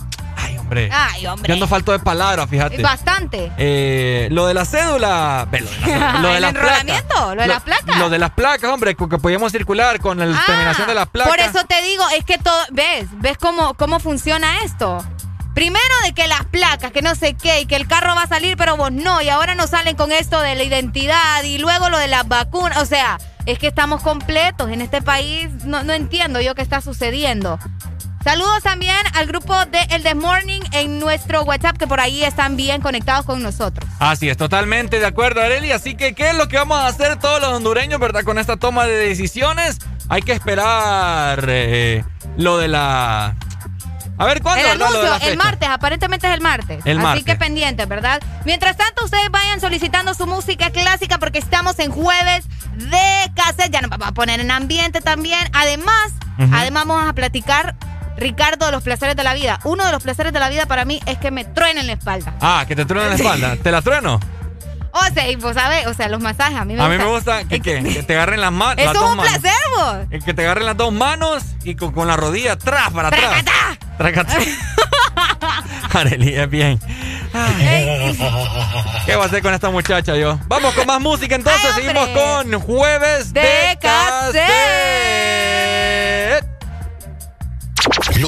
Ay, hombre. Ay, hombre. Yo ando falto de palabras, fíjate. Bastante. Eh, lo de la cédula. Lo de, la- <laughs> lo de ¿El las placas. ¿Lo de las placas? Lo de las placas, hombre, que podíamos circular con la Ah, terminación de las placas. Por eso te digo, es que todo, ves, ves cómo, cómo funciona esto. Primero de que las placas, que no sé qué, y que el carro va a salir, pero vos no, y ahora nos salen con esto de la identidad, y luego lo de las vacunas, o sea, es que estamos completos en este país, no, no entiendo yo qué está sucediendo. Saludos también al grupo de El This Morning en nuestro WhatsApp, que por ahí están bien conectados con nosotros. Así es, totalmente de acuerdo, Areli. Así que, ¿qué es lo que vamos a hacer todos los hondureños, verdad? Con esta toma de decisiones. Hay que esperar eh, lo de la. A ver, ¿cuándo? El anuncio, el martes, aparentemente es el martes. El Así martes. que pendientes, ¿verdad? Mientras tanto, ustedes vayan solicitando su música clásica porque estamos en jueves de cassette. Ya nos vamos a poner en ambiente también. Además, además vamos a platicar, Ricardo, los placeres de la vida. Uno de los placeres de la vida para mí es que me truenen la espalda. Ah, que te truena la espalda. ¿Te la trueno? O sea, y vos sabés, o sea, los masajes a mí me A mí me gusta que, que- <laughs> que te agarren las manos. Eso es un placer, vos. Que te agarren las dos manos y con, con la rodilla atrás, para atrás. ¡Tracatá! <laughs> Areli, es bien. Ay. ¿Qué va a hacer con esta muchacha yo? Vamos con más música entonces. Seguimos con Jueves de, De Cassette.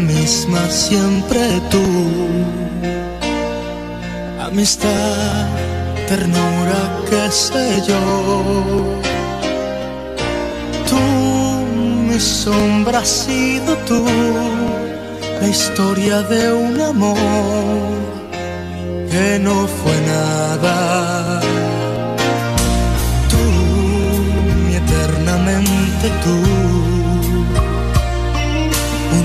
Misma siempre tú. Amistad, ternura, qué sé yo. Tú, mi sombra has sido tú. La historia de un amor que no fue nada. Tú, mi eternamente tú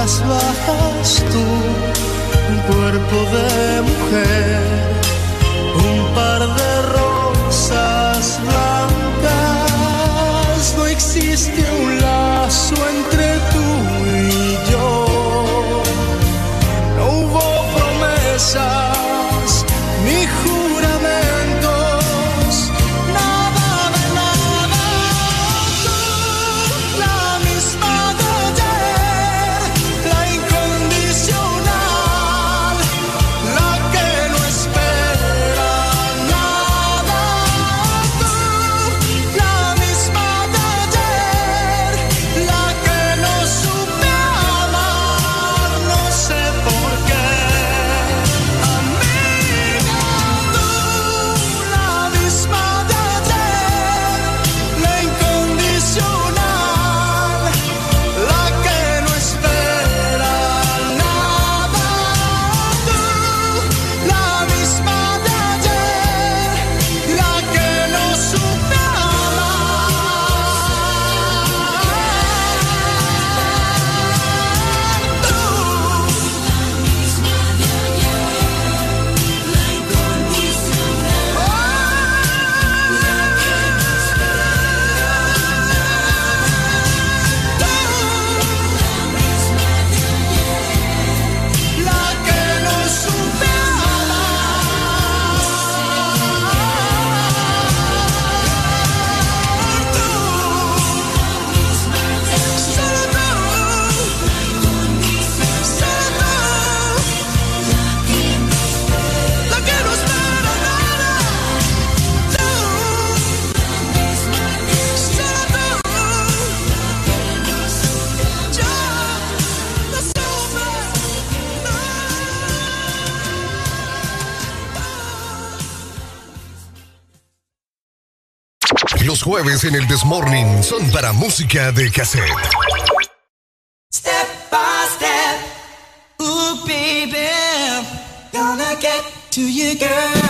Horas bajas tú, un cuerpo de mujer, un par de rosas blancas. No existe un lazo entre tú y yo. No hubo promesas jueves en el Desmorning son para música de cassette. Step by step, ooh baby, gonna get to you, girl.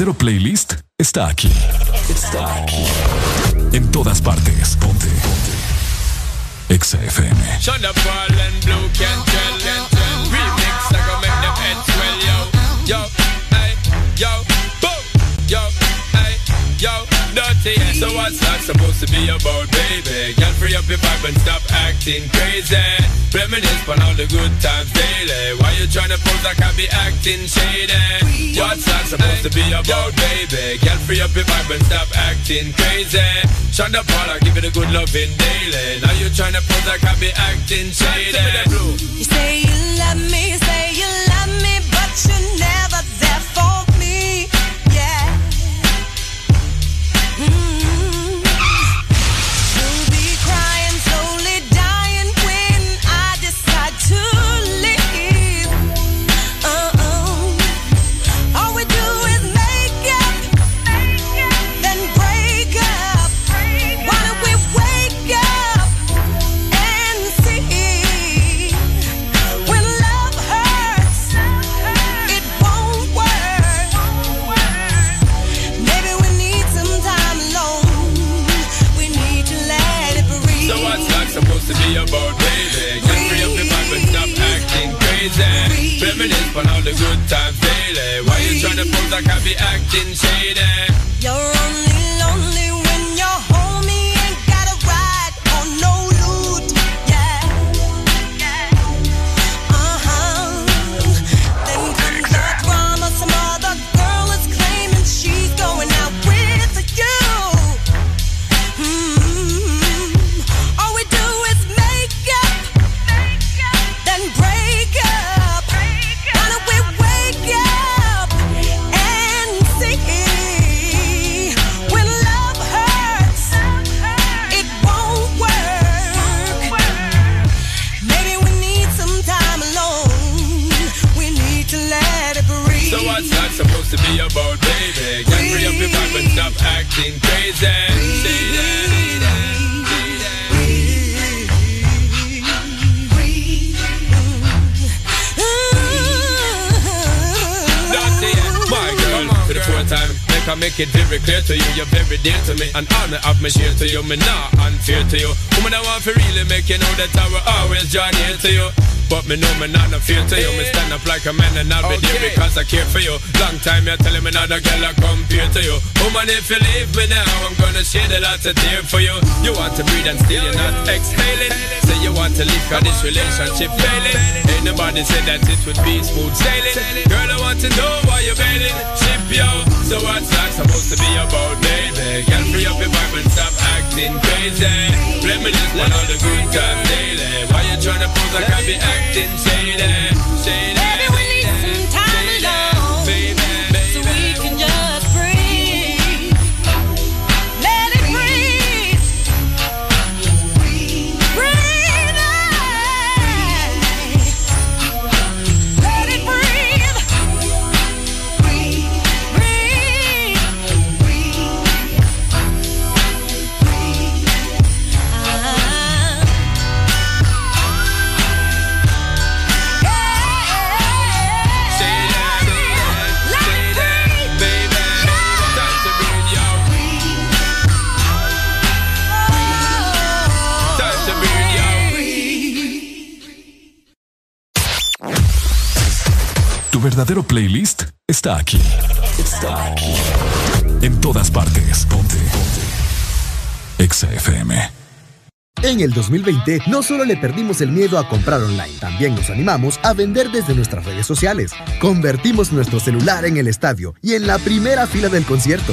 Verdadero playlist está aquí. Está aquí. En todas partes. Ponte. Ponte. Exa FM. So what's that supposed to be about, baby? Free up your vibe and stop acting crazy. Reminisce on all the good times daily. Why you pose like I be acting shady? Be about, baby? Girl, free up your vibe and stop acting crazy. Up, Paul, I give it a good loving daily. Now you tryna pose like I be acting shady. You say you love me, you say you love me, but you're never be clear to you, you're very dear to me. And honor of me share to you, me not unfair to you. Woman, I want to really make you know that I will always join here to you. But me know me not no fear to you. Me stand up like a man and I'll be there because I care for you. Long time you're telling me not a girl I compare to you. Woman, if you leave me now, I'm gonna shed a lot of tears for you. You want to breathe and still you're not exhaling. You want to leave cause this relationship failing. Ain't nobody said that it would be smooth sailing. Girl, I want to know why you're bailing. Ship yo. So what's that supposed to be about, baby? Girl, free up your vibe and stop acting crazy. Reminisce on all the good times daily. Why you tryna pose like I be acting shady? Shady. Playlist está aquí. Está aquí. En todas partes. Ponte. Ponte. Exa FM. En el 2020 no solo le perdimos el miedo a comprar online, también nos animamos a vender desde nuestras redes sociales. Convertimos nuestro celular en el estadio y en la primera fila del concierto.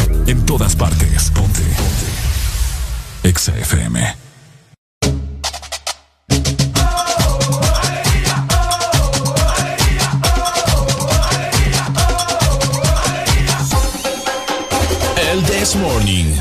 En todas partes. Ponte. Ponte. Exa FM. El This Morning.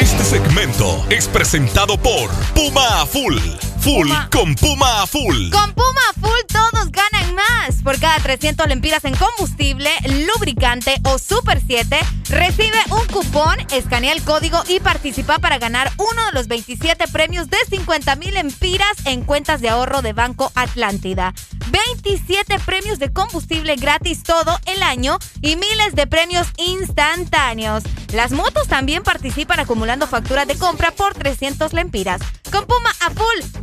Este segmento es presentado por Puma Full. Full con Puma Full. Con Puma Full todos ganan más. Por cada 300 lempiras en combustible, lubricante o Super 7, recibe un cupón, escanea el código y participa para ganar uno de los 27 premios de 50 mil lempiras en cuentas de ahorro de Banco Atlántida. 27 premios de combustible gratis todo el año y miles de premios instantáneos. Las motos también participan acumulando facturas de compra por 300 lempiras. Con Puma a full,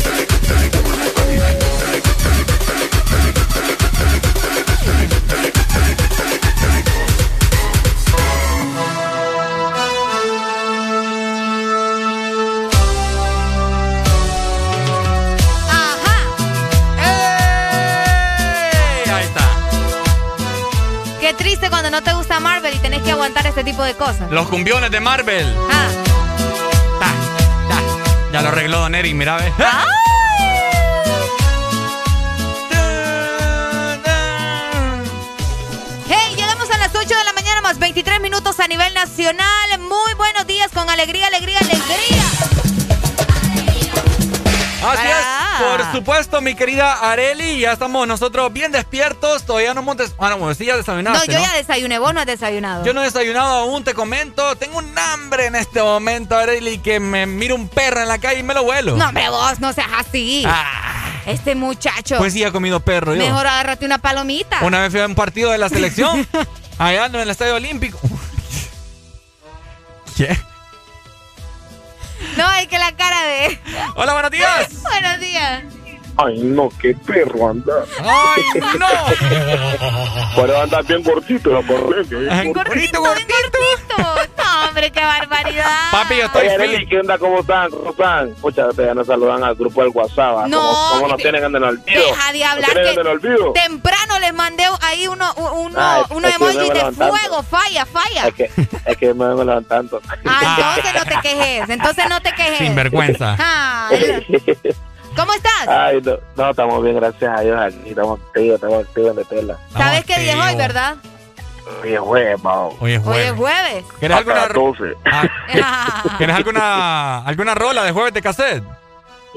No te gusta Marvel y tenés que aguantar este tipo de cosas. Los cumbiones de Marvel. Ah. Ya lo arregló Don Eric, mira, ve. Hey, llegamos a las 8 de la mañana más 23 minutos a nivel nacional. Muy buenos días con alegría, alegría, alegría. Así es, por supuesto, mi querida Areli, ya estamos nosotros bien despiertos, todavía no montes... Ah, no, sí, ya No, desayunaste, yo ¿no? ya desayuné, vos no has desayunado. Yo no he desayunado aún, te comento. Tengo un hambre en este momento, Areli, que me miro un perro en la calle y me lo vuelo. No, hombre, vos no seas así. Este muchacho. Pues sí, he comido perro yo. Mejor agárrate una palomita. Una vez fui a un partido de la selección, <laughs> allá en el Estadio Olímpico. <laughs> ¿Qué? No, hay que la cara de. Hola, buenos días. <laughs> buenos días. Ay, no, qué perro anda. ¡Ay, no! <laughs> Pero anda bien gordito la corriente. Gordito, gordito. No, hombre, qué barbaridad. Papi, yo estoy Oye, Arely, ¿qué onda? ¿Cómo están? ¿Cómo están? Muchas gracias, nos saludan al grupo del WhatsApp. ¿ah? No, ¿Cómo, cómo nos que- tienen en el olvido? Deja de hablar ¿Nos tienen que en el olvido? temprano les mandé ahí uno, uno, Ay, uno emoji de levantando. fuego, falla, falla. Es que, es que me vengo levantando. Ah, entonces no te quejes, entonces no te quejes. Sinvergüenza. Ah, <laughs> ¿Cómo estás? Ay, no, no, estamos bien, gracias a Dios. Aquí estamos activos, estamos activos de tela. ¿Sabes qué día es hoy, verdad? Oye, jueves, mao. Hoy es Hoy es jueves. jueves. ¿Quieres alguna, 12. ¿Quieres alguna, alguna rola de jueves de cassette?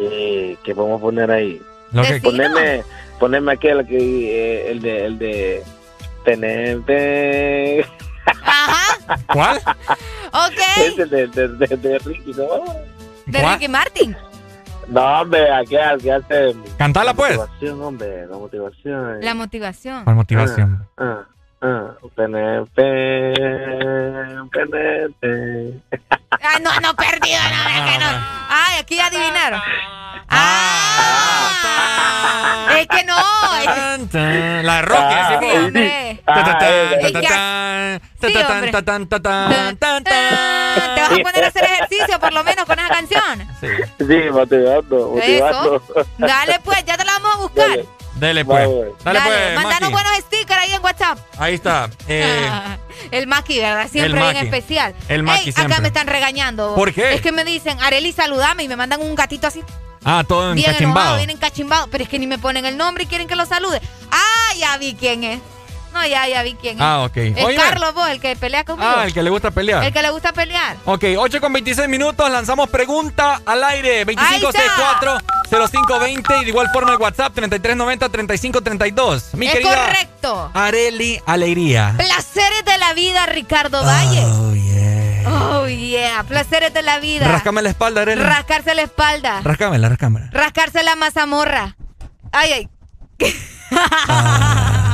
Eh, ¿Qué podemos poner ahí? Lo que- Poneme, poneme aquel que, eh, el de, el de, tenente. ¿Cuál? Ok. Es el de, de, de, de Ricky, ¿no? De Ricky Martin. No, hombre, aquel que hace. Cantala, pues. Motivación, hombre, la motivación. La motivación. ¿Cuál motivación? Ah, ah, penete, penete. Ay, no, no, perdido, no, es que no. Ay, aquí adivinaron. Ah, es que no. La de Rocky, Ah. Sí, Sí. Te vas a poner a hacer ejercicio por lo menos con esa canción. Sí, motivando, motivando. Dale pues, ya te la vamos a buscar. Dele pues. Dale pues, Mandanos Maki. buenos stickers ahí en WhatsApp. Ahí está. Eh, <laughs> El Maki, ¿verdad? Siempre El bien especial. El Maki Ey, acá me están regañando. ¿Por qué? Es que me dicen, Areli, saludame y me mandan un gatito así, ah, todo bien enojado, encachimbado. bien encachimbado. Pero es que ni me ponen el nombre y quieren que lo salude. Ah, ya vi quién es. No, ya, ya vi quién es. Ah, ok. Es Óyeme. Carlos, vos, el que pelea conmigo. Ah, el que le gusta pelear. El que le gusta pelear. Ok, 8 con 26 minutos, lanzamos pregunta al aire, Ahí 2564-0520 y de igual forma el WhatsApp 3390-3532. Mi es querida correcto. Areli Alegría. Placeres de la vida, Ricardo Valle. Oh, yeah. Oh, yeah. Placeres de la vida. Rascame la espalda, Areli. Rascarse la espalda. Rascámela, rascámela. Rascarse la mazamorra. Ay, ay. Yeah. <laughs>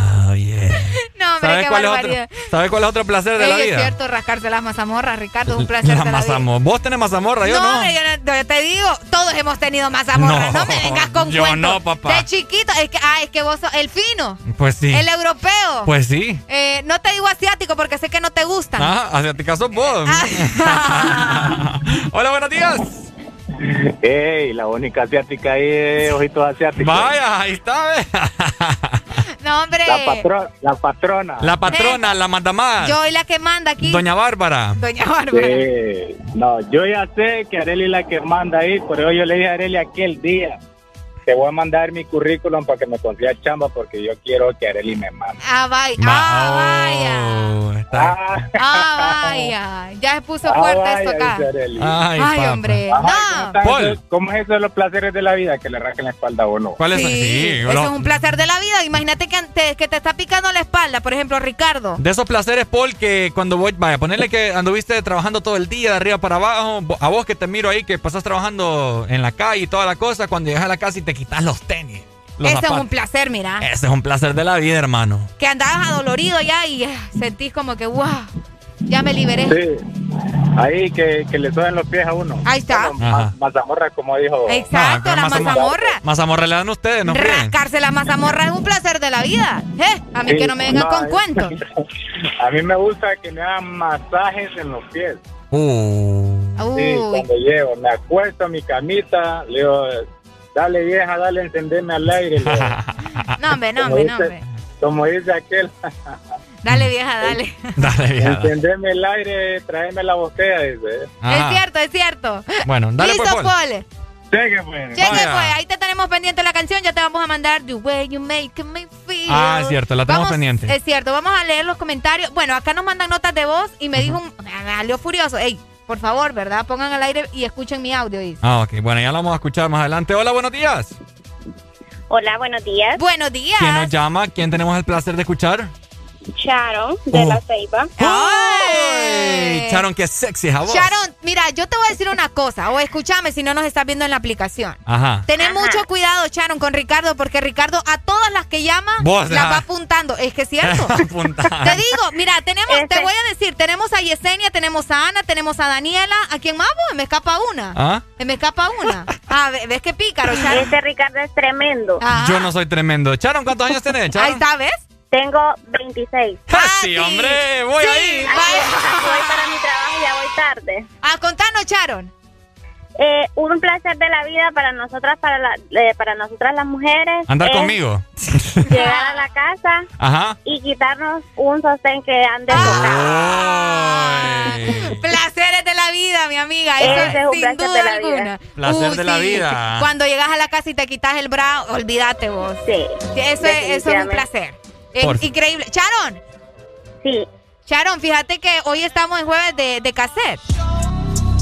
No, hombre, ¿Sabes qué cuál, es barbaridad. otro, ¿Sabes cuál es otro placer de Ey, la es vida? cierto, rascarse las mazamorras, Ricardo, es un placer <laughs> La de la vida. mazamorra. Vos tenés mazamorra, yo no, no. hombre, yo, no- yo te digo, todos hemos tenido mazamorra. No, No, me vengas con yo cuentos. no, papá. De chiquito, es que, ah, es que vos sos el fino, Pues sí. el europeo. Pues sí. Eh, no te digo asiático porque sé que no te gustan. Ah, asiática sos vos. <laughs> Hola, buenos días. Ey, la única asiática ahí es ojitos asiáticos. Vaya, ahí está, ve. <laughs> No, hombre. La, patro- la patrona. La patrona, la mandamás. Yo soy la que manda aquí. Doña Bárbara. Doña Bárbara. Sí. No, yo ya sé que Areli es la que manda ahí, pero yo le dije a Areli aquel día. Te voy a mandar mi currículum para que me consiga chamba porque yo quiero que Areli me mande. Ah, vaya. Ma- Ah, vaya. Está- Ah, vaya. Ya se puso Ah, fuerte vaya, esto acá. Ay, hombre. Ajá, No. ¿cómo, están Paul. esos- ¿Cómo es eso de los placeres de la vida? Que le rasquen la espalda o no. ¿Cuál es? Sí, eso lo- es un placer de la vida. Imagínate que, te, que te está picando la espalda, por ejemplo, Ricardo. De esos placeres, Paul, que cuando voy, vaya, ponerle que anduviste trabajando todo el día de arriba para abajo, a vos que te miro ahí que pasás trabajando en la calle y toda la cosa, cuando llegas a la casa y te quitas los tenis. los Ese es un placer, mira. Ese es un placer de la vida, hermano. Que andabas adolorido ya y eh, sentís como que, wow, ya me liberé. Sí. Ahí que, que le suben los pies a uno. Ahí está. Bueno, ma- mazamorra, como dijo. Exacto, la mazamorra. Mazamorra le dan ustedes, ¿no? Rascarse la mazamorra es un placer de la vida. ¿Eh? A mí Sí, que no me vengan no, con cuentos. <laughs> A mí me gusta que me hagan masajes en los pies. Uh. Sí, Uy. cuando llego, me acuesto a mi camita, le digo, dale vieja, dale, encendeme al aire. No, hombre, <laughs> no, hombre, no, hombre. Como dice aquel, Dale, vieja, <laughs> dale. Dale, vieja. Encendeme el aire, tráeme la botella, dice. Ajá. Es cierto, es cierto. Bueno, dale Listo, pues, Paul. Paul. Cheque, pues. Cheque, pues. Ahí te tenemos pendiente la canción. Ya te vamos a mandar The Way You Make Me Feel. Ah, es cierto, la tenemos Vamos- pendiente. Es cierto, vamos a leer los comentarios. Bueno, acá nos mandan notas de voz y me dijo, un- me salió furioso. Ey, por favor, ¿verdad? Pongan al aire y escuchen mi audio. dice. Ah, ok. Bueno, ya lo vamos a escuchar más adelante. Hola, buenos días. Hola, buenos días. Buenos días. ¿Quién nos llama? ¿Quién tenemos el placer de escuchar? Sharon, de Oh. La Ceiba. Ey, Sharon, qué sexy voz. Sharon, mira, yo te voy a decir una cosa, o escúchame si no nos estás viendo en la aplicación. Ajá. Ten mucho cuidado, Sharon, con Ricardo, porque Ricardo a todas las que llama Vos, las ajá. va apuntando. Es que es cierto. <laughs> Te digo, mira, tenemos, te voy a decir, tenemos a Yesenia, tenemos a Ana, tenemos a Daniela. ¿A quién más? vos? Me escapa una. ¿Ah? Me escapa una. <laughs> Ah, ve- ves que pícaro, Sharon. Este Ricardo es tremendo. Yo no soy tremendo. Sharon, ¿cuántos años tenés, Sharon? Ahí está, ¿ves? Tengo 26. Ah, sí, hombre, voy Sí, ahí. Voy para mi trabajo, ya voy tarde. Ah, contanos, Sharon. Eh, un placer de la vida para nosotras, para, la- eh, para nosotras las mujeres. Andar es conmigo. Llegar a la casa Ajá. y quitarnos un sostén que ande Placeres de la vida, mi amiga. Eso Ese es un sin placer duda de la alguna. vida. Placer de la vida. Cuando llegas a la casa y te quitas el bra, olvídate vos. Sí. Eso es, eso es un placer. Es Por- increíble. Sharon. Sí. Sharon, fíjate que hoy estamos en jueves de, de cassette.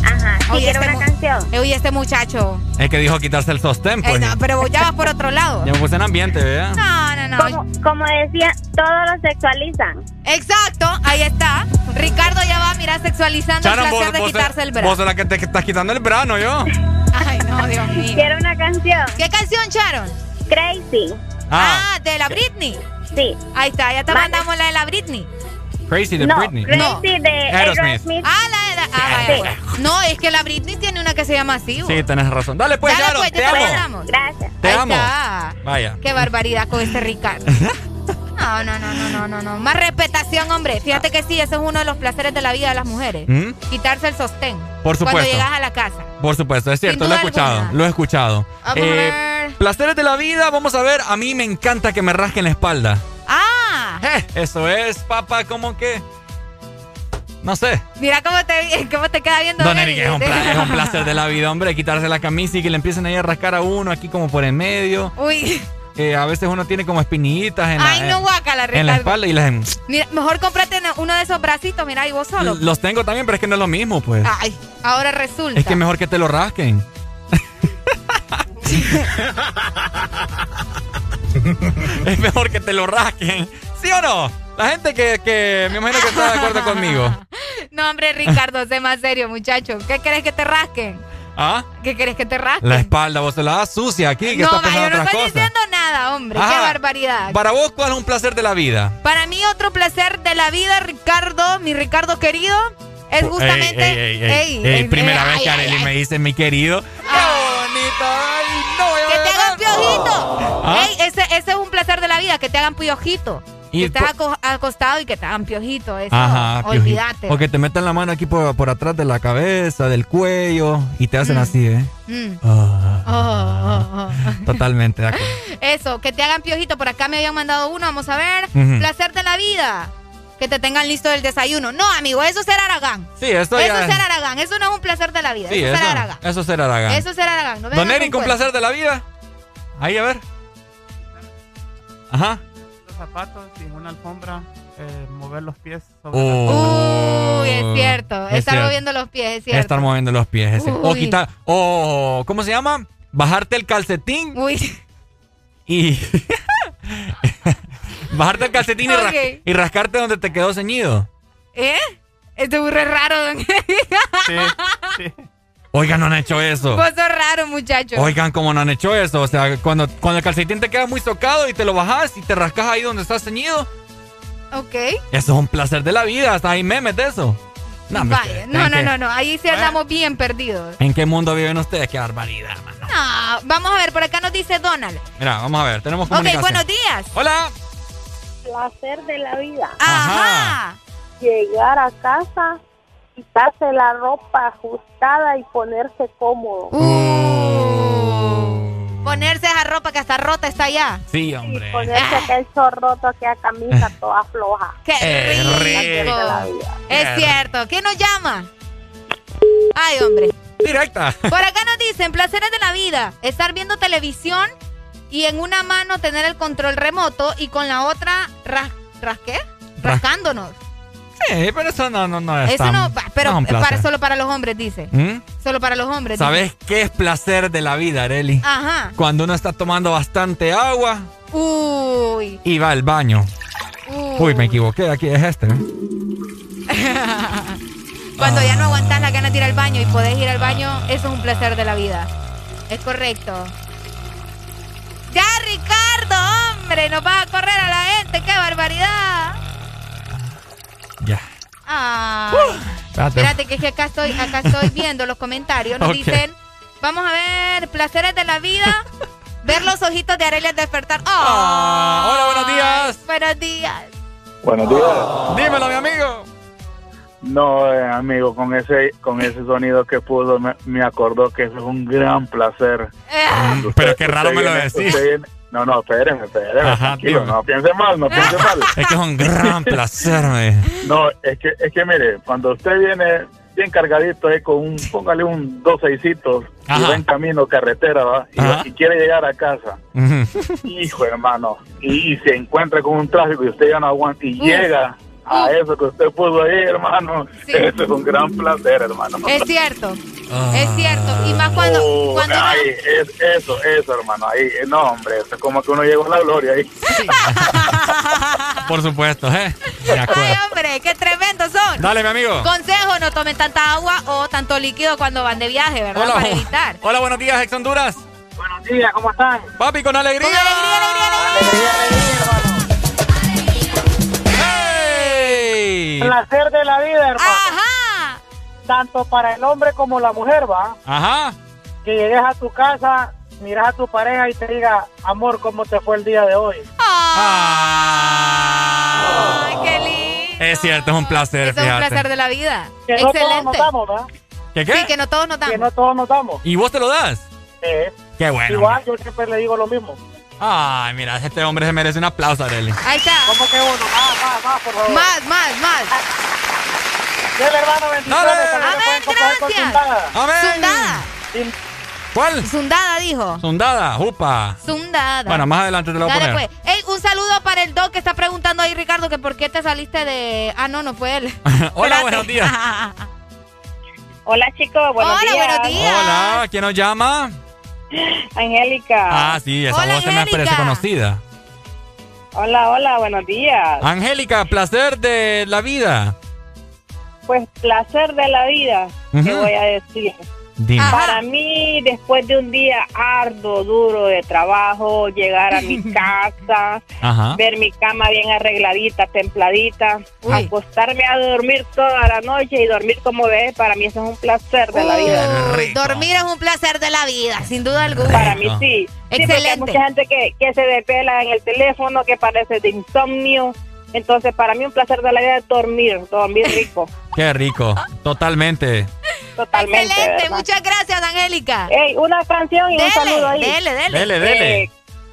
Ajá. Hoy quiero este una canción. Hoy este muchacho. Es que dijo quitarse el sostén, Eh, pues. no, pero ya vas por otro lado. Ya me puse en ambiente, ¿verdad? No, no, no. Como, como decía, todos lo sexualizan. Exacto, ahí está. Ricardo ya va, mira, sexualizando Sharon, el placer vos, de vos, quitarse el vos brazo. sos la que te estás quitando el brano, yo. Ay, no, Dios mío. Quiero una canción. ¿Qué canción, Sharon? Crazy. Ah, Ah, de la Britney. Sí. Ahí está, ya te Vale. mandamos la de la Britney. Crazy de no, Britney. Crazy de Aerosmith. Aerosmith. Ah, la de la. Ah, vaya, Sí. pues. No, es que la Britney tiene una que se llama así. Sí, tenés razón. Dale pues, Dale, Sharon, pues, te ya te amo. mandamos. Gracias. Te Ahí amo. está. Vaya. Qué barbaridad con este Ricardo. <laughs> No, no, no, no, no, no, no. Más respetación, hombre. Fíjate que sí, ese es uno de los placeres de la vida de las mujeres. ¿Mm? Quitarse el sostén. Por Cuando supuesto. llegas a la casa. Por supuesto, es cierto, lo he escuchado, alguna. lo he escuchado. A ver. Placeres de la vida, vamos a ver, a mí me encanta que me rasquen la espalda. Ah, Eh, eso es, papá, como que... No sé. mira cómo te, <laughs> cómo te queda viendo. Don Eric. Es un, pla- es un <laughs> placer de la vida, hombre, quitarse la camisa y que le empiecen ahí a rascar a uno aquí como por en medio. Uy, Eh, a veces uno tiene como espinillitas en, ay, la, no guácala, en la espalda y las... Mira, mejor cómprate uno de esos bracitos, mira, y vos solo. Los tengo también, pero es que no es lo mismo, pues. Ay, ahora resulta. Es que mejor que te lo rasquen. <laughs> es mejor que te lo rasquen. ¿Sí o no? La gente que, que me imagino que está de acuerdo conmigo. <laughs> No, hombre, Ricardo, sé más serio, muchacho. ¿Qué querés que te rasquen? ¿Ah? ¿Qué querés que te rasquen? La espalda, vos se la das sucia aquí, que no, está pensando yo no otras estoy cosas. diciendo nada, hombre. Ajá. Qué barbaridad. Para vos, ¿cuál es un placer de la vida? Para mí, otro placer de la vida, Ricardo, mi Ricardo querido, es justamente. Ey, ey, ey, ey, primera vez que Arely me dice mi querido. ¡Qué bonito! ¡Ay, no Que te hagan piojito. ¿Ah? Ey, ese, ese es un placer de la vida, que te hagan piojito. Y que aco- acostado y que te hagan piojito. Eso, Ajá, piojito. olvídate. O que te metan la mano aquí por, por atrás de la cabeza, del cuello, y te hacen así, ¿eh? Mm. Ah, Oh, oh, oh. totalmente de acuerdo. Eso, que te hagan piojito. Por acá me habían mandado uno, vamos a ver. Ujú. Placer de la vida. Que te tengan listo el desayuno. No, amigo, eso es ser Aragán. Sí, esto Eso ya es ser Aragán. Eso no es un placer de la vida. Sí, eso es eso, ser Aragán. eso será Aragán. Eso es ser Aragán. No Don Eric, con un placer de la vida. Ahí, a ver. Ajá. Zapatos y una alfombra, eh, mover los pies sobre Oh, Uy, es cierto. es Estar cierto. moviendo los pies, es cierto. Estar moviendo los pies. es cierto. O quitar. O. ¿Cómo se llama? Bajarte el calcetín. Uy. Y. <laughs> bajarte el calcetín y, rascarte donde te quedó ceñido. ¿Eh? Este burro es raro, don Oigan, no han hecho eso. Vos sos raro, muchacho. Oigan, ¿cómo no han hecho eso? O sea, cuando, cuando el calcetín te queda muy socado y te lo bajas y te rascas ahí donde estás ceñido. Ok. Eso es un placer de la vida. Hasta hay memes de eso. No, hombre, Vaya. ¿en No, no, no, no. Ahí sí andamos bien perdidos. ¿En qué mundo viven ustedes? Qué barbaridad, hermano. No, vamos a ver, por acá nos dice Donald. Mira, vamos a ver, tenemos Ok, comunicación. buenos días. Hola. Placer de la vida. Ajá. Llegar a casa, quitarse la ropa ajustada y ponerse cómodo. Uh. Ponerse esa ropa que hasta rota está ya. Sí, hombre. Ponerse aquel chorroto, aquella camisa toda floja. ¡Qué rico! rico. Es cierto. ¿Quién nos llama? Ay, hombre. Directa. Por acá nos dicen, placeres de la vida. Estar viendo televisión y en una mano tener el control remoto y con la otra ras, ¿ras qué? Rascándonos. Sí, pero eso no, no, no es Eso tan- no, pero no es para, solo para los hombres, dice. ¿Mm? Solo para los hombres. ¿Sabes qué es placer de la vida, Areli? Ajá. Cuando uno está tomando bastante agua Uy. y va al baño. Uy, me equivoqué, aquí es este. ¿eh? <laughs> Cuando ya no Ah. aguantas la gana de ir al baño y podés ir al baño, eso es un placer de la vida. Es correcto. Ya, Ricardo, hombre, nos vas a correr a la gente, qué barbaridad. Ya. Ay. Espérate. Espérate, que es que acá estoy, acá estoy viendo los comentarios. Nos <laughs> dicen, vamos a ver, placeres de la vida, <laughs> ver los ojitos de Arelia despertar. Ah, hola, buenos días. Buenos días. Buenos días. Dímelo, mi amigo. No, eh, amigo, con ese con ese sonido que puso me, me acordó que eso es un gran placer. Usted- Pero qué raro me lo decís. usted viene- no, no, espéreme, espéreme, Ajá, tranquilo, no piense mal, no piense <laughs> mal. Es que es un gran placer, me. No, es que, es que mire, cuando usted viene bien cargadito ahí con un, póngale un dos seisitos y va en camino carretera, ¿va? Y, quiere llegar a casa, hijo hermano, y, y se encuentra con un tráfico y usted ya no aguanta y llega a eso que usted puso ahí, hermano, eso es un gran placer, hermano. Es cierto, es cierto. Y más cuando, Oh, cuando uno- es, eso, eso, hermano, ahí, eh, no, hombre, eso es como que uno llegó a la gloria ahí. Por supuesto, ¿eh? De acuerdo. Ay, hombre, qué tremendos son. Dale, mi amigo. Consejo, no tomen tanta agua o tanto líquido cuando van de viaje, ¿verdad? Hola, Para evitar. Hola, buenos días, ex Honduras. Buenos días, ¿cómo están? Papi, con alegría. Placer de la vida, hermano. Ajá. Tanto para el hombre como la mujer, va. Ajá. Que llegues a tu casa, miras a tu pareja y te diga, amor, ¿cómo te fue el día de hoy? Ay, qué lindo. Es cierto, es un placer, es un fíjate. placer de la vida. Que no todos Excelente. nos damos, ¿verdad? ¿Qué qué? Sí, que no todos nos damos. Que no todos nos damos. ¿Y vos te lo das? Eh, Qué bueno. Igual, yo siempre le digo lo mismo. Ay, mira, este hombre se merece un aplauso, Arely. Ahí está. ¿Cómo que uno? Más, más, más, por favor. Más, más, más. Dele, hermano, bendiciones. Con gracias. Amén. Zundada. ¿Cuál? Zundada dijo. Zundada, jupa. Zundada. Bueno, más adelante te lo voy a poner. pues. Ey, un saludo para el doc que está preguntando ahí, Ricardo, que por qué te saliste de. Ah, no, no fue él. <laughs> <laughs> Hola, buenos días. Hola chicos, buenos Hola, días. buenos días. Hola, ¿quién nos llama? Angélica. Ah, sí, esa Hola, voz se me parece conocida. Hola, hola, buenos días. Angélica, placer de la vida. Pues placer de la vida, te Ujú. voy a decir. Dime. Para mí, después de un día arduo, duro de trabajo, llegar a mi <laughs> casa, Ajá. ver mi cama bien arregladita, templadita, acostarme a dormir toda la noche y dormir como ves, para mí eso es un placer de la vida. Dormir es un placer de la vida, sin duda alguna. Para mí sí. Sí, porque hay Excelente. mucha gente que, que se desvela en el teléfono, que parece de insomnio. Entonces, para mí un placer de la vida es dormir, dormir rico. <laughs> Qué rico. Totalmente. Totalmente. Excelente, ¿verdad? muchas gracias, Angélica. Una canción y Dele, un saludo ahí. dele, dele. Dele, dele. Eh,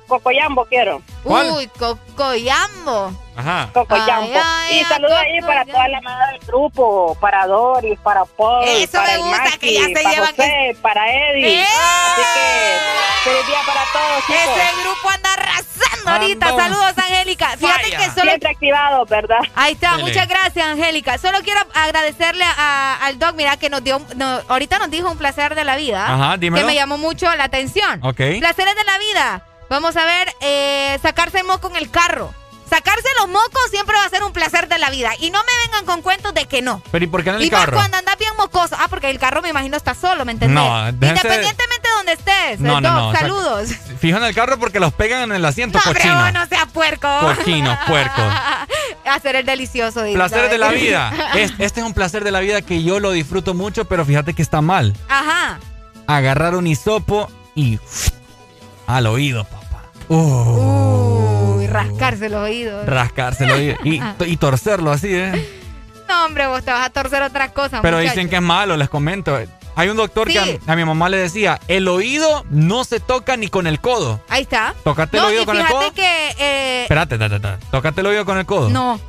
Cocoyambo quiero. ¿Cuál? Uy, Cocoyambo. Ajá. Cocoyambo. Ay, ay, y saludos ahí para toda la manada del grupo, para Doris, para Paul, Eso para me el gusta, Maki, que ya se para llevan José, para Eddie. ¡Eh! Así que feliz día para todos, chicos. Ese grupo anda arrasando ahorita. Saludos, Angélica. Fíjate falla. que solo. Siempre activado, ¿verdad? Ahí está, Dele. muchas gracias, Angélica. Solo quiero agradecerle a- al Doc, mira, que nos dio, no, ahorita nos dijo un placer de la vida. Ajá, dímelo. Que me llamó mucho la atención. Ok. Placeres de la vida. Vamos a ver, eh, sacarse el moco en el carro. Sacarse los mocos siempre va a ser un placer de la vida. Y no me vengan con cuentos de que no. Pero ¿y por qué en el y carro? cuando andas bien mocoso. Ah, porque el carro me imagino está solo, ¿me entendés? No, Independientemente de donde estés. No, no, o sea, saludos. Fijo en el carro porque los pegan en el asiento No, cochino. no sea puerco. Cochinos, puerco. <laughs> Hacer el delicioso. dice, Placer de la vida. <laughs> Es- este es un placer de la vida que yo lo disfruto mucho, pero fíjate que está mal. Ajá. Agarrar un hisopo y al oído, papá. Uh, Uy, rascarse los oídos. rascarse el oído y, <laughs> y torcerlo así, ¿eh? No, hombre, vos te vas a torcer otras cosas. Pero muchacho. dicen que es malo, les comento. hay un doctor que a, a mi mamá le decía, el oído no se toca ni con el codo. Ahí está. Tócate el no, oído y con el fíjate codo. que... eh, Espérate, ta, ta, ta. tócate el oído con el codo. no.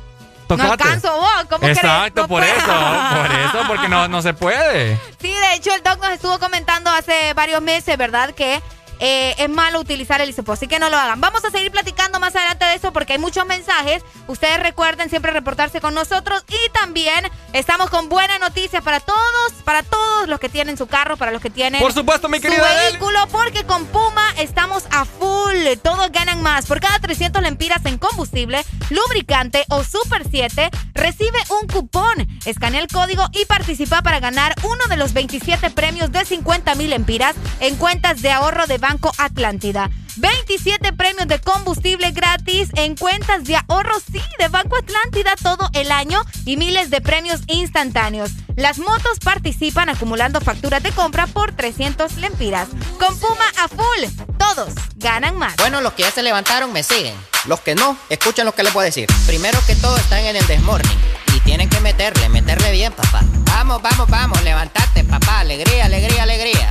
Tócate. No alcanzo vos. ¿Cómo crees? Exacto, No por puedo. eso, por <laughs> eso, porque no, no se puede. Sí, de hecho el doc nos estuvo comentando hace varios meses, ¿verdad? Que eh, es malo utilizar el hisopo, así que no lo hagan. Vamos a seguir platicando más adelante de eso porque hay muchos mensajes. Ustedes recuerden siempre reportarse con nosotros y también estamos con buenas noticias para todos, para todos los que tienen su carro, para los que tienen Por supuesto, mi su querida vehículo, porque con Puma estamos a full. Todos ganan más. Por cada 300 lempiras en combustible, lubricante o Super 7, recibe un cupón. Escanea el código y participa para ganar uno de los 27 premios de 50 mil lempiras en cuentas de ahorro de Banco Atlántida. 27 premios de combustible gratis en cuentas de ahorro, sí, de Banco Atlántida todo el año y miles de premios instantáneos. Las motos participan acumulando facturas de compra por 300 lempiras. Con Puma a full, todos ganan más. Bueno, los que ya se levantaron me siguen. Los que no, escuchen lo que les voy a decir. Primero que todo están en el desmorning. Y tienen que meterle, meterle bien, papá. Vamos, vamos, vamos, levantate, papá. Alegría, alegría, alegría.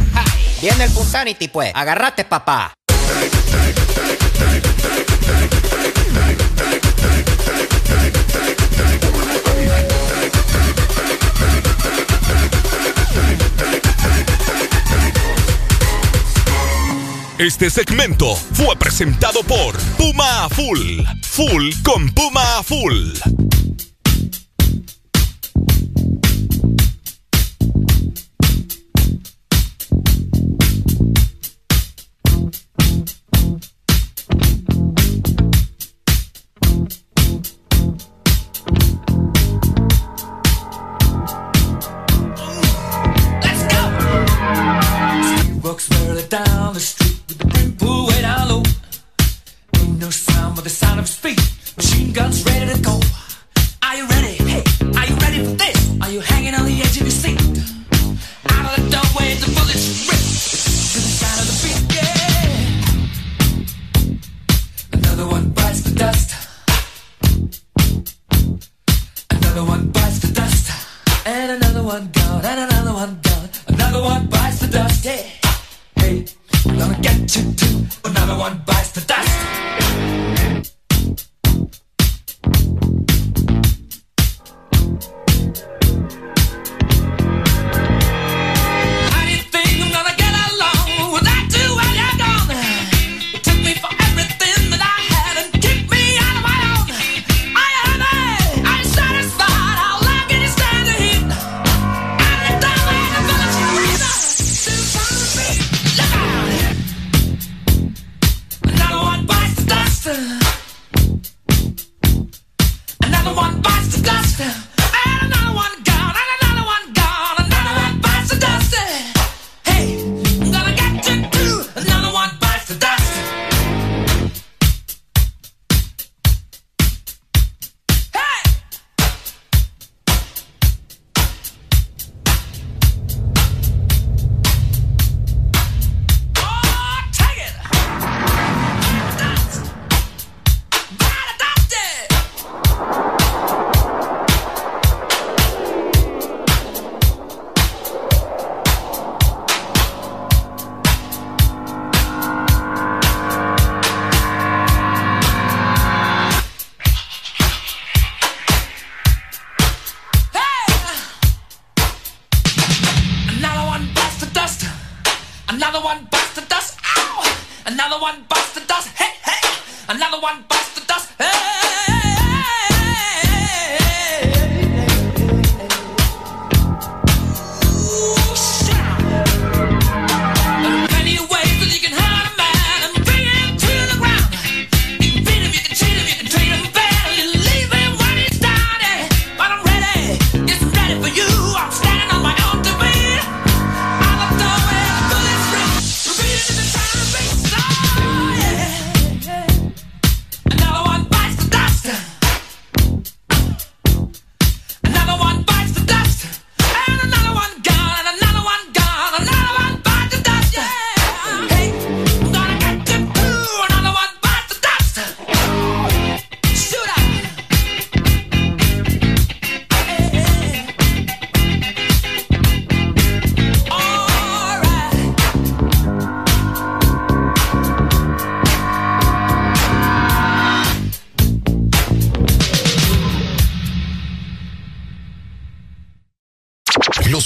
Viene el Punsanity, pues. Agarrate, papá. Este segmento fue presentado por Puma Full. Full con Puma Full.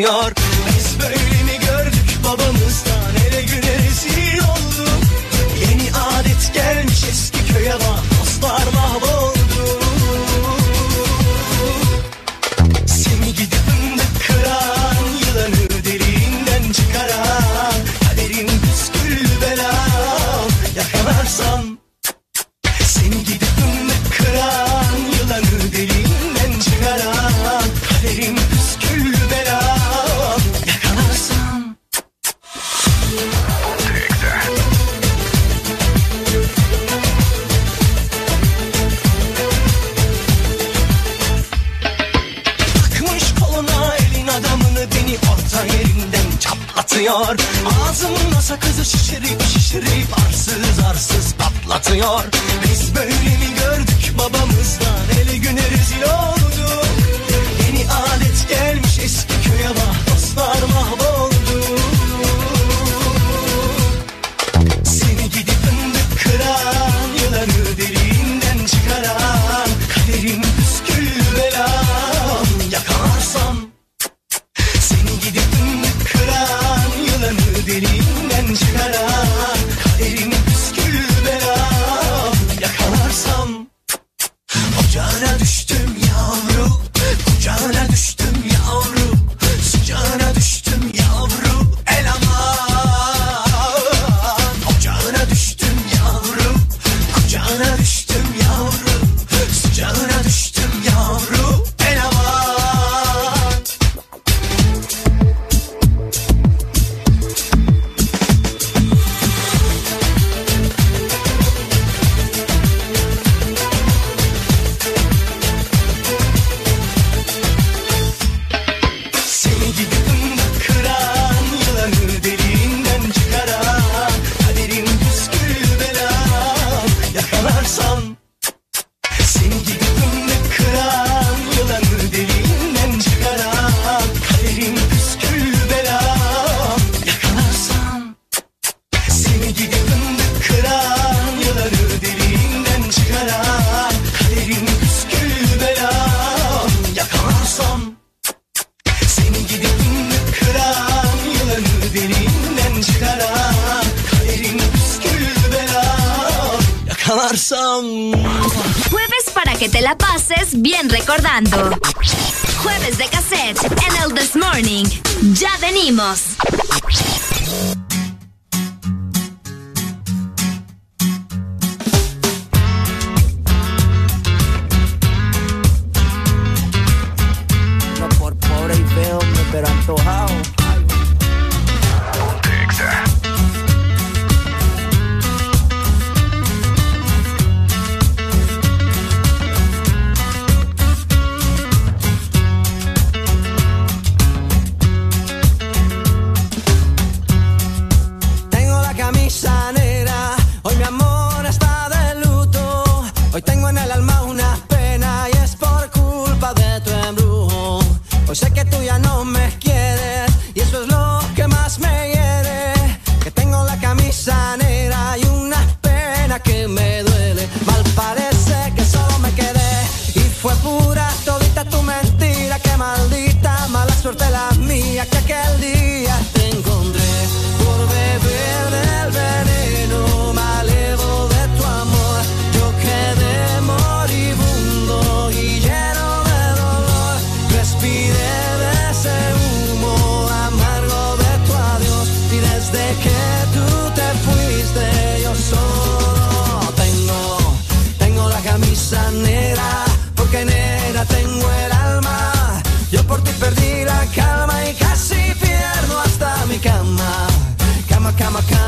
dönüyor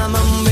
I'm a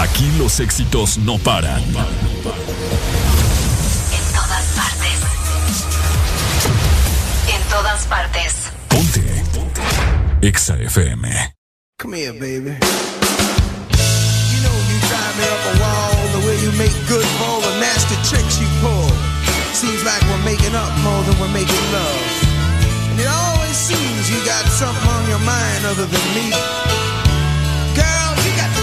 Aquí los éxitos no paran. En todas partes. En todas partes. Ponte. Exa FM. Come here, baby. You know you drive me up a wall the way you make good for all the nasty tricks you pull. Seems like we're making up more than we're making love. And it always seems you got something on your mind other than me. Girl,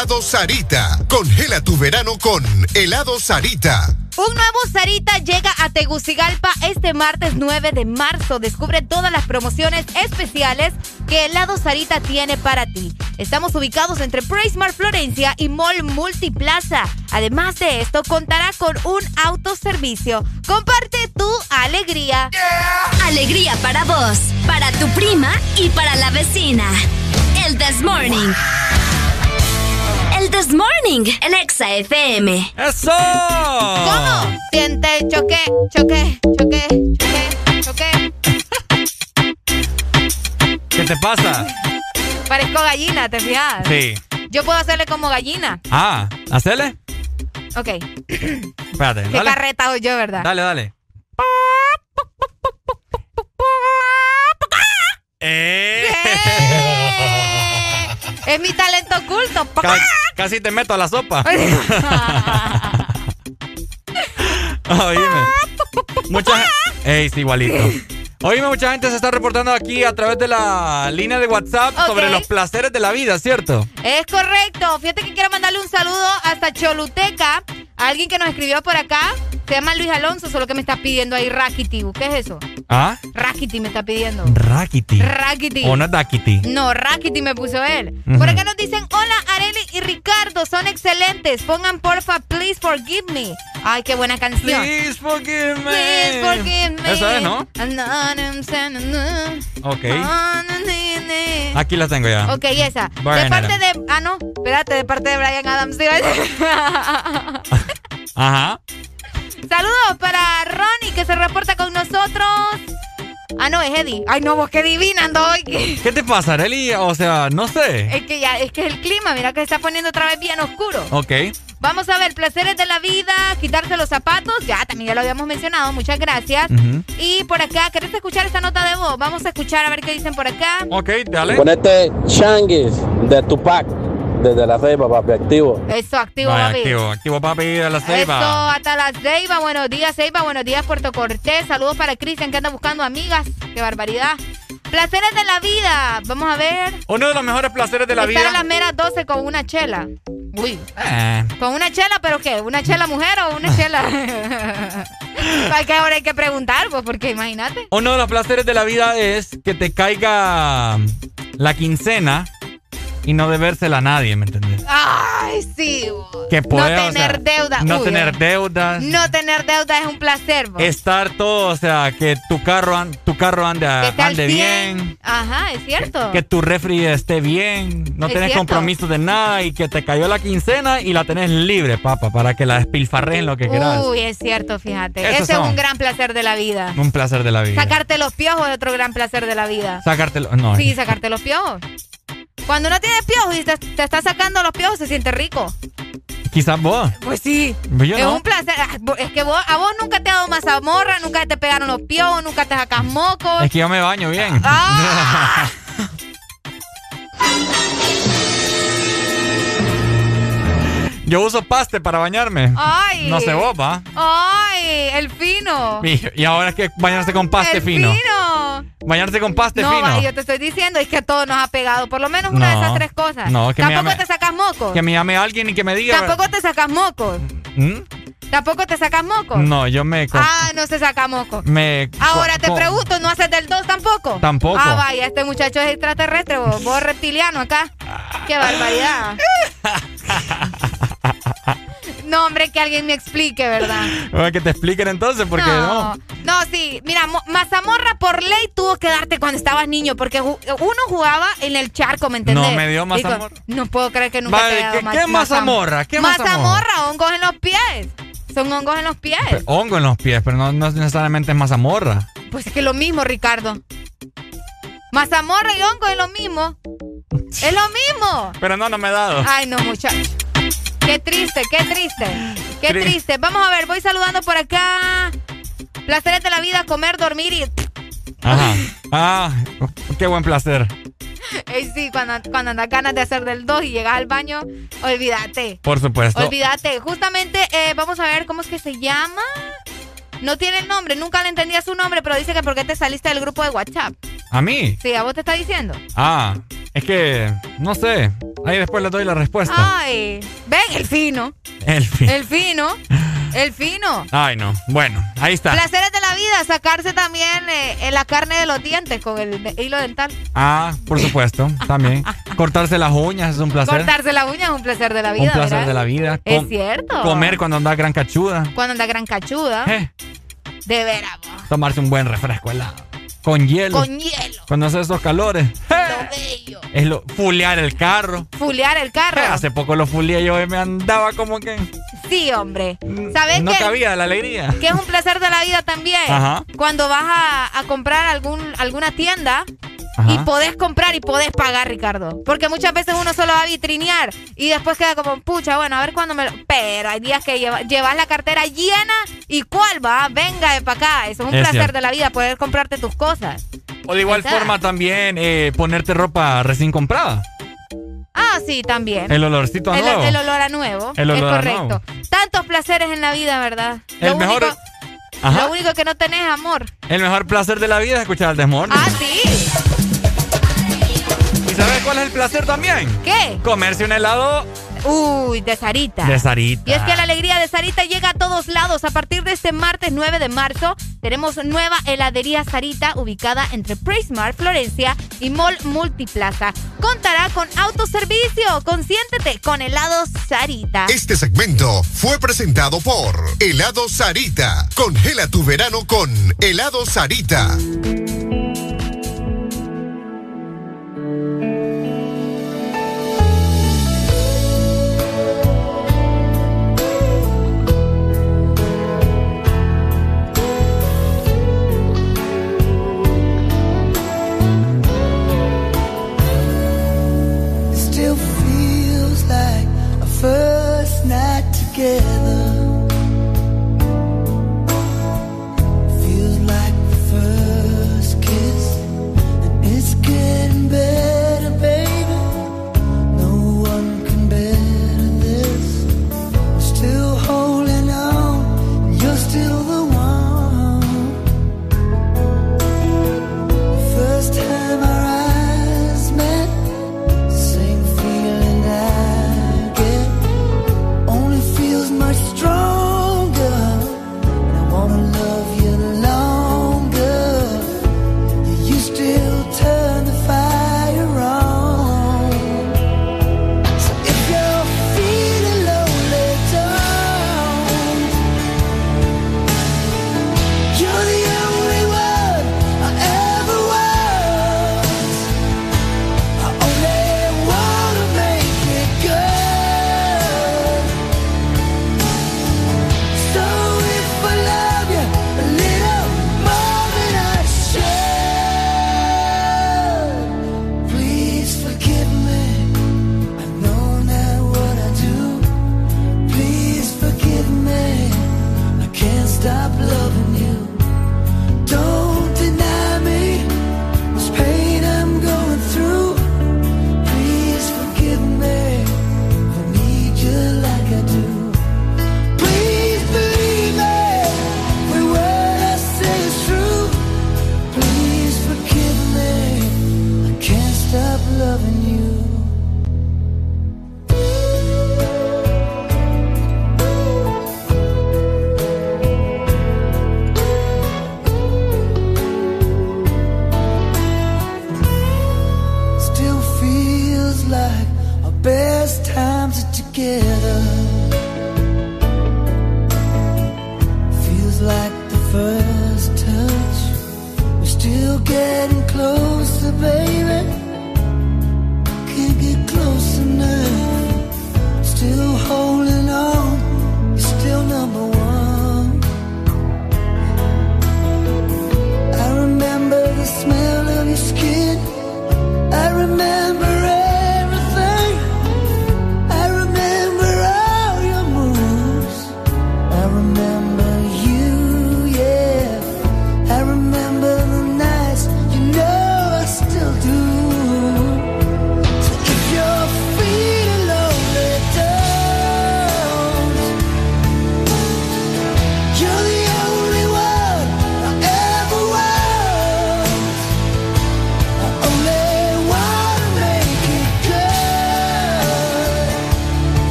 Helado Sarita. Congela tu verano con Helado Sarita. Un nuevo Sarita llega a Tegucigalpa este martes 9 de marzo. Descubre todas las promociones especiales que Helado Sarita tiene para ti. Estamos ubicados entre Praismar Florencia y Mall Multiplaza. Además de esto, contará con un autoservicio. Comparte tu alegría. Alegría para vos, para tu prima y para la vecina. El This Morning. This Morning, el Exa FM. ¡Eso! ¿Cómo? Siente choque, choque, choque, choque, choque. ¿Qué te pasa? Parezco gallina, ¿te fijas? Sí. Yo puedo hacerle como gallina. Ah, ¿hacele? Ok. Espérate, Qué dale. carreta soy yo, ¿verdad? Dale, dale. Eh. Es mi talento oculto. Ca- casi te meto a la sopa. <laughs> Oíme. Mucha Ey, sí, igualito. Oíme, mucha gente se está reportando aquí a través de la línea de WhatsApp sobre los placeres de la vida, ¿cierto? Es correcto. Fíjate que quiero mandarle un saludo hasta Choluteca. Alguien que nos escribió por acá. Se llama Luis Alonso, solo que me está pidiendo ahí Rakiti. ¿Qué es eso? ¿Ah? Rakiti me está pidiendo. Rakiti. Rakiti. O no Dakiti. No, Rakiti me puso él. Por acá nos dicen, hola Areli y Ricardo, son excelentes. Pongan porfa, please forgive me. Ay, qué buena canción. Please forgive me. Please forgive me. Esa es, ¿no? Ok. Aquí la tengo ya. Ok, esa. De parte de. Ah, no. Espérate, de parte de Brian Adams. <laughs> Ajá. Saludos para Ronnie que se reporta con nosotros. Ah, no, es Eddie. Ay, no, vos qué divina ando hoy. ¿Qué te pasa, Areli? O sea, no sé. Es que ya, es que el clima, mira que se está poniendo otra vez bien oscuro. Ok. Vamos a ver, placeres de la vida, quitarse los zapatos, ya también ya lo habíamos mencionado, muchas gracias. Ujú. Y por acá, ¿querés escuchar esta nota de voz? Vamos a escuchar a ver qué dicen por acá. Ok, dale. Ponete Changuis de Tupac, desde la ceiba, papi, activo. Eso, activo, Vaya, papi. activo, activo papi de la Eso, ceiba. hasta las Ceiba. Buenos días, Ceiba. Buenos días, Puerto Cortés. Saludos para Cristian que anda buscando amigas. Qué barbaridad. Placeres de la vida. Vamos a ver. Uno de los mejores placeres de la Estar a vida. las meras 12 con una chela. Uy. Eh, ¿Con una chela, pero qué? ¿Una chela mujer o una chela? <laughs> <laughs> Hay que ahora hay que preguntar, pues, porque imagínate. uno de los placeres de la vida es que te caiga la quincena y no debérsela a nadie, ¿me entendés? Ay, sí. Que no pueda, o tener sea, deuda. No Uy, tener deudas. No tener deuda es un placer, bo. Estar todo, o sea, que tu carro, an- tu carro ande, ande 100. bien. Ajá, es cierto. Que tu refri esté bien, no Es tenés cierto. compromiso de nada y que te cayó la quincena y la tenés libre, papá, para que la despilfarres en lo que quieras. Uy, es cierto, fíjate. Ese es un gran placer de la vida. Un placer de la vida. Sacarte los piojos es otro gran placer de la vida. Sacártelo. No, Sí, sacarte los piojos. Cuando uno tiene piojos y te, te está sacando los piojos, se siente rico. quizás vos. Pues sí. Pues yo es no. un placer. Ah, Es que vos, a vos nunca te ha dado mazamorra, nunca te pegaron los piojos, nunca te sacas mocos. Es que yo me baño bien. Ah. <laughs> <laughs> yo uso paste para bañarme. Ay. No vos, va. Ay, el fino. Y, y ahora es que bañarse con paste el fino. fino. Bañarse con paste No, fino. va, yo te estoy diciendo, es que a todos nos ha pegado por lo menos una de No. esas tres cosas. No, que me Tampoco llame- te sacas mocos. Que me llame alguien y que me diga. Tampoco te sacas mocos. ¿Mm? Tampoco te sacas mocos. No, yo me. Ah, no se saca mocos. me Ahora te pregunto, ¿no haces del 2 tampoco? Tampoco. Ah, vaya, este muchacho es extraterrestre, vos, vos reptiliano acá. Qué barbaridad. <laughs> No, hombre, que alguien me explique, ¿verdad? Bueno, que te expliquen entonces, porque no. no, no, sí. Mira, mo- mazamorra por ley tuvo que darte cuando estabas niño, porque uno jugaba en el charco, ¿me entendés? No me dio mazamorra. no puedo creer que nunca Vale, te haya dado ¿qué- qué mazamorra? ¿Qué mazamorra? Mazamorra, hongos en los pies. Son hongos en los pies. Hongo en los pies, pero no, no necesariamente es mazamorra. Pues es que es lo mismo, Ricardo. Mazamorra y hongo es lo mismo. Es lo mismo. Pero no, no me he dado. Ay, no, muchacho. Qué triste, qué triste. Qué Tri- triste. Vamos a ver, voy saludando por acá. Placeres de la vida, comer, dormir y... Ajá. Ah, qué buen placer. Ey, sí, cuando, cuando andas ganas de hacer del 2 y llegas al baño, olvídate. Por supuesto. Olvídate. Justamente, eh, vamos a ver cómo es que se llama. No tiene el nombre, nunca le entendía su nombre, pero dice que por qué te saliste del grupo de WhatsApp. ¿A mí? Sí, a vos te está diciendo. Ah, es que, no sé. Ahí después le doy la respuesta. Ay, ven, el fino. El fin. El fino. El fino. Ay, no. Bueno, ahí está. Placeres de la vida, sacarse también eh, la carne de los dientes con el de- hilo dental. Ah, por supuesto, también. <laughs> Cortarse las uñas es un placer. Cortarse la uña es un placer de la vida. un placer ¿verdad? de la vida. Es cierto. Comer cuando anda gran cachuda. Cuando anda gran cachuda. Eh. De veras. Tomarse un buen refresco helado. Con hielo. Con hielo. Cuando hace esos calores. Lo bello. Es lo, fulear el carro. Fulear el carro. Eh, hace poco lo fuleé yo y me andaba como que Sí, hombre. ¿Sabes no cabía de la alegría. Que es un placer de la vida también. Ajá. Cuando vas a, a comprar algún, alguna tienda Ajá. y podés comprar y podés pagar, Ricardo. Porque muchas veces uno solo va a vitrinear y después queda como, pucha, bueno, a ver cuándo me lo... Pero hay días que lleva- llevas la cartera llena y ¿cuál va? Venga de para acá. Eso es un Es placer cierto. de la vida, poder comprarte tus cosas. O de igual forma también eh, ponerte ropa recién comprada. Ah, sí, también. El olorcito a El, nuevo. el olor a nuevo. El olor a es correcto. nuevo. Tantos placeres en la vida, ¿verdad? El mejor- Único, Ajá. lo único que no tenés es amor. El mejor placer de la vida es escuchar el desmorning. Ah, sí. ¿Y sabes cuál es el placer también? ¿Qué? Comerse un helado Uy, de Sarita. de Sarita. Y es que la alegría de Sarita llega a todos lados. A partir de este martes 9 de marzo, tenemos nueva heladería Sarita ubicada entre Prismar, Florencia y Mall Multiplaza. Contará con autoservicio. Consiéntete con helados Sarita. Este segmento fue presentado por Helado Sarita. Congela tu verano con Helado Sarita.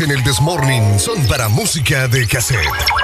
en el Desmorning son para música de cassette.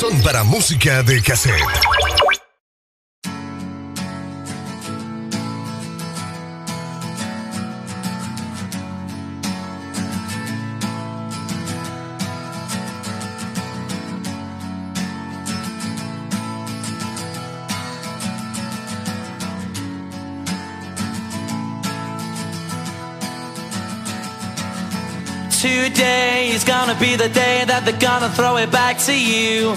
son para música de cassette. Today is gonna be the day that they're gonna throw it back to you.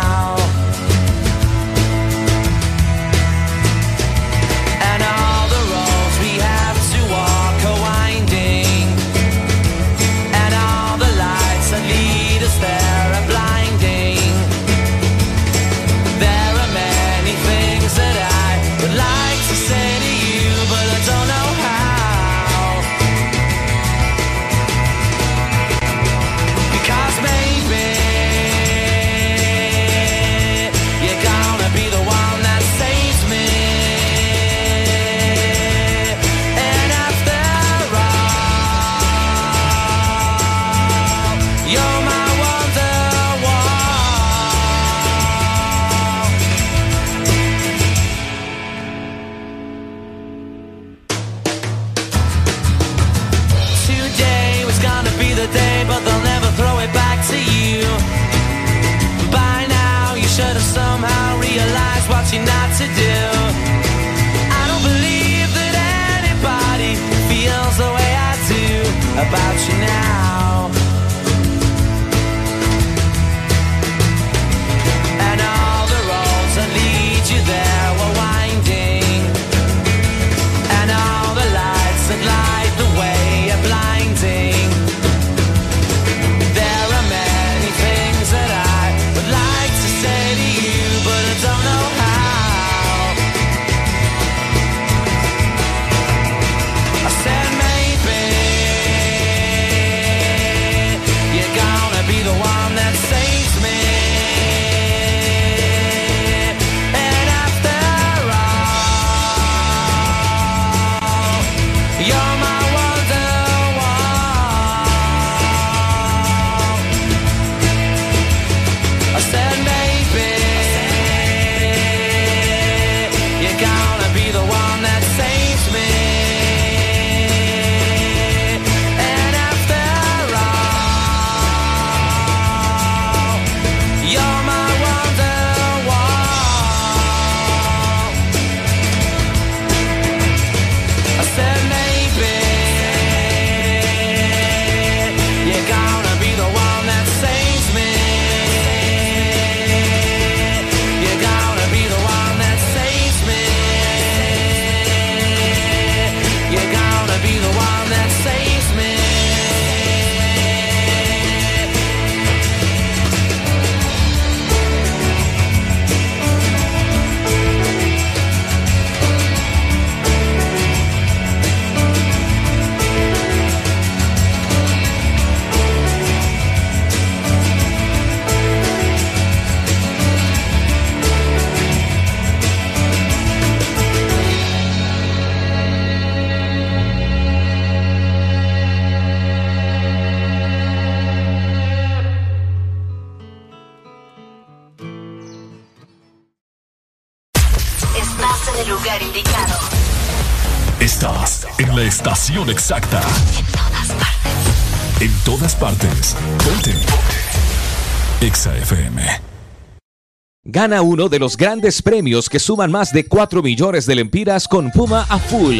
About you now. Exacta. En todas partes. Ponte. Exa FM. Gana uno de los grandes premios que suman más de 4 millones de lempiras con Puma a full.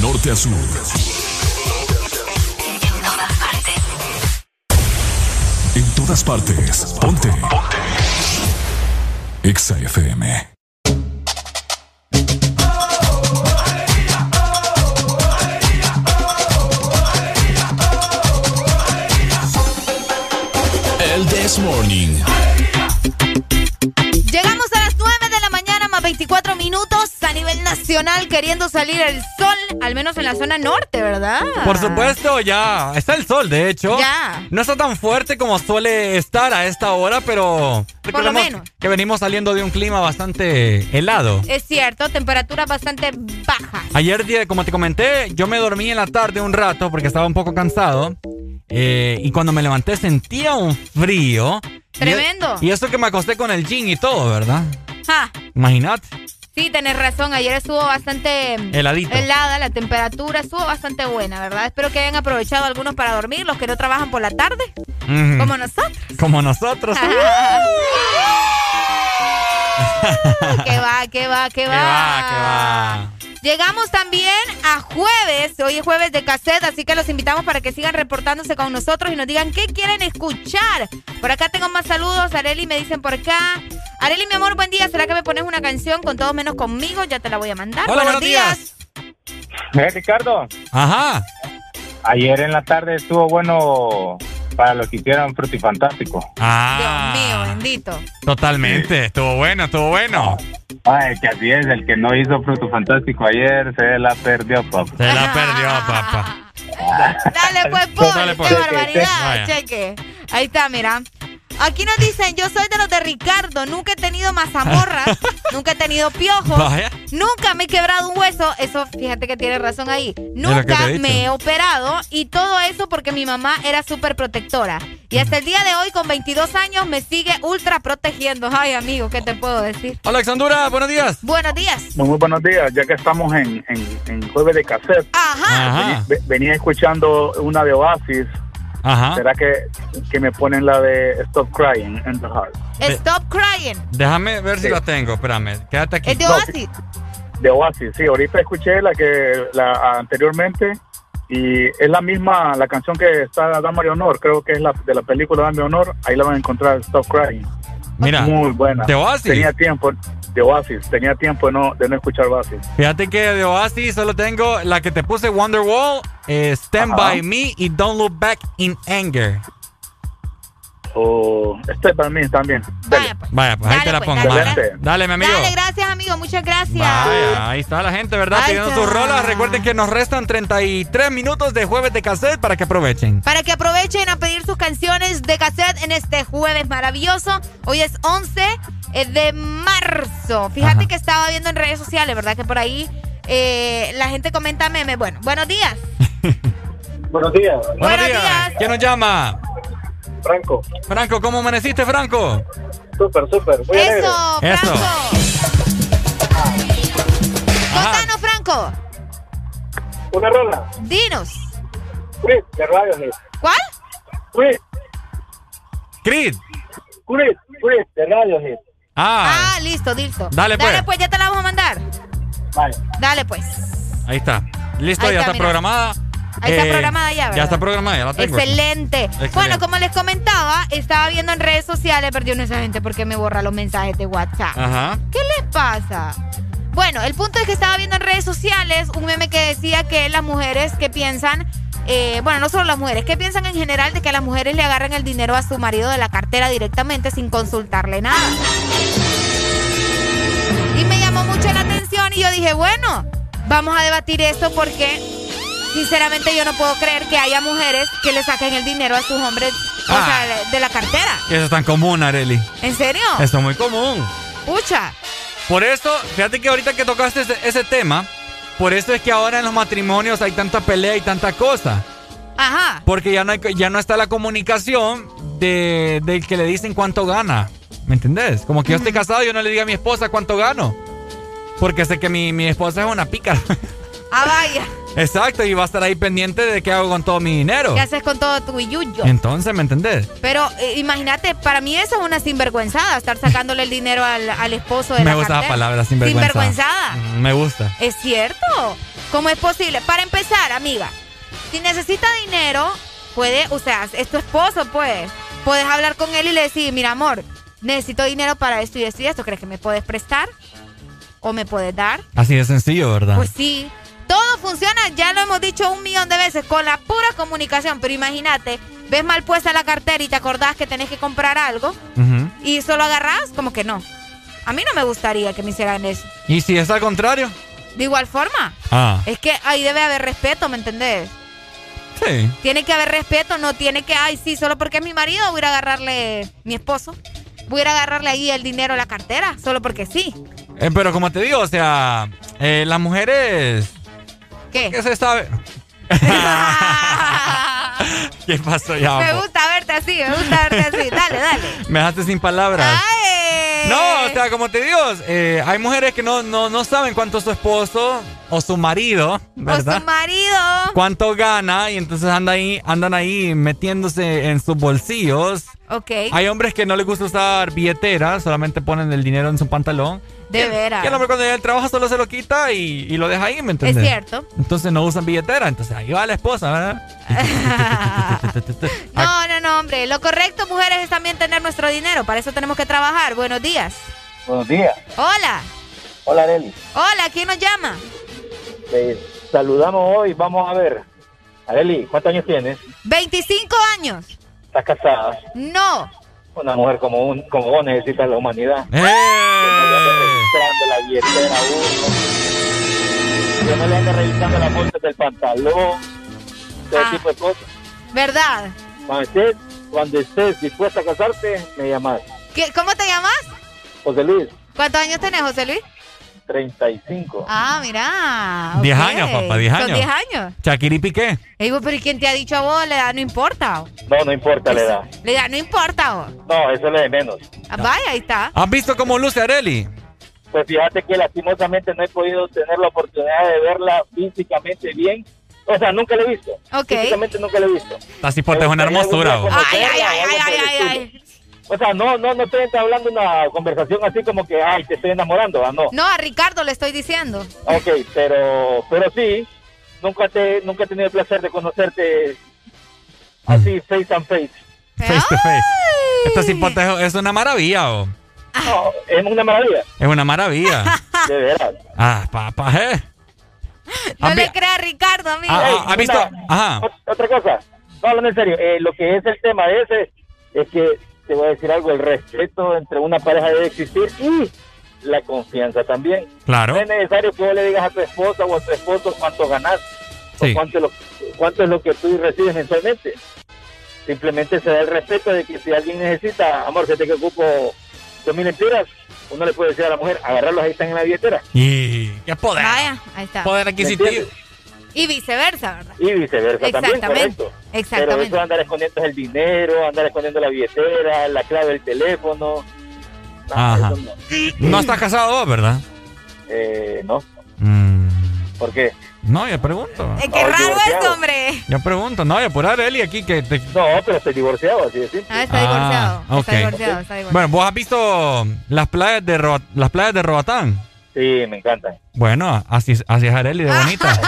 Norte a sur. En todas partes. Ponte. Ponte. Exa FM. El This Morning. 24 minutos a nivel nacional queriendo salir el sol, al menos en la zona norte, ¿verdad? Por supuesto, ya está el sol, de hecho. Ya. No está tan fuerte como suele estar a esta hora, pero Por lo recordemos menos. que venimos saliendo de un clima bastante helado. Es cierto, temperaturas bastante bajas. Ayer, como te comenté, yo me dormí en la tarde un rato porque estaba un poco cansado. eh, y cuando me levanté sentía un frío. Y- Tremendo. Y, eso que me acosté con el jean y todo, ¿verdad? Ja, Imagínate. sí, tenés razón. Ayer estuvo bastante Heladito. helada, la temperatura estuvo bastante buena, ¿verdad? Espero que hayan aprovechado algunos para dormir, los que no trabajan por la tarde, como nosotros. Como nosotros. <laughs> <laughs> que va, que va, que va. Que va, que va. Llegamos también a jueves, hoy es jueves de cassette, así que los invitamos para que sigan reportándose con nosotros y nos digan qué quieren escuchar. Por acá tengo más saludos, Areli me dicen por acá. Areli, mi amor, buen día, ¿será que me pones una canción con todos menos conmigo? Ya te la voy a mandar. Hola, buenos días. Eh, Ricardo, Ajá. ayer en la tarde estuvo bueno para los que hicieron Frutifantástico. Ah. Dios mío, bendito. Totalmente. Estuvo bueno, estuvo bueno. Ay, que así es, el que no hizo Fruto Fantástico ayer se la perdió, papá. Se la perdió, <laughs> papá. Dale pues, Dale, pues. qué barbaridad, cheque. Ahí está, mira. Aquí nos dicen, yo soy de los de Ricardo, nunca he tenido mazamorras, <laughs> nunca he tenido piojos, Vaya. nunca me he quebrado un hueso, eso fíjate que tiene razón ahí, nunca he me he operado y todo eso porque mi mamá era súper protectora. Y hasta el día de hoy, con 22 años, me sigue ultra protegiendo. Ay, amigo, ¿qué te puedo decir? Alexandura, buenos días. Buenos días. Muy, muy buenos días, ya que estamos en, en, en jueves de cassette. Ajá. Venía, ve- venía escuchando una de Oasis. Ajá. ¿Será que, que me ponen la de Stop Crying in the Heart? Stop crying. Déjame ver si la tengo, espérame. Quédate aquí. Es de Oasis. De Oasis, sí. Ahorita escuché la que la anteriormente y es la misma, la canción que está Dame Honor, creo que es la de la película Dame Honor. Ahí la van a encontrar, Stop Crying. Mira, Muy buena. de Oasis. Tenía tiempo, de Oasis, tenía tiempo de no, de no escuchar Oasis. Fíjate que de Oasis solo tengo la que te puse Wonderwall, eh, Stand Ajá. By Me y Don't Look Back in Anger. O este para mí también. Vaya, pues. Vaya, pues ahí Dale, te la pues, pongo. dale, Dale, dale, mi amigo. Dale, gracias, amigo. Muchas gracias. Vaya, ahí está la gente, ¿verdad? Ahí Pidiendo sus rolas. Recuerden que nos restan 33 minutos de jueves de cassette para que aprovechen. Para que aprovechen a pedir sus canciones de cassette en este jueves maravilloso. Hoy es 11 de marzo. Fíjate que estaba viendo en redes sociales, ¿verdad? Que por ahí eh, la gente comenta memes. Bueno, buenos días. <laughs> Buenos días. Buenos días. ¿Quién nos llama? Franco. Franco, ¿cómo amaneciste, Franco? Súper, súper. Muy alegre. Eso, Eso. Franco. Contanos, Franco. Una rola. Dinos. Chris, de Radiohead. ¿Cuál? Chris, Creed. Chris, Chris, de Radiohead. Ah, Ah, listo, listo. Dale, pues. Dale, pues, ya te la vamos a mandar. Vale. Dale, pues. ahí está. Listo, Ahí ya está, está, mira. programada. Ahí está Eh, programada ya, Ya ¿verdad? está programada, ya la tengo. Excelente. Excelente. Bueno, como les comentaba, estaba viendo en redes sociales, perdió esa gente porque me borra los mensajes de WhatsApp. Ajá. ¿Qué les pasa? Bueno, el punto es que estaba viendo en redes sociales un meme que decía que las mujeres que piensan, eh, bueno, no solo las mujeres, que piensan en general de que las mujeres le agarran el dinero a su marido de la cartera directamente sin consultarle nada. Y me llamó mucho la atención y yo dije, bueno, vamos a debatir esto porque sinceramente yo no puedo creer que haya mujeres que le saquen el dinero a sus hombres o Ah. sea, de- la cartera. Eso es tan común, Areli. ¿En serio? Eso es muy común. Pucha. Por eso, fíjate que ahorita que tocaste ese, ese tema, por eso es que ahora en los matrimonios hay tanta pelea y tanta cosa. Ajá. Porque ya no, hay, ya no está la comunicación de, del que le dicen cuánto gana. ¿Me entendés? Como que yo estoy casado y yo no le diga a mi esposa cuánto gano. Porque sé que mi, mi esposa es una pícara. Ah, vaya. Exacto, y va a estar ahí pendiente de qué hago con todo mi dinero. ¿Qué haces con todo tu billuyo? Entonces, ¿me entendés? Pero eh, imagínate, para mí eso es una sinvergüenzada, estar sacándole el dinero al, al esposo de Me la gusta la palabra sinvergüenza. Sinvergüenzada. Mm, Me gusta. Es cierto. ¿Cómo es posible? Para empezar, amiga, si necesita dinero, puede, o sea, es tu esposo, pues. puedes hablar con él y le decir, mira amor, necesito dinero para esto y esto y esto, ¿crees que me puedes prestar? ¿O me puedes dar? Así de sencillo, ¿verdad? Pues sí. Todo funciona, ya lo hemos dicho un millón de veces, con la pura comunicación. Pero imagínate, ves mal puesta la cartera y te acordás que tenés que comprar algo Ujú. y solo agarrás, como que no. A mí no me gustaría que me hicieran eso. ¿Y si es al contrario? De igual forma, Ah, es que ahí debe haber respeto, ¿me entendés? sí. Tiene que haber respeto, no tiene que, ay, sí, solo porque es mi marido voy a agarrarle, mi esposo, voy a ir a agarrarle ahí el dinero a la cartera, solo porque sí. Eh, pero como te digo, o sea, eh, las mujeres... ¿Qué? ¿Qué se sabe? <laughs> ¿Qué pasó ya? Me gusta verte así, me gusta verte así. <laughs> Dale, dale. Me dejaste sin palabras. ¡Ay! No, o sea, como te digo, eh, hay mujeres que no, no, no saben cuánto su esposo o su marido, O ¿verdad? su marido. Cuánto gana y entonces anda ahí, andan ahí metiéndose en sus bolsillos. Ok. Hay hombres que no les gusta usar billetera, solamente ponen el dinero en su pantalón. De veras. Y el hombre cuando llega al trabajo solo se lo quita y, y lo deja ahí, ¿me Es entiendes? cierto. Entonces no usan billetera, entonces ahí va la esposa, ¿verdad? <laughs> No, no, no, hombre. Lo correcto, mujeres, es también tener nuestro dinero. Para eso tenemos que trabajar. Buenos días. Buenos días. Hola. Hola, Areli. Hola, ¿quién nos llama? Te saludamos hoy. Vamos a ver. Areli, ¿cuántos años tienes? 25 años. ¿Estás casada? No. Una mujer como, un, como vos necesita la humanidad. ¡Eh! La billetera uno. Que no le ande revisando las bolsas del pantalón. Ese Ah. tipo de cosas. ¿Verdad? Cuando estés, cuando estés dispuesta a casarte, me llamas. ¿Qué, ¿Cómo te llamas? José Luis, ¿Cuántos años tenés, José Luis? 35. Ah, mira. 10 ok. años, papá, 10 Son años. 10 años. Shakira y Piqué. Digo, pero ¿y quién te ha dicho a vos? La edad no importa. No, no importa la edad. La edad no importa. vos. No, eso es lo de menos. Ah, Vaya, ahí está. ¿Has visto cómo luce Areli? Pues fíjate que lastimosamente no he podido tener la oportunidad de verla físicamente bien. O sea, nunca la he visto. Ok. Físicamente nunca la he visto. Porque es una hermosura. Ay, ay, ay, ay, ay, ay, ay. O sea, no, no, no estoy entablando una conversación así como que, ay, te estoy enamorando, ah, no. No, a Ricardo le estoy diciendo. Ok, pero, pero sí, nunca te, nunca he tenido el placer de conocerte así, face and face. Face to face. Esta cipote es- es una maravilla, vos. No, es una maravilla, Es una maravilla. <laughs> de verdad. ah, papá, ¿eh? No ¿Has le vi- crea a Ricardo, amigo. Ah, ah, ¿Has visto? una- Ajá. ot- Otra cosa, no, hablando en serio, eh, lo que es el tema de ese es que te voy a decir algo, el respeto entre una pareja debe existir y la confianza también. Claro. No es necesario que vos le digas a tu esposa o a tu esposo cuánto ganas Sí. o cuánto es, lo, cuánto es lo que tú recibes mensualmente. Simplemente se da el respeto de que si alguien necesita, amor, que te ocupo dos mil empiras, uno le puede decir a la mujer, agarrarlos ahí están en la billetera. Y qué poder. Vaya, ahí está. Poder ¿Me adquisitivo. Y viceversa, ¿verdad? Y viceversa también, Exactamente. correcto. Pero Exactamente. eso de andar escondiendo el dinero, andar escondiendo la billetera, la clave del teléfono. No, Ajá. eso no. No estás casado vos, ¿verdad? Eh, no. Mm, ¿Por qué? No, yo pregunto. Es que No, raro esto, hombre. Yo pregunto. No, yo por Areli aquí que te... No, pero estoy divorciado, así de simple. Ah, está divorciado. Ah, Está divorciado, está divorciado. Bueno, ¿vos has visto las playas de Ro- las playas de Roatán? Sí, me encantan. Bueno, así, así es Areli de bonita. <laughs>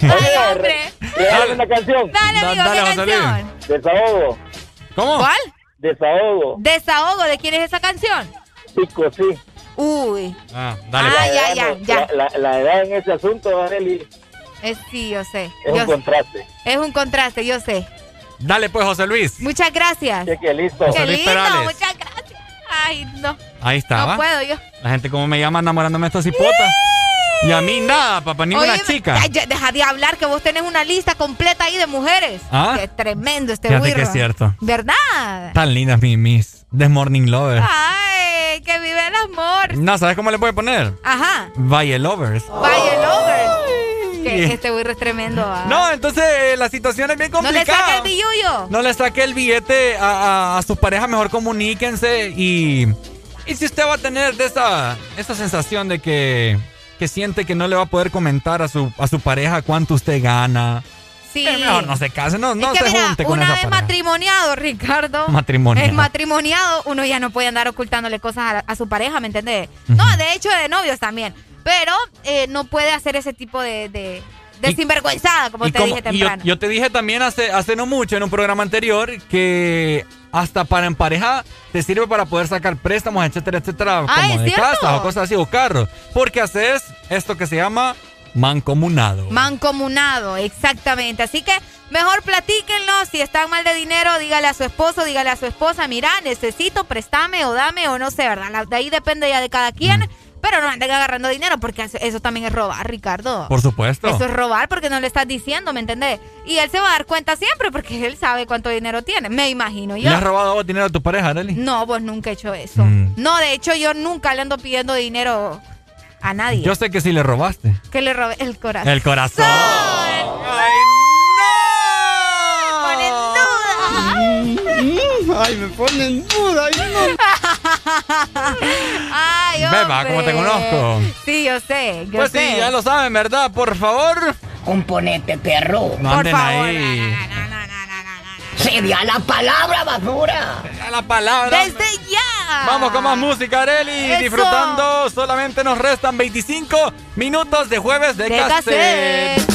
Ay, hombre. Dale una canción. Dale, amigo, dale, ¿qué canción? Desahogo. ¿Cómo? ¿Cuál? Desahogo. Desahogo. ¿De quién es esa canción? Pico, sí. Uy. Ah, dale. Ah, pues. ya, ya, ya. La, la- la edad en ese asunto, Arely, Es, sí, yo sé. es Yo un sé. contraste. Es un contraste, yo sé. Dale pues, José Luis. Muchas gracias. Cheque, listo. José Qué Luis lindo, Perales. muchas gracias. Ay, no. Ahí está, No ¿va? puedo yo. La gente como me llama enamorándome de esta cipota. Y a mí nada, papá, ni una chica. ya, deja de hablar que vos tenés una lista completa ahí de mujeres. ¿Ah? Qué tremendo este Fíjate que es cierto. ¿Verdad? Tan lindas mis, mis The Morning Lovers. Ay, que vive el amor. No, ¿sabes cómo le puede poner? Ajá. Valle Lovers. Valle Lovers. Que este güiro es tremendo. ah. No, entonces eh, la situación es bien No le complicada. saques el billuyo. No le saque el billete a, a, a sus parejas, mejor comuníquense y, y si usted va a tener de esa, esa sensación de que, que siente que no le va a poder comentar a su, a su pareja cuánto usted gana, Sí. mejor no se case, no, no que se mira, junte con una esa vez pareja. matrimoniado, Ricardo. Matrimoniado. Es matrimoniado, uno ya no puede andar ocultándole cosas a, a su pareja, ¿me entiendes? No, de hecho, de novios también. Pero eh, no puede hacer ese tipo de, de, De sinvergüenzada, como te como- dije yo, temprano. yo te dije también hace, hace no mucho en un programa anterior que hasta para en pareja te sirve para poder sacar préstamos, etcétera, etcétera, Ah, como ¿es de cierto? casa o cosas así, o carros. Porque haces esto que se llama mancomunado. Mancomunado, exactamente. Así que mejor platíquenlo. Si están mal de dinero, dígale a su esposo, dígale a su esposa, mira, necesito, préstame o dame o no sé, ¿verdad? La- de ahí depende ya de cada quien. Mm. Pero no anden agarrando dinero porque eso, eso también es robar, Ricardo. Por supuesto. Eso es robar porque no le estás diciendo, ¿me entendés? Y él se va a dar cuenta siempre porque él sabe cuánto dinero tiene. Me imagino yo. ¿Le has robado vos dinero a tu pareja, Arely? No, pues nunca he hecho eso. Mm. No, de hecho yo nunca le ando pidiendo dinero a nadie. Yo sé que sí le robaste. Que le robe el corazón. El corazón. Ay, me pone en duda. <laughs> Ay, Beba, ¿cómo te conozco? Sí, yo sé, yo Pues sé. sí, ya lo saben, ¿verdad? Por favor. Componente perro. No anden ahí. Se di a la palabra, basura. A la palabra. Desde ya. Vamos con más música, Areli. Eso. Disfrutando. Solamente nos restan 25 minutos de jueves de, De cassette. cassette.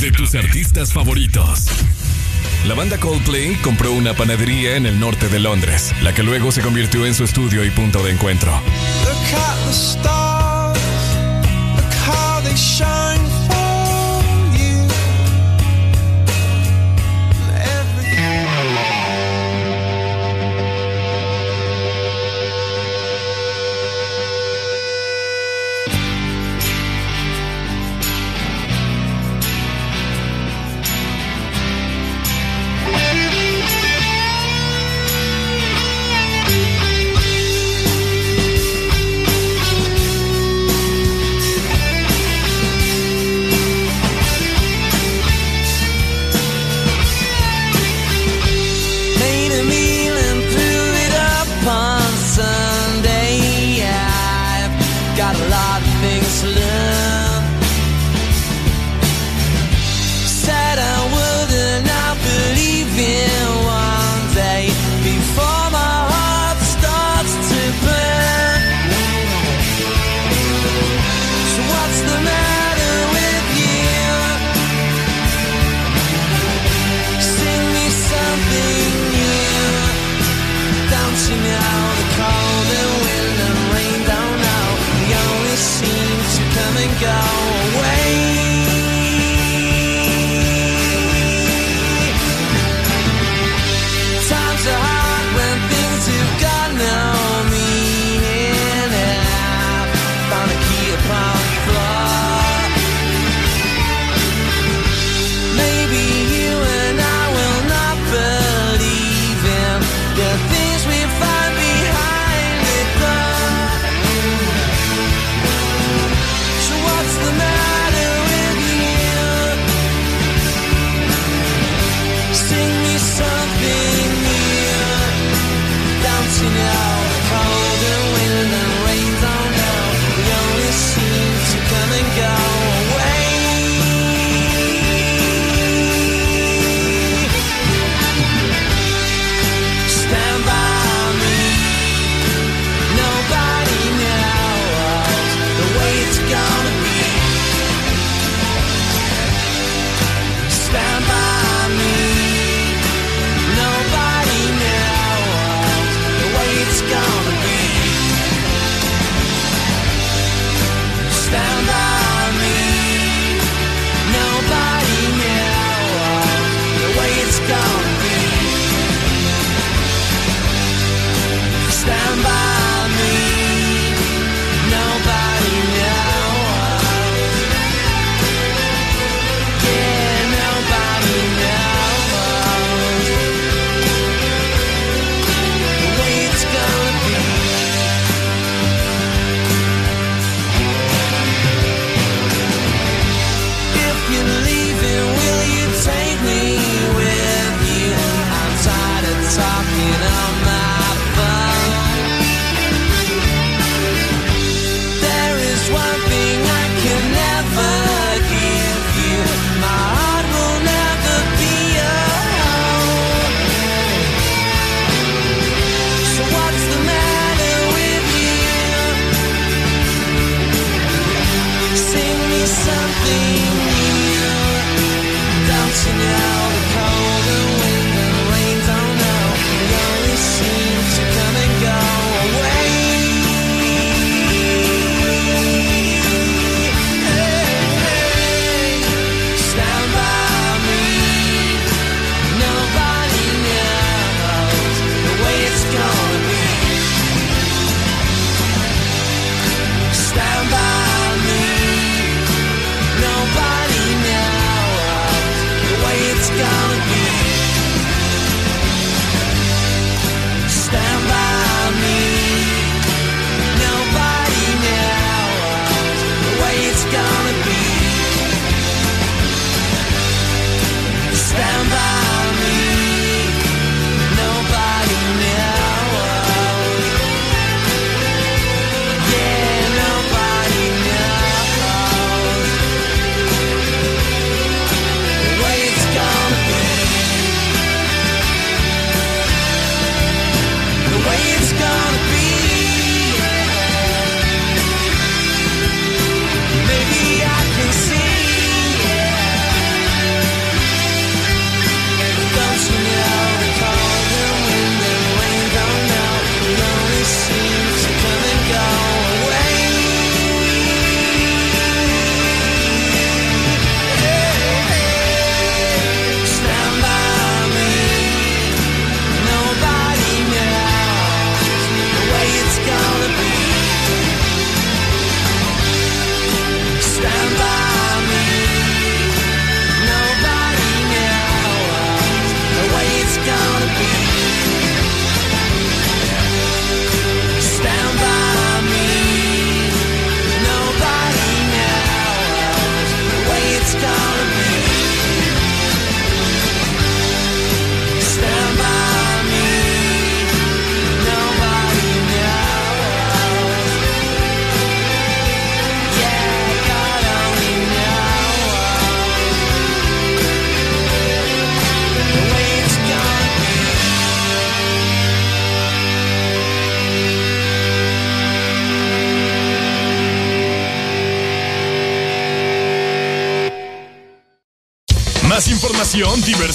de tus artistas favoritos. La banda Coldplay compró una panadería en el norte de Londres, la que luego se convirtió en su estudio y punto de encuentro. Look at the stars, look how they shine.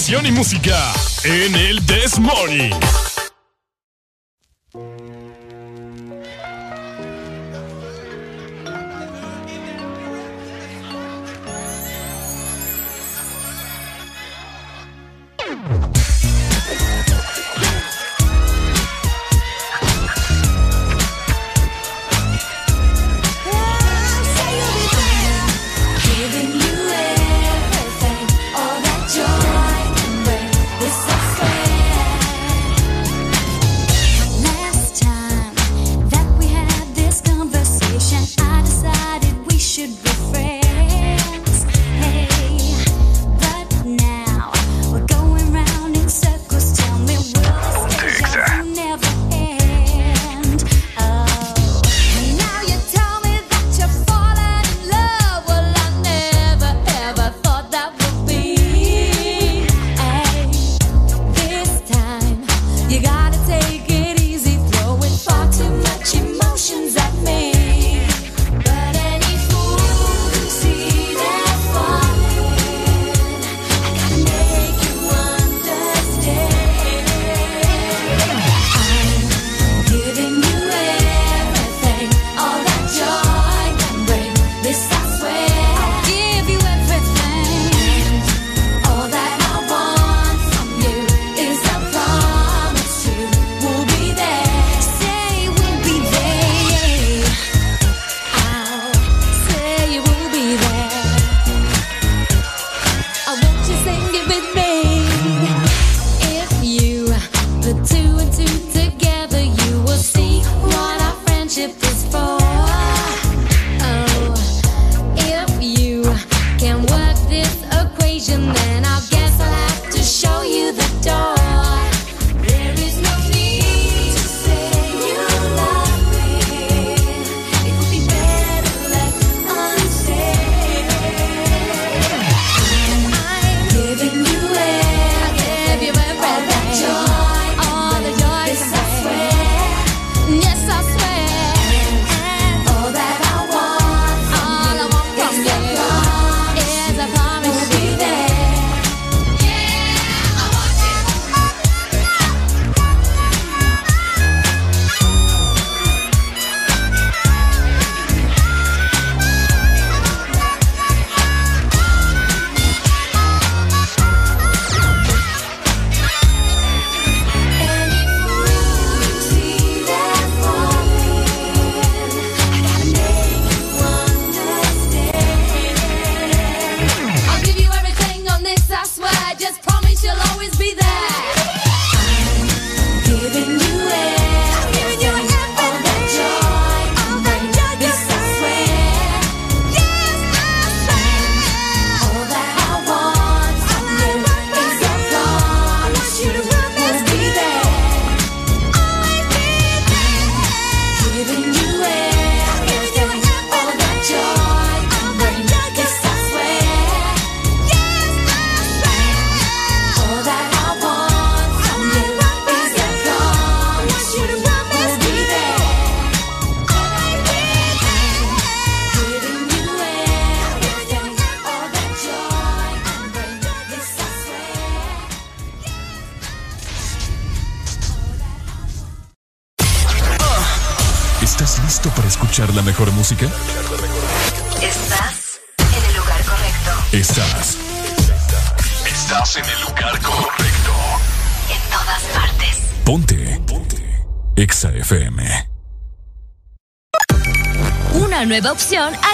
diversión y música en el This Morning.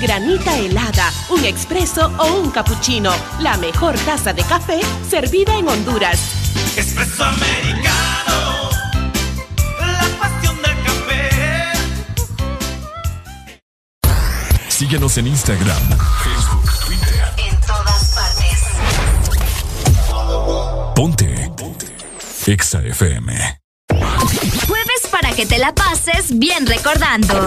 granita helada, un expreso o un cappuccino. La mejor taza de café servida en Honduras. Expreso americano. La pasión del café. Síguenos en Instagram, Facebook, Twitter. En todas partes. Ponte. Ponte. Exa FM. Jueves para que te la pases bien recordando.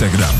Instagram.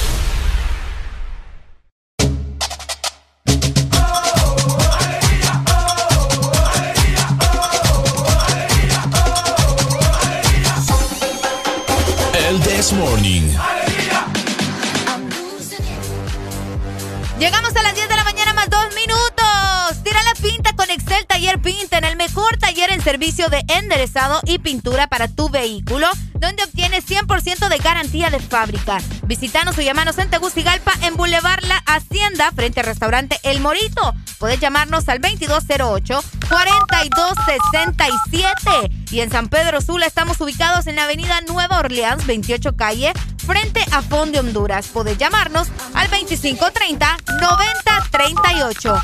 De enderezado y pintura para tu vehículo, donde obtienes 100% de garantía de fábrica. Visítanos o llamanos en Tegucigalpa en Boulevard La Hacienda frente al restaurante El Morito. Puedes llamarnos al 2208-4267. Y en San Pedro Sula estamos ubicados en la avenida Nueva Orleans, 28 calle, frente a Fondo de Honduras. Puedes llamarnos al 2530-9038.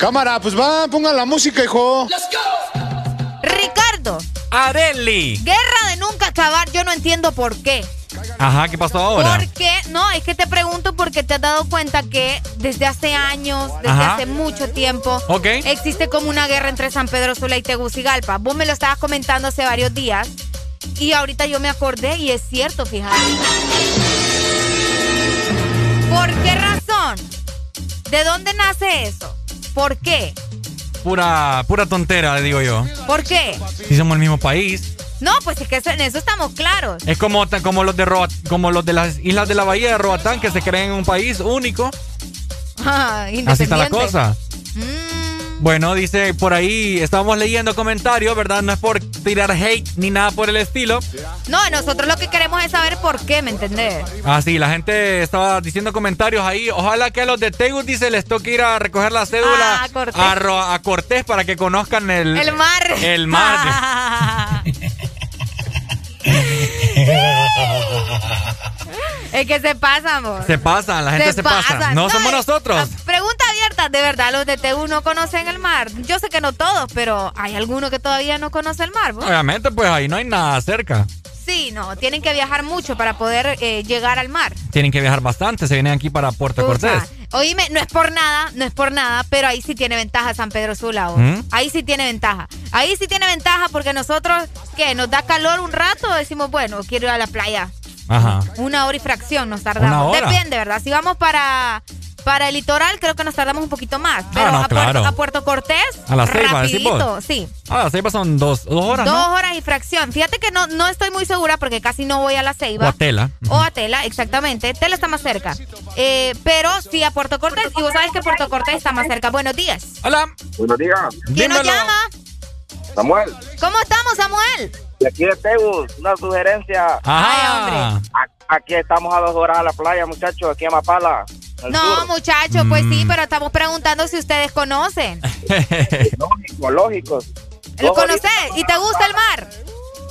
Cámara, pues va, pongan la música, hijo. Ricardo. Areli. Guerra de nunca acabar, yo no entiendo por qué. Ajá, ¿qué pasó ahora? ¿Por qué? No, es que te pregunto porque te has dado cuenta que desde hace años, desde Ajá. hace mucho tiempo, existe como una guerra entre San Pedro Sula y Tegucigalpa. Vos me lo estabas comentando hace varios días y ahorita yo me acordé y es cierto, fíjate. ¿Por qué razón? ¿De dónde nace eso? ¿Por qué? Pura, pura tontera, digo yo. ¿Por qué? Si somos el mismo país. No, pues es que eso- en eso estamos claros. Es como, como, los de Roat- como los de las islas de la Bahía de Roatán que se creen en un país único. <laughs> Ah, Así está la cosa. Mm, Bueno, dice por ahí, estábamos leyendo comentarios, ¿verdad? No es por tirar hate ni nada por el estilo. No, nosotros lo que queremos es saber por qué, ¿me entendés? Ah, sí, la gente estaba diciendo comentarios ahí. Ojalá que a los de Tegus, dice, les toque ir a recoger la cédula Ah, Cortés. a, Cortés para que conozcan el, El mar. El mar. <laughs> <laughs> es que se pasan, se pasan, la gente se, pasa. No, somos eh, nosotros. Pregunta abierta, de verdad, los de TU no conocen el mar. Yo sé que no todos, pero hay alguno que todavía no conoce el mar. ¿vos? Obviamente, pues ahí no hay nada cerca. Sí, no, tienen que viajar mucho para poder eh, llegar al mar. Tienen que viajar bastante, se vienen aquí para Puerto Cortés. Oíme, no es por nada, no es por nada, pero ahí sí tiene ventaja San Pedro Sula. ¿Mm? Ahí sí tiene ventaja. Ahí sí tiene ventaja porque nosotros, ¿qué? Nos da calor un rato, decimos, bueno, quiero ir a la playa. Ajá. Una hora y fracción nos tardamos. Una hora. Depende, ¿verdad? Si vamos para, para el litoral, creo que nos tardamos un poquito más. Pero Ah, no, a, claro. Puerto, a Puerto Cortés, A la Ceiba, decís rapidito, vos. sí. Ah, las Ceibas son dos, dos horas, Dos ¿no? horas y fracción. Fíjate que no, no estoy muy segura porque casi no voy a la Ceiba. O a Tela. O a Tela, exactamente. Tela está más cerca. Eh, pero sí a Puerto Cortés. Y vos sabes que Puerto Cortés está más cerca. Buenos días. Hola. Buenos días. ¿Quién nos llama? Samuel, ¿Cómo estamos, Samuel? De aquí de Tegus, una sugerencia. Ajá. A- Aquí estamos a dos horas a la playa, muchachos, aquí en Mapala. al No, muchachos, pues Mm. sí, pero estamos preguntando si ustedes conocen. Lógico, lógicos. ¿Lo horitas, ¿Y te gusta el mar?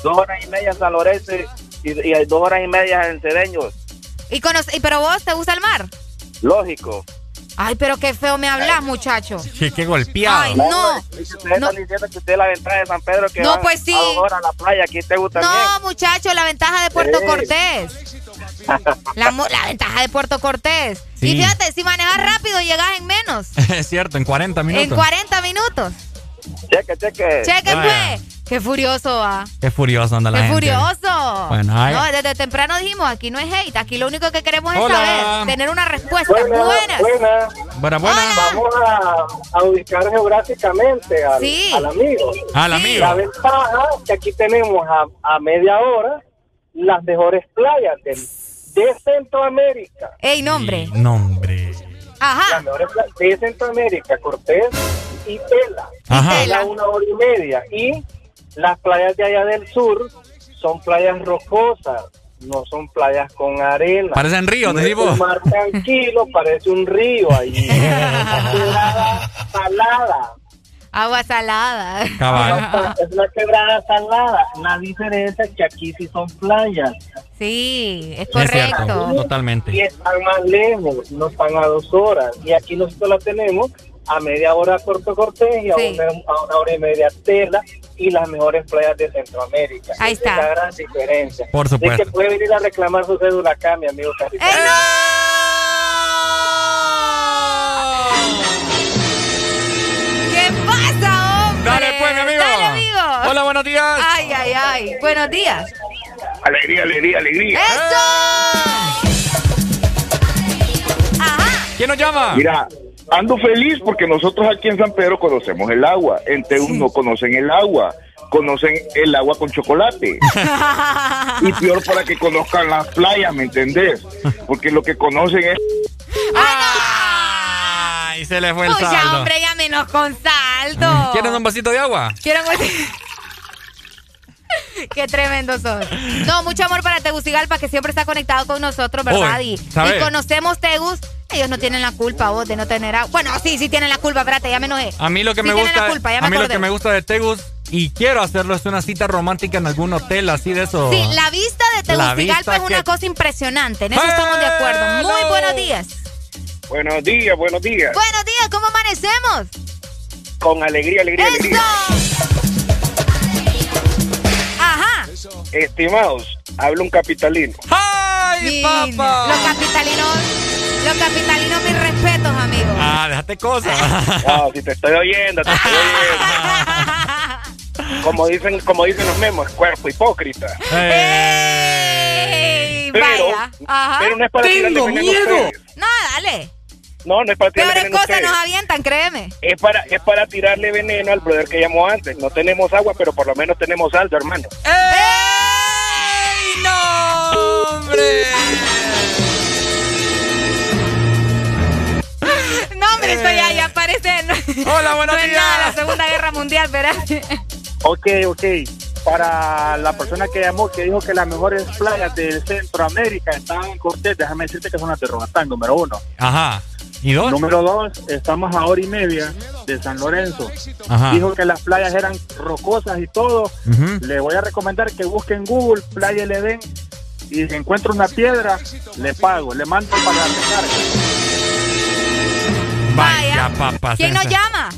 Dos horas y media en San Lorenzo y, y hay dos horas y media en Cedeños. ¿Y conoce- y ¿Pero vos te gusta el mar? Lógico. Ay, pero qué feo me hablas, muchacho. Qué, qué golpeado. Ay, no. Ustedes están diciendo que usted la ventaja de San Pedro que No, van pues sí. a la playa, aquí te gusta No, muchacho, la ventaja de Puerto Sí. Cortés. La, la ventaja de Puerto Cortés. Sí. Y fíjate, si manejas rápido, llegas en menos. <laughs> es cierto, en 40 minutos. En 40 minutos. Cheque, cheque. Cheque, pues. Qué furioso va. Qué furioso anda la Qué gente. furioso. Bueno, ay. no, desde temprano dijimos, aquí no es hate, aquí lo único que queremos es saber, tener una respuesta. Buenas, Buenas. buenas. Buena, buena. Vamos a, a ubicar geográficamente al, Sí. al amigo. Al amigo. La ventaja es que aquí tenemos a, a media hora las mejores playas del- de Centroamérica. Ey, nombre. Nombre. Ajá. Las mejores playas de Centroamérica, Cortés y Tela. Ajá. Tela una hora y media. Y las playas de allá del sur son playas rocosas, no son playas con arena. Parecen ríos, No te es digo. un mar tranquilo, <laughs> parece un río ahí. Una <laughs> quebrada salada. Agua salada. Cabal. Es una quebrada salada. La diferencia es que aquí sí son playas. Sí, es Es cierto, correcto. totalmente. Y están más lejos, no están a dos horas. Y aquí nosotros la tenemos a media hora Corto Cortés y a, Sí. una, a una hora y media Tela y las mejores playas de Centroamérica. Ahí está. Es la gran diferencia. Por Así supuesto. que puede venir a reclamar su cédula acá, mi amigo Carita. ¿Qué pasa, hombre? Dale, pues, mi amigo. Dale, amigo. Hola, buenos días. Ay, ay, ay. Buenos días. Alegría, alegría, alegría. ¿Quién nos llama? Mira, ando feliz porque nosotros aquí en San Pedro conocemos el agua. En Teus no conocen el agua. Conocen el agua con chocolate. <laughs> y peor para que conozcan las playas, ¿me entendés? Porque lo que conocen es... Ay, se le fue el Pucha, saldo. hombre, ya menos con saldo. ¿Quieres un vasito de agua? Quiero <laughs> Qué tremendo sos. No, mucho amor para Tegucigalpa, que siempre está conectado con nosotros, ¿verdad? Y, y conocemos Tegus. Ellos no tienen la culpa, vos, de no tener agua. Bueno, sí, sí tienen la culpa, espérate, ya me enojé. A mí lo que Sí me gusta, la culpa, ya me a mí lo que me gusta de Tegus y quiero hacerlo es una cita romántica en algún hotel así de eso. Sí, la vista de Tegucigalpa es una que- cosa impresionante. En eso estamos de acuerdo. Muy buenos días. Buenos días, buenos días. Buenos días, ¿cómo amanecemos? Con alegría, alegría, alegría. Estimados, habla un capitalino. ¡Ay, papá! Los capitalinos, los capitalinos, mis respetos, amigos. Ah, déjate cosas. <laughs> No, si te estoy oyendo, te estoy oyendo. Como dicen, como dicen los memos, cuerpo hipócrita. Ey, Pero, vaya. Ajá. pero no es para a ustedes. No, dale. No, no es para tirarle Peores veneno cosas nos avientan, créeme. Es para, es para tirarle veneno al brother que llamó antes. No tenemos agua, pero por lo menos tenemos saldo, hermano. ¡Ey, no, hombre! No, hombre, esto ya, ya parece. no- Hola, buenos no es días. nada la Segunda Guerra Mundial, ¿verdad? Ok, ok. Para la persona que llamó, que dijo que las mejores playas de Centroamérica estaban en Cortés, déjame decirte que son las de Roatán, número uno. Ajá. ¿Y dos? Número dos, estamos a hora y media de San Lorenzo. Ajá. Dijo que las playas eran rocosas y todo. Le voy a recomendar que busque en Google Playa El Edén y si encuentra una piedra, le pago, le mando para la. Vaya, papá. ¿Quién nos llama?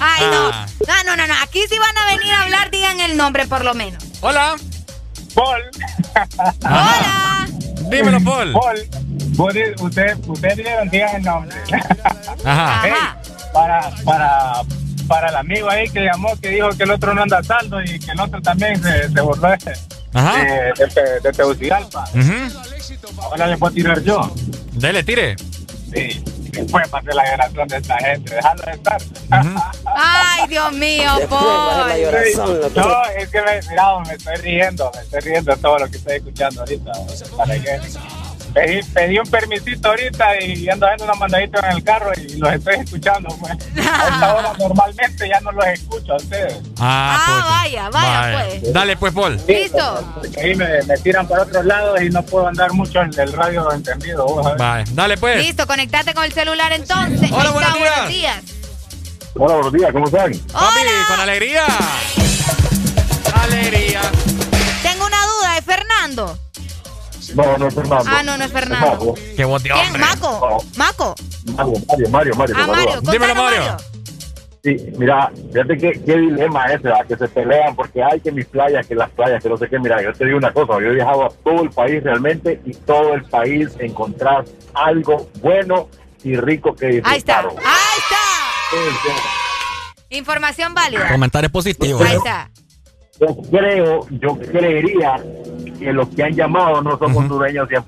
Ay, Ah. no. No, no, no, no. Aquí si van a venir a hablar, digan el nombre por lo menos. Hola. Paul. Hola. Dímelo, Paul. Paul, usted, usted dijeron, digan el nombre. Ajá. <laughs> Hey, para, para, para el amigo ahí que llamó, que dijo que el otro no anda saldo y que el otro también se, se burló de, Ajá. de, de, de Tegucigalpa. Ahora le puedo tirar yo. Dele, tire. Sí, después pasé la generación de esta gente, dejarlo de estar. Ay, Dios mío, Después la llorazón. No, es que me, mira, me estoy riendo, me estoy riendo de todo lo que estoy escuchando ahorita. Para que pedí, pedí un permisito ahorita y ando haciendo una mandadita en el carro y los estoy escuchando. Pues. A esta <laughs> hora normalmente ya no los escucho a ustedes. Ah, pues. vaya, vaya, pues. Dale, pues, Paul. Listo. Porque ahí me, me tiran para otros lados y no puedo andar mucho en el radio entendido. Vale. Dale, pues. Listo, conectate con el celular entonces. Hola, buenos días. buenos días. Hola, buenos días, ¿cómo están? Papi, con alegría. Alegría. Tengo una duda, ¿es Fernando? No, no es Fernando. Ah, no, no es Fernando. Qué bote, ¿Quién? Maco. Maco. Mario, Mario, Mario, Mario. Ah, Mario. Dímelo, Mario. Sí, mira, fíjate qué, qué dilema es ese, ¿verdad? que se pelean porque hay que mis playas, que las playas, que no sé qué. Mira, yo te digo una cosa, yo he viajado a todo el país realmente y todo el país encontrar algo bueno y rico que disfrutar. Ahí está. Ahí está. Información válida. Comentarios positivos. Ahí está. Yo creo, yo creería que los que han llamado no son hondureños 100%,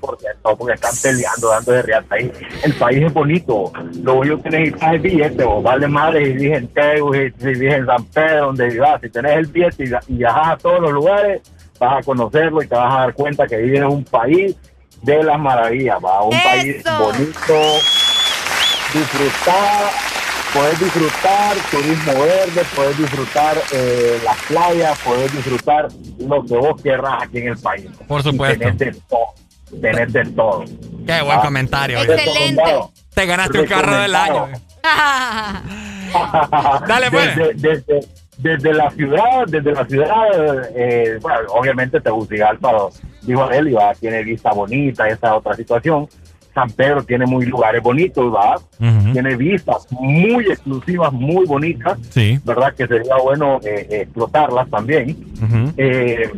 porque están peleando, dando de riata ahí. El país es bonito, lo único que necesitas es billete, vos vale madre si vives en Tegus, si si vives en San Pedro, donde vivas, si tenés el billete y, y viajas a todos los lugares, vas a conocerlo y te vas a dar cuenta que vives en un país de las maravillas, va, un país bonito, disfrutar puedes disfrutar turismo verde, puedes disfrutar eh, las playas, puedes disfrutar lo que vos querrás aquí en el país. Por Y supuesto. Tenés de todo. Tenés de todo. Qué buen Ah. comentario. Excelente. Te ganaste un carro del año. <laughs> Dale, pues. Desde, desde, desde la ciudad, desde la ciudad, eh, bueno, obviamente Tegucigalpa, dijo él, va, tiene vista bonita, esa es otra situación. San Pedro tiene muy lugares bonitos, ¿verdad? Tiene vistas muy exclusivas, muy bonitas, Sí. ¿verdad? Que sería bueno eh, eh, explotarlas también. Eh,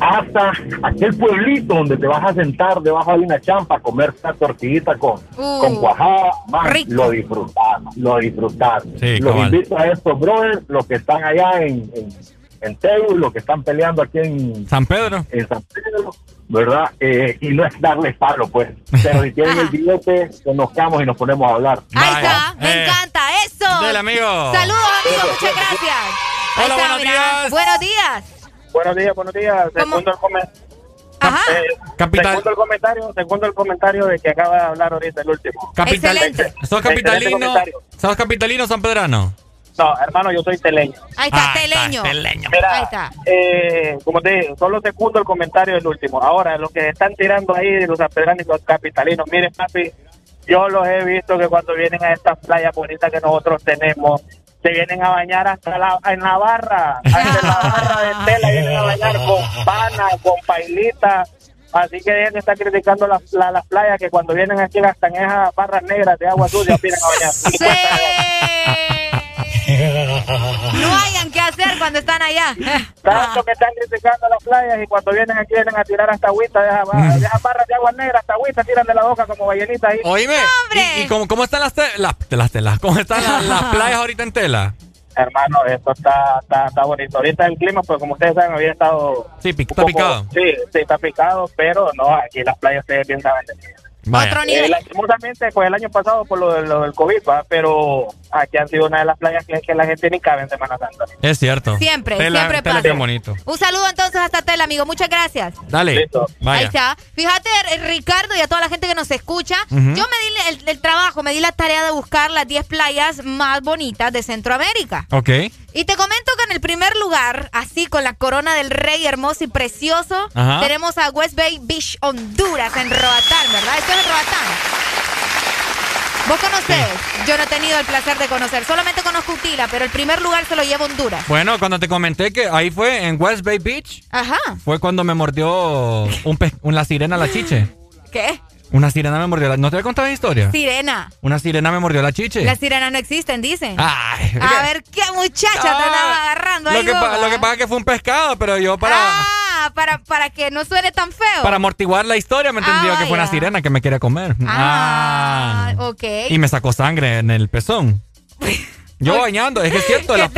hasta aquel pueblito donde te vas a sentar debajo de una champa a comer una tortillita con, Uh, con cuajada, man, lo disfrutar, lo disfrutar. Sí, los cabal. invito a estos brothers, los que están allá en, en, en Tegu, los que están peleando aquí en San Pedro. en San Pedro, ¿verdad? Eh, y no es darles palo, pues. Pero si tienen el billete, conozcamos y nos ponemos a hablar. Ahí está, me Eh. encanta eso. Del amigo. Saludos, amigo, muchas gracias. Hola, está, buenos mira. días. Buenos días. Buenos días, buenos días. Segundo el, come- Ajá. eh, Capital. segundo el comentario, segundo el comentario de que acaba de hablar ahorita el último. Capital. Excelente. ¿Sos capitalino? comentario. ¿Sos capitalino o sanpedrano? No, hermano, yo soy teleño. Ahí está, Ah, teleño. está, teleño. Mira, Ahí está. eh, como te dije, solo segundo el comentario del último. Ahora, los que están tirando ahí de los los capitalinos, miren, papi, yo los he visto que cuando vienen a estas playas bonitas que nosotros tenemos, se vienen a bañar hasta la, en la barra, hasta en la barra de tela, <laughs> vienen a bañar con pana, con pailita. Así que dejen de estar criticando las, la- las playas que cuando vienen aquí hasta en esas barras negras de agua sucia vienen a bañar. <laughs> No hayan que hacer cuando están allá. Tanto que están criticando las playas y cuando vienen aquí vienen a tirar hasta agüita de esas barras, de esas barras de agua negra, hasta agüita tiran de la boca como ballenitas ahí. Oíme. ¿Y, y cómo, cómo están las, te- las, las telas? ¿Cómo están las, las <laughs> playas ahorita en tela? Hermano, esto está, está, está bonito. Ahorita el clima, pues como ustedes saben, había estado... Sí, está poco- picado. Sí, sí, está picado, pero no, aquí las playas ustedes bien saben de qué. Eh, nivel. lastimosamente fue el año pasado por lo, de- lo del COVID, ¿va? pero aquí han sido una de las playas que, que la gente ni cabe en Semana Santa. Es cierto. Siempre, Tela- siempre tela pasa. bonito. Un saludo entonces hasta Tela, amigo. Muchas gracias. Dale. Listo. Ahí está. Fíjate, Ricardo, y a toda la gente que nos escucha, yo me di el, el trabajo, me di la tarea de buscar las 10 playas más bonitas de Centroamérica. Ok. Y te comento que en el primer lugar, así con la corona del rey hermoso y precioso, Ajá. tenemos a West Bay Beach, Honduras, en Roatán, ¿verdad? Esto es en Roatán. ¿Vos conocés? Yo no he tenido el placer de conocer, solamente conozco Utila, pero el primer lugar se lo lleva Honduras. Bueno, cuando te comenté que ahí fue en West Bay Beach, Ajá. fue cuando me mordió un una sirena la chiche. ¿Qué? Una sirena me mordió la... ¿No te he contado la historia? Sirena. Una sirena me mordió la chiche. Las sirenas no existen, dicen. Ay. A ver, ¿qué muchacha te Ah, andaba agarrando Lo ahí? que, lo que pasa es que fue un pescado, pero yo para, Ah, para, para que no suene tan feo. para amortiguar la historia me entendió Ah, que fue una sirena que me quería comer. Ah, ok. Y me sacó sangre en el pezón. Yo Uy. bañando, es que es cierto, <laughs> las,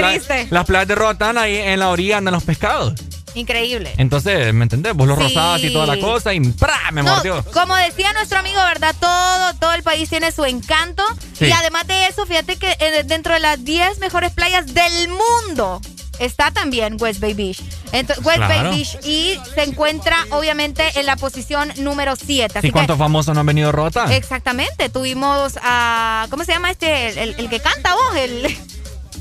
las playas de Roatán ahí en la orilla andan los pescados. Increíble. Entonces, ¿me entendés? Vos los Sí. rozabas y toda la cosa y ¡pra! me No, mordió. como decía nuestro amigo, ¿verdad? Todo, todo el país tiene su encanto. Sí. Y además de eso, fíjate que eh, dentro de las 10 mejores playas del mundo está también West Bay Beach. West Claro. Bay Beach y se encuentra obviamente en la posición número 7. ¿Y cuántos famosos no han venido a Roatán? Exactamente, tuvimos a... ¿Cómo se llama este? El, el- el que canta vos, el...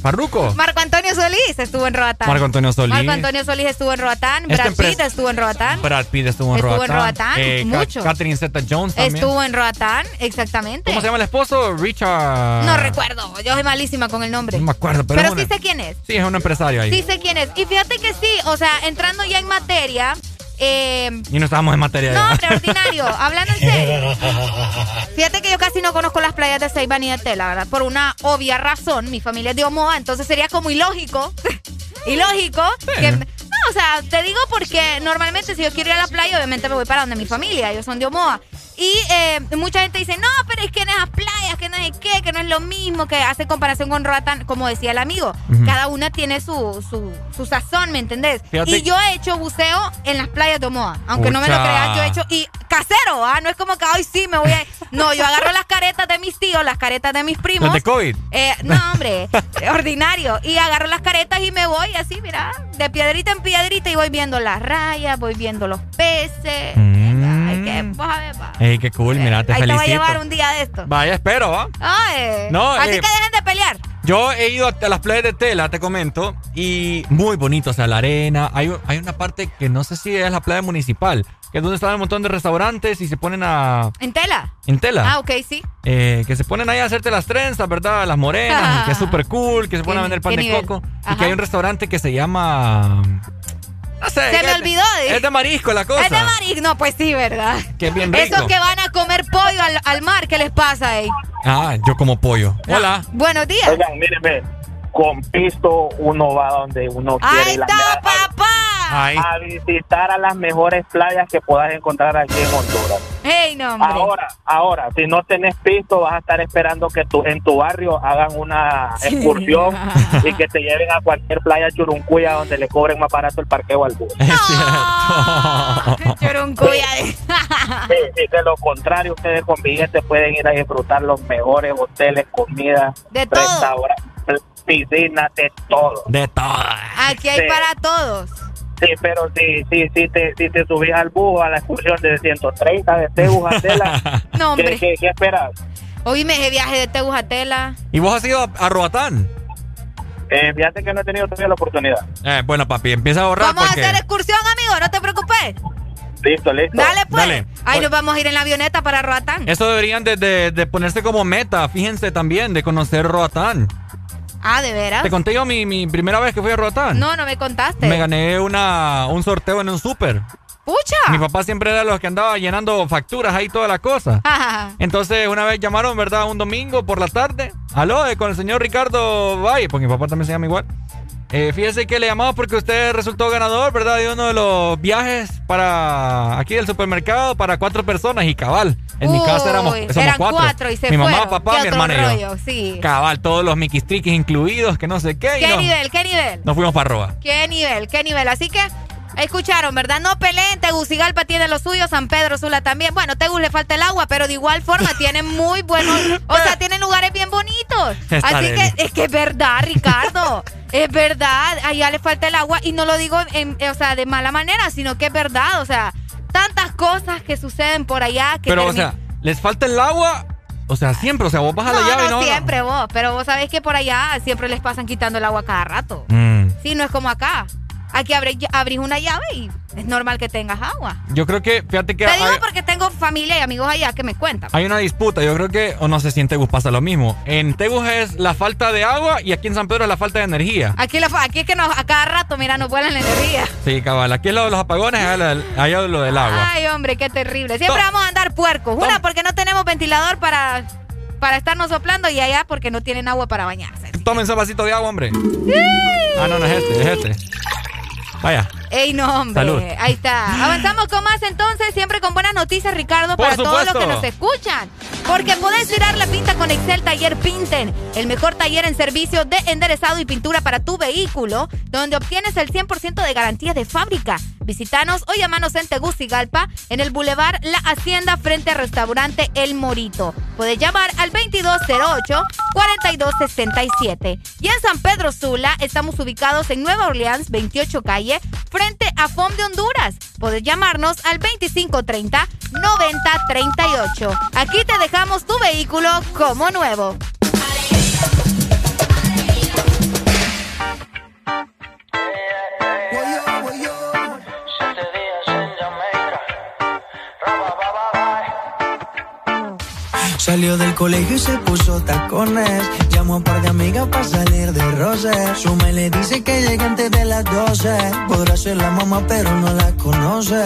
Farruco. Marco Antonio Solís estuvo en Roatán. Marco Antonio Solís. Marco Antonio Solís estuvo en Roatán. Esta Brad Pitt estuvo en Roatán. Brad Pitt estuvo en Estuvo Roatán. en Roatán, Eh, mucho. Catherine Zeta-Jones también. Estuvo en Roatán, exactamente. ¿Cómo se llama el esposo? Richard... No recuerdo, yo soy malísima con el nombre. No me acuerdo, pero, Pero, sí sé quién es. Sí, es un empresario ahí. Sí sé quién es. Y fíjate que sí, o sea, entrando ya en materia, eh, Y no estábamos en materia no, ya. hombre, ordinario, hablando en serio. <laughs> Fíjate que yo casi no conozco las playas de Ceiba ni de Tela, ¿verdad? Por una obvia razón. Mi familia es de Omoa, entonces sería como ilógico. <laughs> ilógico. Que, no, o sea, te digo porque normalmente si yo quiero ir a la playa, obviamente me voy para donde mi familia. Ellos son de Omoa. Y eh, mucha gente dice, no, pero es que en esas playas, que no sé qué, que no es lo mismo, que hace comparación con Roatán, como decía el amigo. Cada una tiene su, su, su sazón, ¿me entendés? Fíjate- Y yo he hecho buceo en las playas de Omoa. Aunque no me lo creas, yo he hecho y casero, ¿ah? No es como que hoy sí me voy a. No, yo agarro las caretas de mis tíos, las caretas de mis primos. ¿Los de COVID? Eh, no, hombre, <laughs> ordinario. Y agarro las caretas y me voy así, mira, de piedrita en piedrita y voy viendo las rayas, voy viendo los peces. Mm. Vos a ver, va. Ey, qué cool, mira, te Ahí te va a llevar un día de esto. Vaya, espero, ¿va? Ay. No, Así eh, que dejen de pelear. Yo he ido a las playas de tela, te comento, y muy bonito, o sea, la arena. Hay, hay una parte que no sé si es la playa municipal, que es donde están un montón de restaurantes y se ponen a... ¿En tela? En tela. Ah, ok, sí. Eh, que se ponen ahí a hacerte las trenzas, ¿verdad? Las morenas, que es <laughs> súper cool, que se ponen a vender pan de nivel. coco. Y que hay un restaurante que se llama... No sé. Se me es- olvidó. Es de marisco la cosa. Es de marisco. No, pues sí, ¿verdad? Que bien rico. Esos que van a comer pollo al, al mar, ¿qué les pasa ahí? Ah, yo como pollo. Hola. Buenos días. Oigan, mírenme, con pisto uno va donde uno quiere. Ahí la- está, papá. A visitar a las mejores playas que puedas encontrar aquí en Honduras. Hey, no, hombre. Ahora, ahora, si no tenés pisto, vas a estar esperando que tu, en tu barrio hagan una Sí. excursión y que te lleven a cualquier playa churuncuya donde le cobren más barato el parqueo al bus. Es cierto. Churuncuya. Sí, sí, de lo contrario, ustedes con billetes pueden ir a disfrutar los mejores hoteles, comida, De restaurantes, piscinas, de todo. De todo. Aquí hay Sí. para todos. Sí, pero si, si, si, te, si te subís al bus a la excursión de 130 de Tegus a Tela, No, hombre. ¿qué, qué, qué esperas? Oíme ese viaje de Tegus a Tela. ¿Y vos has ido a, a Roatán? Eh, fíjate que no he tenido todavía la oportunidad. Eh, bueno, papi, empieza a ahorrar Vamos porque... a hacer excursión, amigo. No te preocupes. Listo, listo. Dale, pues. Dale. Ahí nos vamos a ir en la avioneta para Roatán. Eso deberían de, de- de ponerse como meta, fíjense también, de conocer Roatán. Ah, ¿de veras? Te conté yo mi, mi primera vez que fui a Roatán. No, no me contaste. Me gané una, un sorteo en un súper. ¡Pucha! Mi papá siempre era los que andaba llenando facturas ahí toda la cosa. <laughs> Entonces una vez llamaron, ¿verdad? Un domingo por la tarde. Aló, eh, con el señor Ricardo Valle, porque mi papá también se llama igual. Eh, fíjese que le llamamos porque usted resultó ganador, ¿verdad? De uno de los viajes para aquí del supermercado para cuatro personas y cabal. En mi casa éramos somos eran cuatro. cuatro y se mi mamá, fueron. papá, ¿Qué mi hermana y yo. Sí. Cabal, todos los miquistriquis incluidos, que no sé qué. ¿Qué nivel? ¿Qué nivel? Nos fuimos para Roa. ¿Qué nivel? ¿Qué nivel? Así que escucharon, ¿verdad? No peleen, Tegucigalpa tiene lo suyo, San Pedro Sula también. Bueno, Tegus le falta el agua, pero de igual forma <laughs> tienen muy buenos, o sea, tienen lugares bien bonitos. Está Así que es que es verdad, Ricardo. es verdad, allá le falta el agua y no lo digo en, o sea, de mala manera, sino que es verdad, o sea, tantas cosas que suceden por allá que Pero, o sea, ¿les falta el agua? O sea, siempre, o sea, vos vas a la no, llave no, no. siempre vos, pero vos sabés que por allá siempre les pasan quitando el agua cada rato. Mm, Sí, no es como acá. Aquí abre- abrís una llave y es normal que tengas agua. yo creo que, fíjate que Te hay, digo porque tengo familia y amigos allá que me cuentan. hay una disputa. Yo creo que, o no sé si en Tegus pasa lo mismo. En Tegus es la falta de agua y aquí en San Pedro es la falta de energía. Aquí, lo- aquí es que nos, a cada rato, mira, nos vuelan la energía. Sí, cabal. Aquí es lo de los apagones, allá, allá lo del agua. Ay, hombre, qué terrible. Siempre vamos a andar puercos. Una porque no tenemos ventilador para, para estarnos soplando y allá porque no tienen agua para bañarse. Tomen ese vasito de agua, hombre. Ah, no, no es este, es este. Vaya. Ey, no, hombre. Salud. Ahí está. Avanzamos con más entonces, siempre con buenas noticias, Ricardo, Por para todos los que nos escuchan. Porque podés tirar la pinta con Excel Taller Pinten, el mejor taller en servicio de enderezado y pintura para tu vehículo, donde obtienes el 100% de garantía de fábrica. Visítanos o llamanos en Tegucigalpa, en el Boulevard La Hacienda, frente al restaurante El Morito. Puedes llamar al 2208-4267. Y en San Pedro Sula estamos ubicados en Nueva Orleans, 28 calle, frente a FOM de Honduras. Puedes llamarnos al 2530-9038. Aquí te dejamos tu vehículo como nuevo. Salió del colegio y se puso tacones. Llamó a un par de amigas para salir de roce. Su me le dice que llegue antes de las 12. Podrá ser la mamá, pero no la conoce.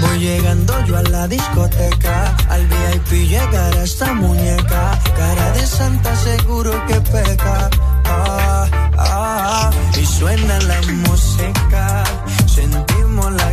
Voy llegando yo a la discoteca. Al VIP llegará esta muñeca. Cara de santa, seguro que peca. Ah, ah, y suena la música. Sentimos la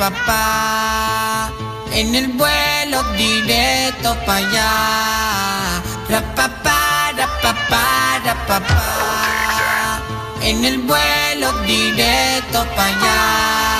Rapapá. En el vuelo directo para allá. Rapapá, rapapá, rapapá. En el vuelo directo para allá.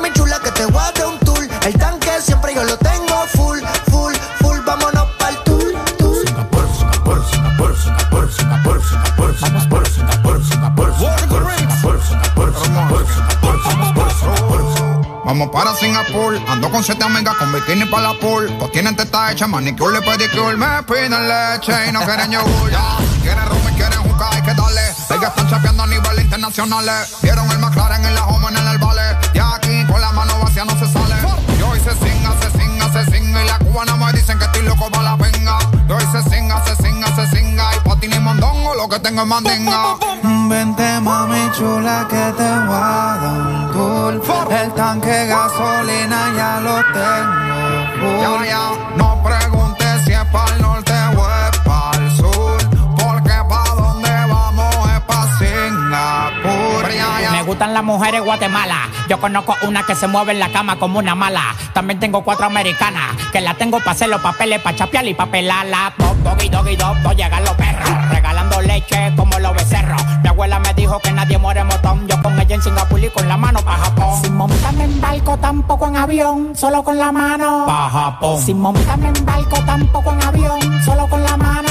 ando con siete amigas con bikini para la pool. Pues tienen teta hecha, manicure y pedicure. Me piden leche y no quieren yogur. Quieren rum y quieren juca, hay que darle. Ellas están chapeando a nivel internacional. Vieron el McLaren en la home en el vale. Y aquí con la mano vacía no se sale. Yo hice singa, se singa, se singa. Y la cubana me dicen que estoy loco para la que tengo mandinga. Vente mami chula que te voy a dar un tour. El tanque gasolina ya lo tengo. Ya, ya, no preguntes si es para el norte o es para el sur. Porque pa' donde vamos es pa' Singapur. Ya, ya. Me gustan las mujeres Guatemala. Yo conozco una que se mueve en la cama como una mala. También tengo cuatro americanas que la tengo para hacer los papeles, para chapear y para pelarla. Dog, doggy, doggy, dog, dog, llegan los perros. Como los becerros. Mi abuela me dijo que nadie muere motón. Yo con ella en Singapur y con la mano para Japón. Sin montarme en barco, tampoco en avión, solo con la mano. Pa' Japón. Sin montarme en barco, tampoco en avión, solo con la mano.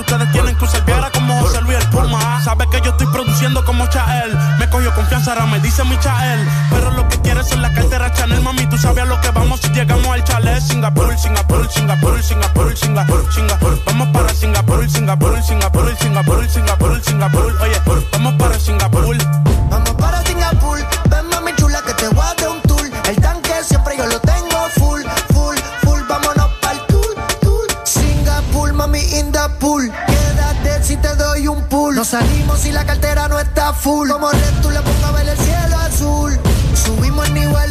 confianza, ahora me dice Michael. Pero lo que quieres son la cartera Chanel, mami, tú sabes a lo que vamos si llegamos al chalet. Singapur, Singapur, Singapur, Singapur, Singapur, Singapur. Vamos para Singapur, Singapur, Singapur, Singapur, Singapur, Singapur. Oye, vamos para Singapur. Vamos para Singapur, ven mami chula que te voy a dar un tour. El tanque siempre yo lo tengo salimos y la cartera no está full. Como Red, tú le pongo a ver el cielo azul. Subimos el nivel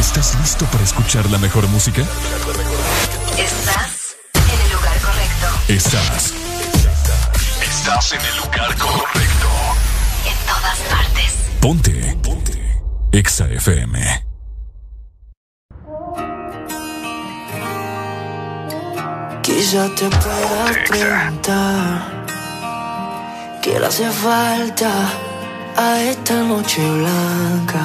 ¿Estás listo para escuchar la mejor música? Estás en el lugar correcto. Estás. Estás en el lugar correcto. En todas partes. Ponte. Ponte. EXA FM. Quizá te puedas preguntar qué le hace falta a esta noche blanca,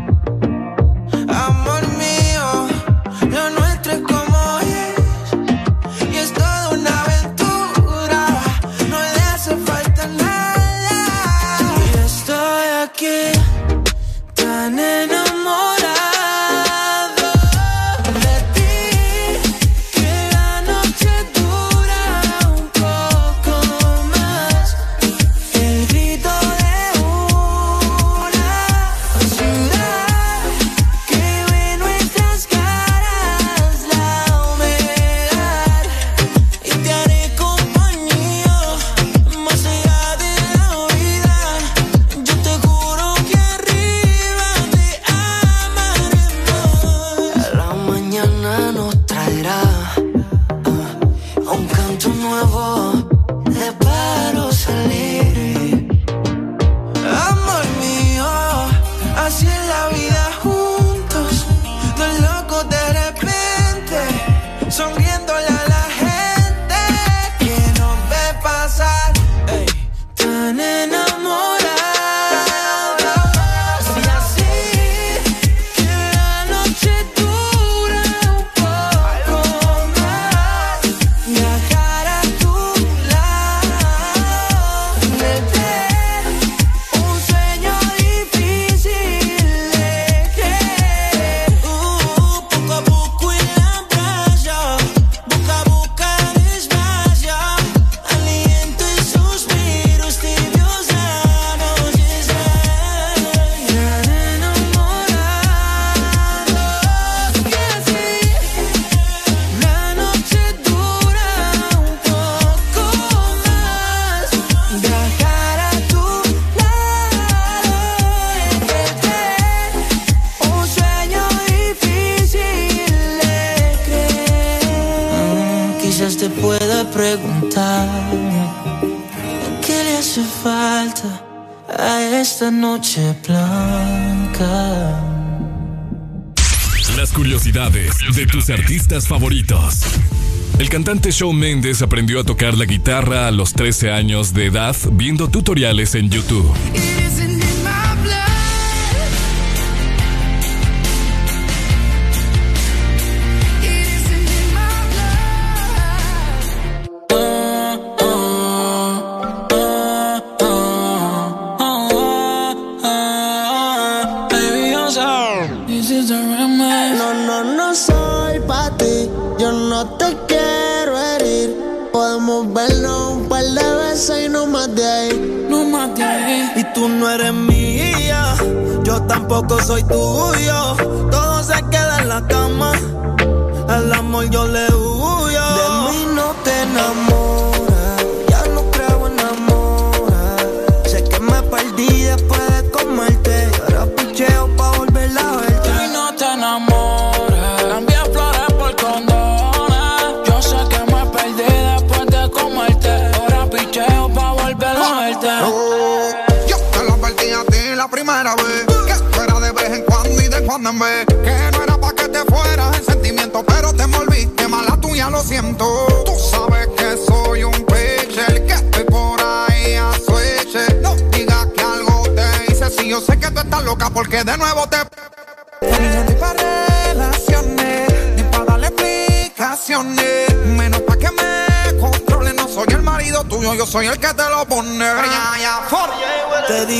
Shawn Mendes aprendió a tocar la guitarra a los 13 años de edad viendo tutoriales en YouTube.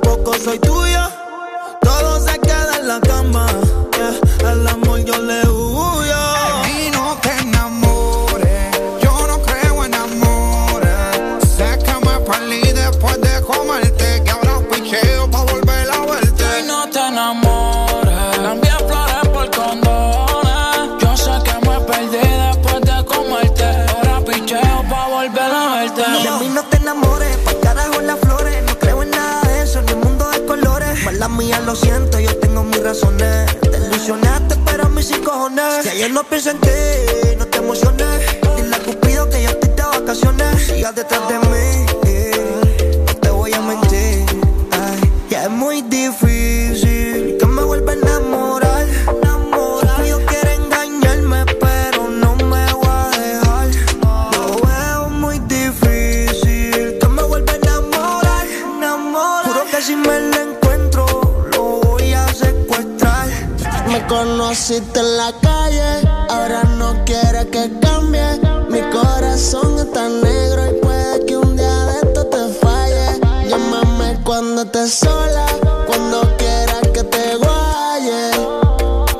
tampoco soy tuya. Todo se queda en la cama, yeah. al amor yo le huyo. Lo siento, yo tengo mis razones. Te ilusionaste, pero a mí sin cojones. Si ayer no pienso en ti, no te emociones. Dile a Cupido que yo estoy de vacaciones. Sigas detrás de mí, conociste en la calle, ahora no quieres que cambie. Mi corazón está negro y puede que un día de esto te falle. Llámame cuando estés sola, cuando quieras que te guaye.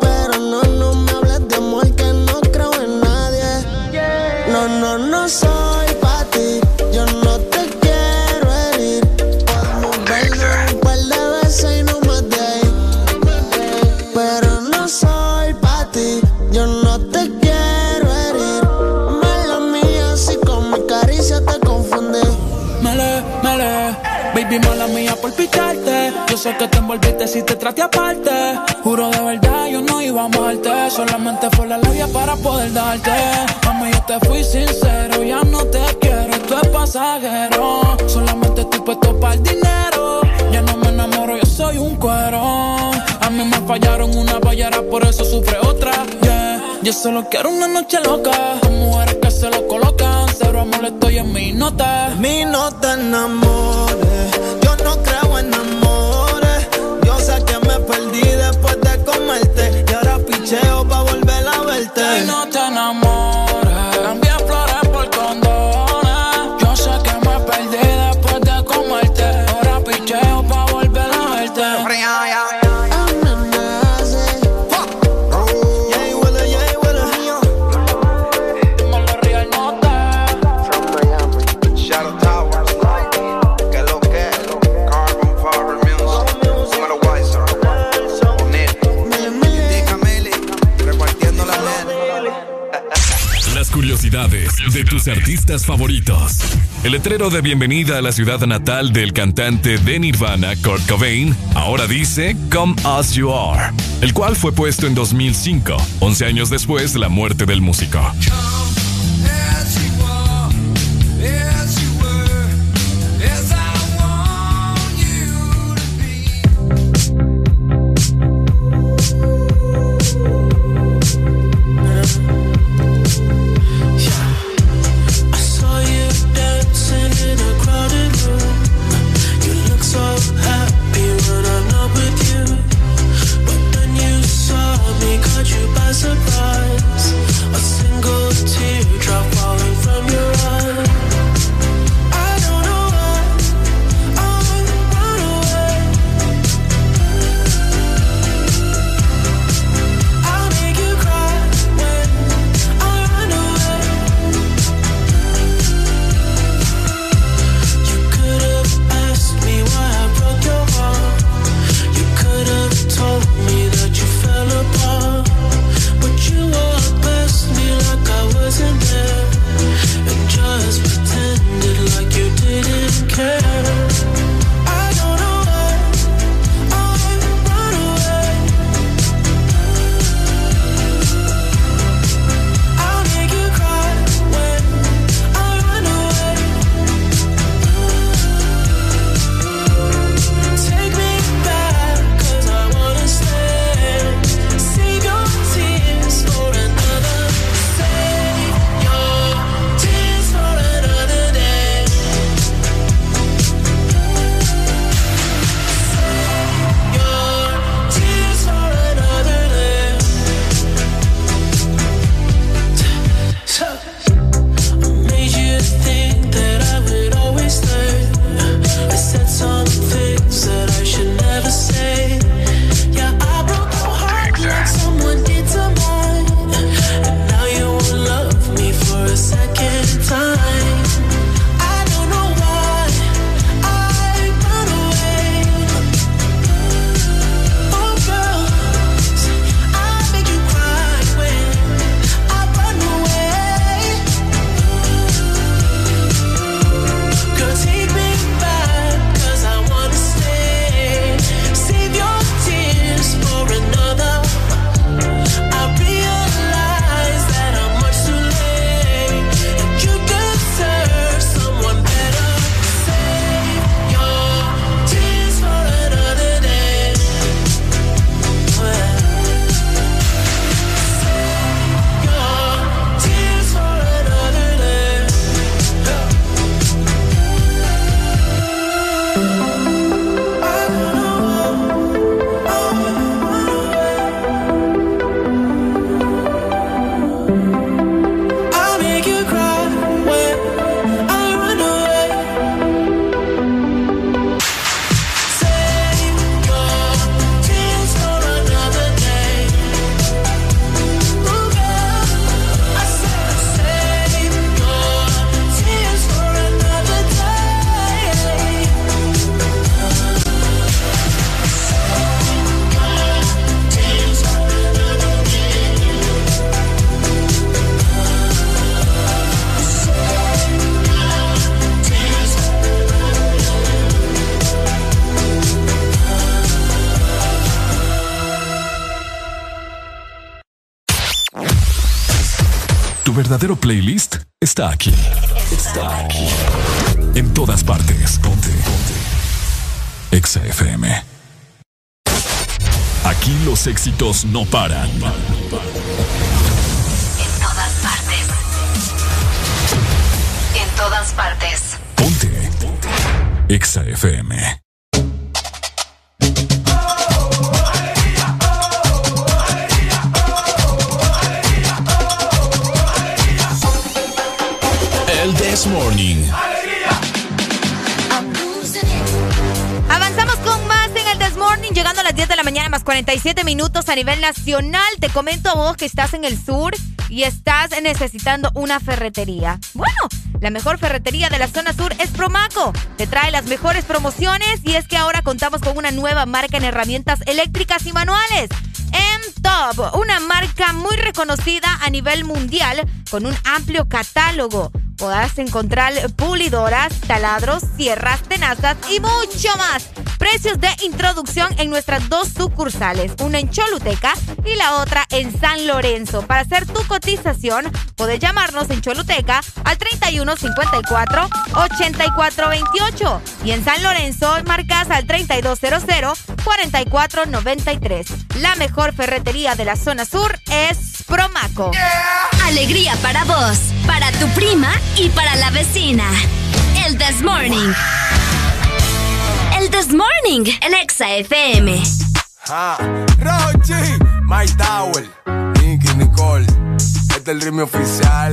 Pero no, no me hables de amor que no creo en nadie. No, no, no soy Yo sé que te envolviste si te traté aparte. Juro de verdad, yo no iba a amarte. Solamente fue la labia para poder darte. Mami, yo te fui sincero, ya no te quiero, esto es pasajero. Solamente estoy puesto para el dinero. Ya no me enamoro, yo soy un cuero. A mí me fallaron una ballera, por eso sufre otra. Yeah, yo solo quiero una noche loca. Con mujeres se lo colocan. Cero amor, estoy en mi nota. Mi no te enamores, yo no creo en amores. Yo sé que me perdí de tus artistas favoritos. El letrero de bienvenida a la ciudad natal del cantante de Nirvana, Kurt Cobain, ahora dice Come As You Are, el cual fue puesto en 2005, 11 años después de la muerte del músico. Está aquí. Está aquí. En todas partes. Ponte. Ponte. Exa FM. Aquí los éxitos no paran. En todas partes. En todas partes. Ponte. Ponte. Exa FM. 47 minutos a nivel nacional. Te comento a vos que estás en el sur y estás necesitando una ferretería. Bueno, la mejor ferretería de la zona sur es Promaco. Te trae las mejores promociones y es que ahora contamos con una nueva marca en herramientas eléctricas y manuales. M-Top, una marca muy reconocida a nivel mundial con un amplio catálogo. Podrás encontrar pulidoras, taladros, sierras, tenazas y mucho más. Precios de introducción en nuestras dos sucursales, una en Choluteca y la otra en San Lorenzo. Para hacer tu cotización, puedes llamarnos en Choluteca al 3154 8428 y en San Lorenzo marcas al 3200 4493. La mejor ferretería de la zona sur es Promaco. Alegría para vos, para tu prima y para la vecina. El This Morning. This Morning en Exa FM. Ah, Rochi, My Tower, Nicky Nicole, este es el ritmo oficial.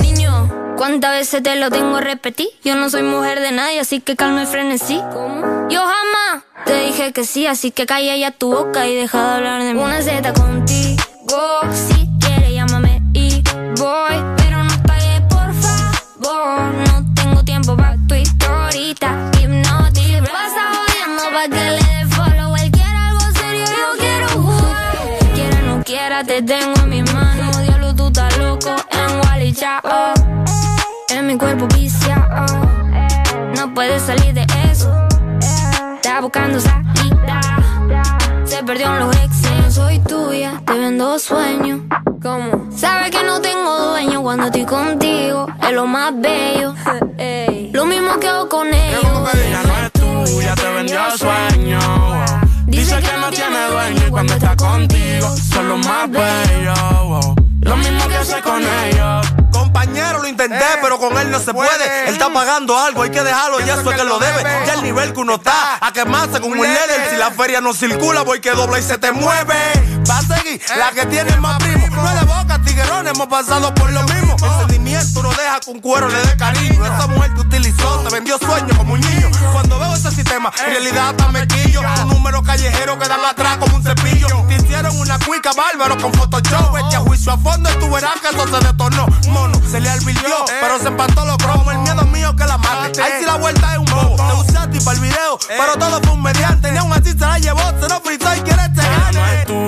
¿Cuántas veces te lo tengo a repetir? Yo no soy mujer de nadie, así que calma el frenesí. Yo jamás te dije que sí, así que calla ya tu boca y deja de hablar de mí. Una Z contigo, si quieres llámame y voy, pero no pagues por favor. No tengo tiempo para tu historita, hipnotic. Pasa jodiendo pa' que le dé follow. Él algo serio, yo quiero jugar. Quiera no quiera, te tengo en mis manos. Diablo, tú estás loco en Wally, chao. Mi cuerpo viciado. No puedes salir de eso. Está buscando salida. Se perdió en los exes. No soy tuya, te vendo sueños. ¿Cómo? Sabes que no tengo dueño cuando estoy contigo. Es lo más bello. <laughs> Lo mismo que hago con ellos. Ella no es tuya, te vendió sueño. Dice que no tiene dueño y cuando está contigo son los más bellos. Con él no se puede. Él está pagando algo, hay que dejarlo, y eso es que lo debe. Ya el nivel que uno está, a quemarse como un líder. Si la feria no circula, voy que dobla y se te mueve. Va a seguir la que tiene más primo. No es de boca, tiguerón, hemos pasado por lo mismo. El sentimiento no deja que un cuero le dé cariño. Esa mujer te utilizó, te vendió sueños como un niño. Cuando veo ese sistema, en realidad hasta me quillo. Un número callejero que dan atrás como un cepillo. Te hicieron una cuica bárbaro con Photoshop. Este a juicio a fondo y tú verás que eso se detornó. Mono, se le alvirtió, pero se empató los cromos. El miedo mío que la mate. Ahí sí la vuelta es un bobo. Te ti para el video, pero todo fue un mediante. Ni aún así se la llevó, se lo frizó y quiere este Ella no es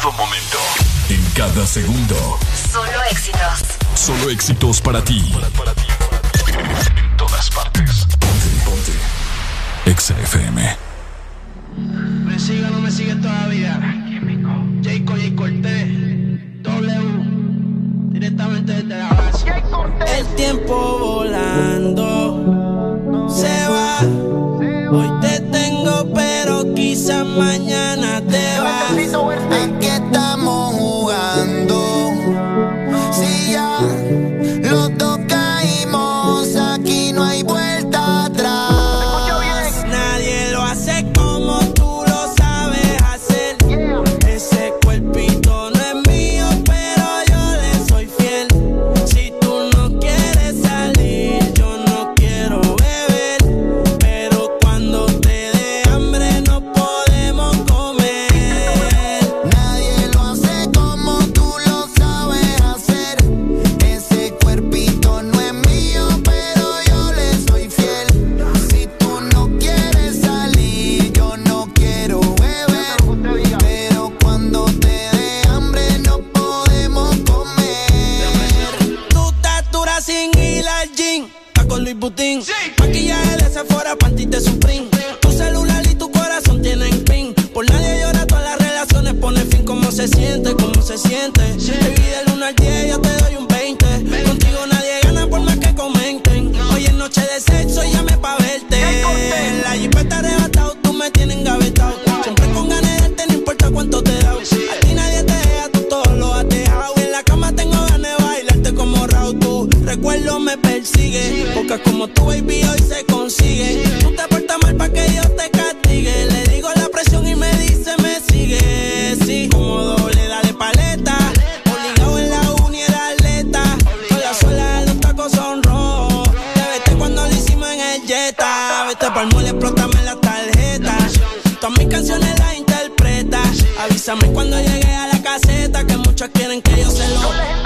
todo momento, en cada segundo. Solo éxitos. Solo éxitos para ti. En todas partes. Ponte, ponte. Exa FM. ¿Me sigue o no me sigue todavía? Jayco, Jay Cortés, W, directamente desde la base. El tiempo volando se va. Hoy te quizás mañana te vas. Aquí estamos Luis Butín. Maquillaje de Sephora, panty de Supreme. Tu celular y tu corazón tienen pin. Por nadie llora, todas las relaciones pone fin. ¿Cómo se siente? ¿Cómo se siente? Del 1 al recuerdo me persigue. Porque como tu baby hoy se consigue. Tú te portas mal pa' que yo te castigue. Le digo la presión y me dice me sigue. Sí, como doble, dale paleta. Obligado en la uni era atleta. Con la suela los tacos son rojos. Te vete cuando lo hicimos en el Jetta. Vete pa'l mole, explótame la tarjeta. Todas mis canciones las interpreta. Avísame cuando llegue a la caseta. Que muchos quieren que yo se lo.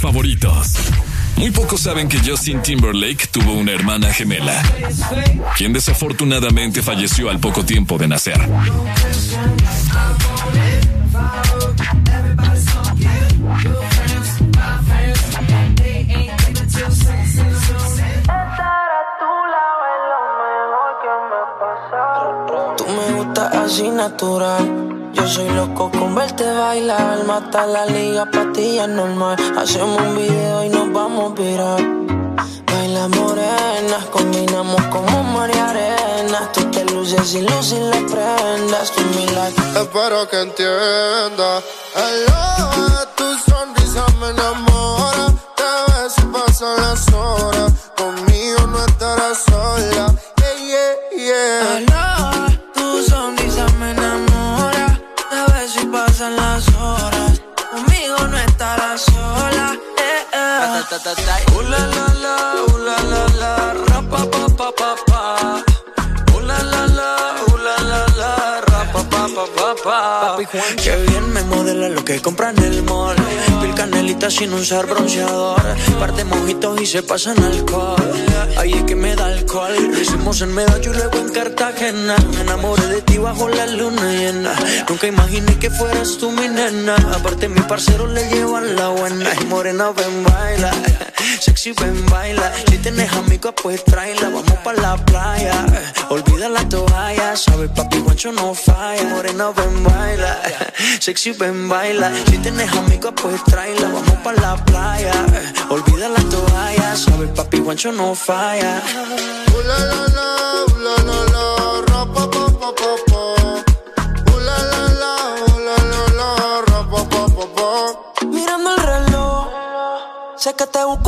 Favoritos. Muy pocos saben que Justin Timberlake tuvo una hermana gemela, quien desafortunadamente falleció al poco tiempo de nacer. Tú me gustas así natural. Soy loco con verte bailar. Mata la liga, patilla normal. Hacemos un video y nos vamos a virar. Baila morenas, combinamos como María Arena. Tú te luces y luces las prendas. Tú mi like. Espero que entienda. Hello, sin usar bronceador. Par de mojitos y se pasan alcohol. Ahí es que me da alcohol. Hicimos en Medallo y luego en Cartagena. Me enamoré de ti bajo la luna llena. Nunca imaginé que fueras tú mi nena. Aparte, mi parcero le llevan la buena. Morena, ven, baila. Sexy, ven, baila. Si tienes amigos, pues tráela. Vamos pa' la playa. Olvida la toalla. Sabes, papi, guancho no falla. Morena, ven, baila. Sexy, ven, baila. Si tienes amigos, pues tráela. Vamos pa' la playa. Olvida la toalla. Sabes, papi, guancho no falla. Ooh la la la, ooh la la la, ra pa pa pa pa la la la, la la la, ra pa pa pa pa. Mirando el reloj, sé que te busco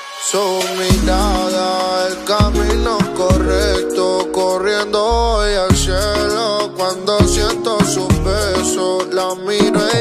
Su mirada, el camino correcto, corriendo hoy al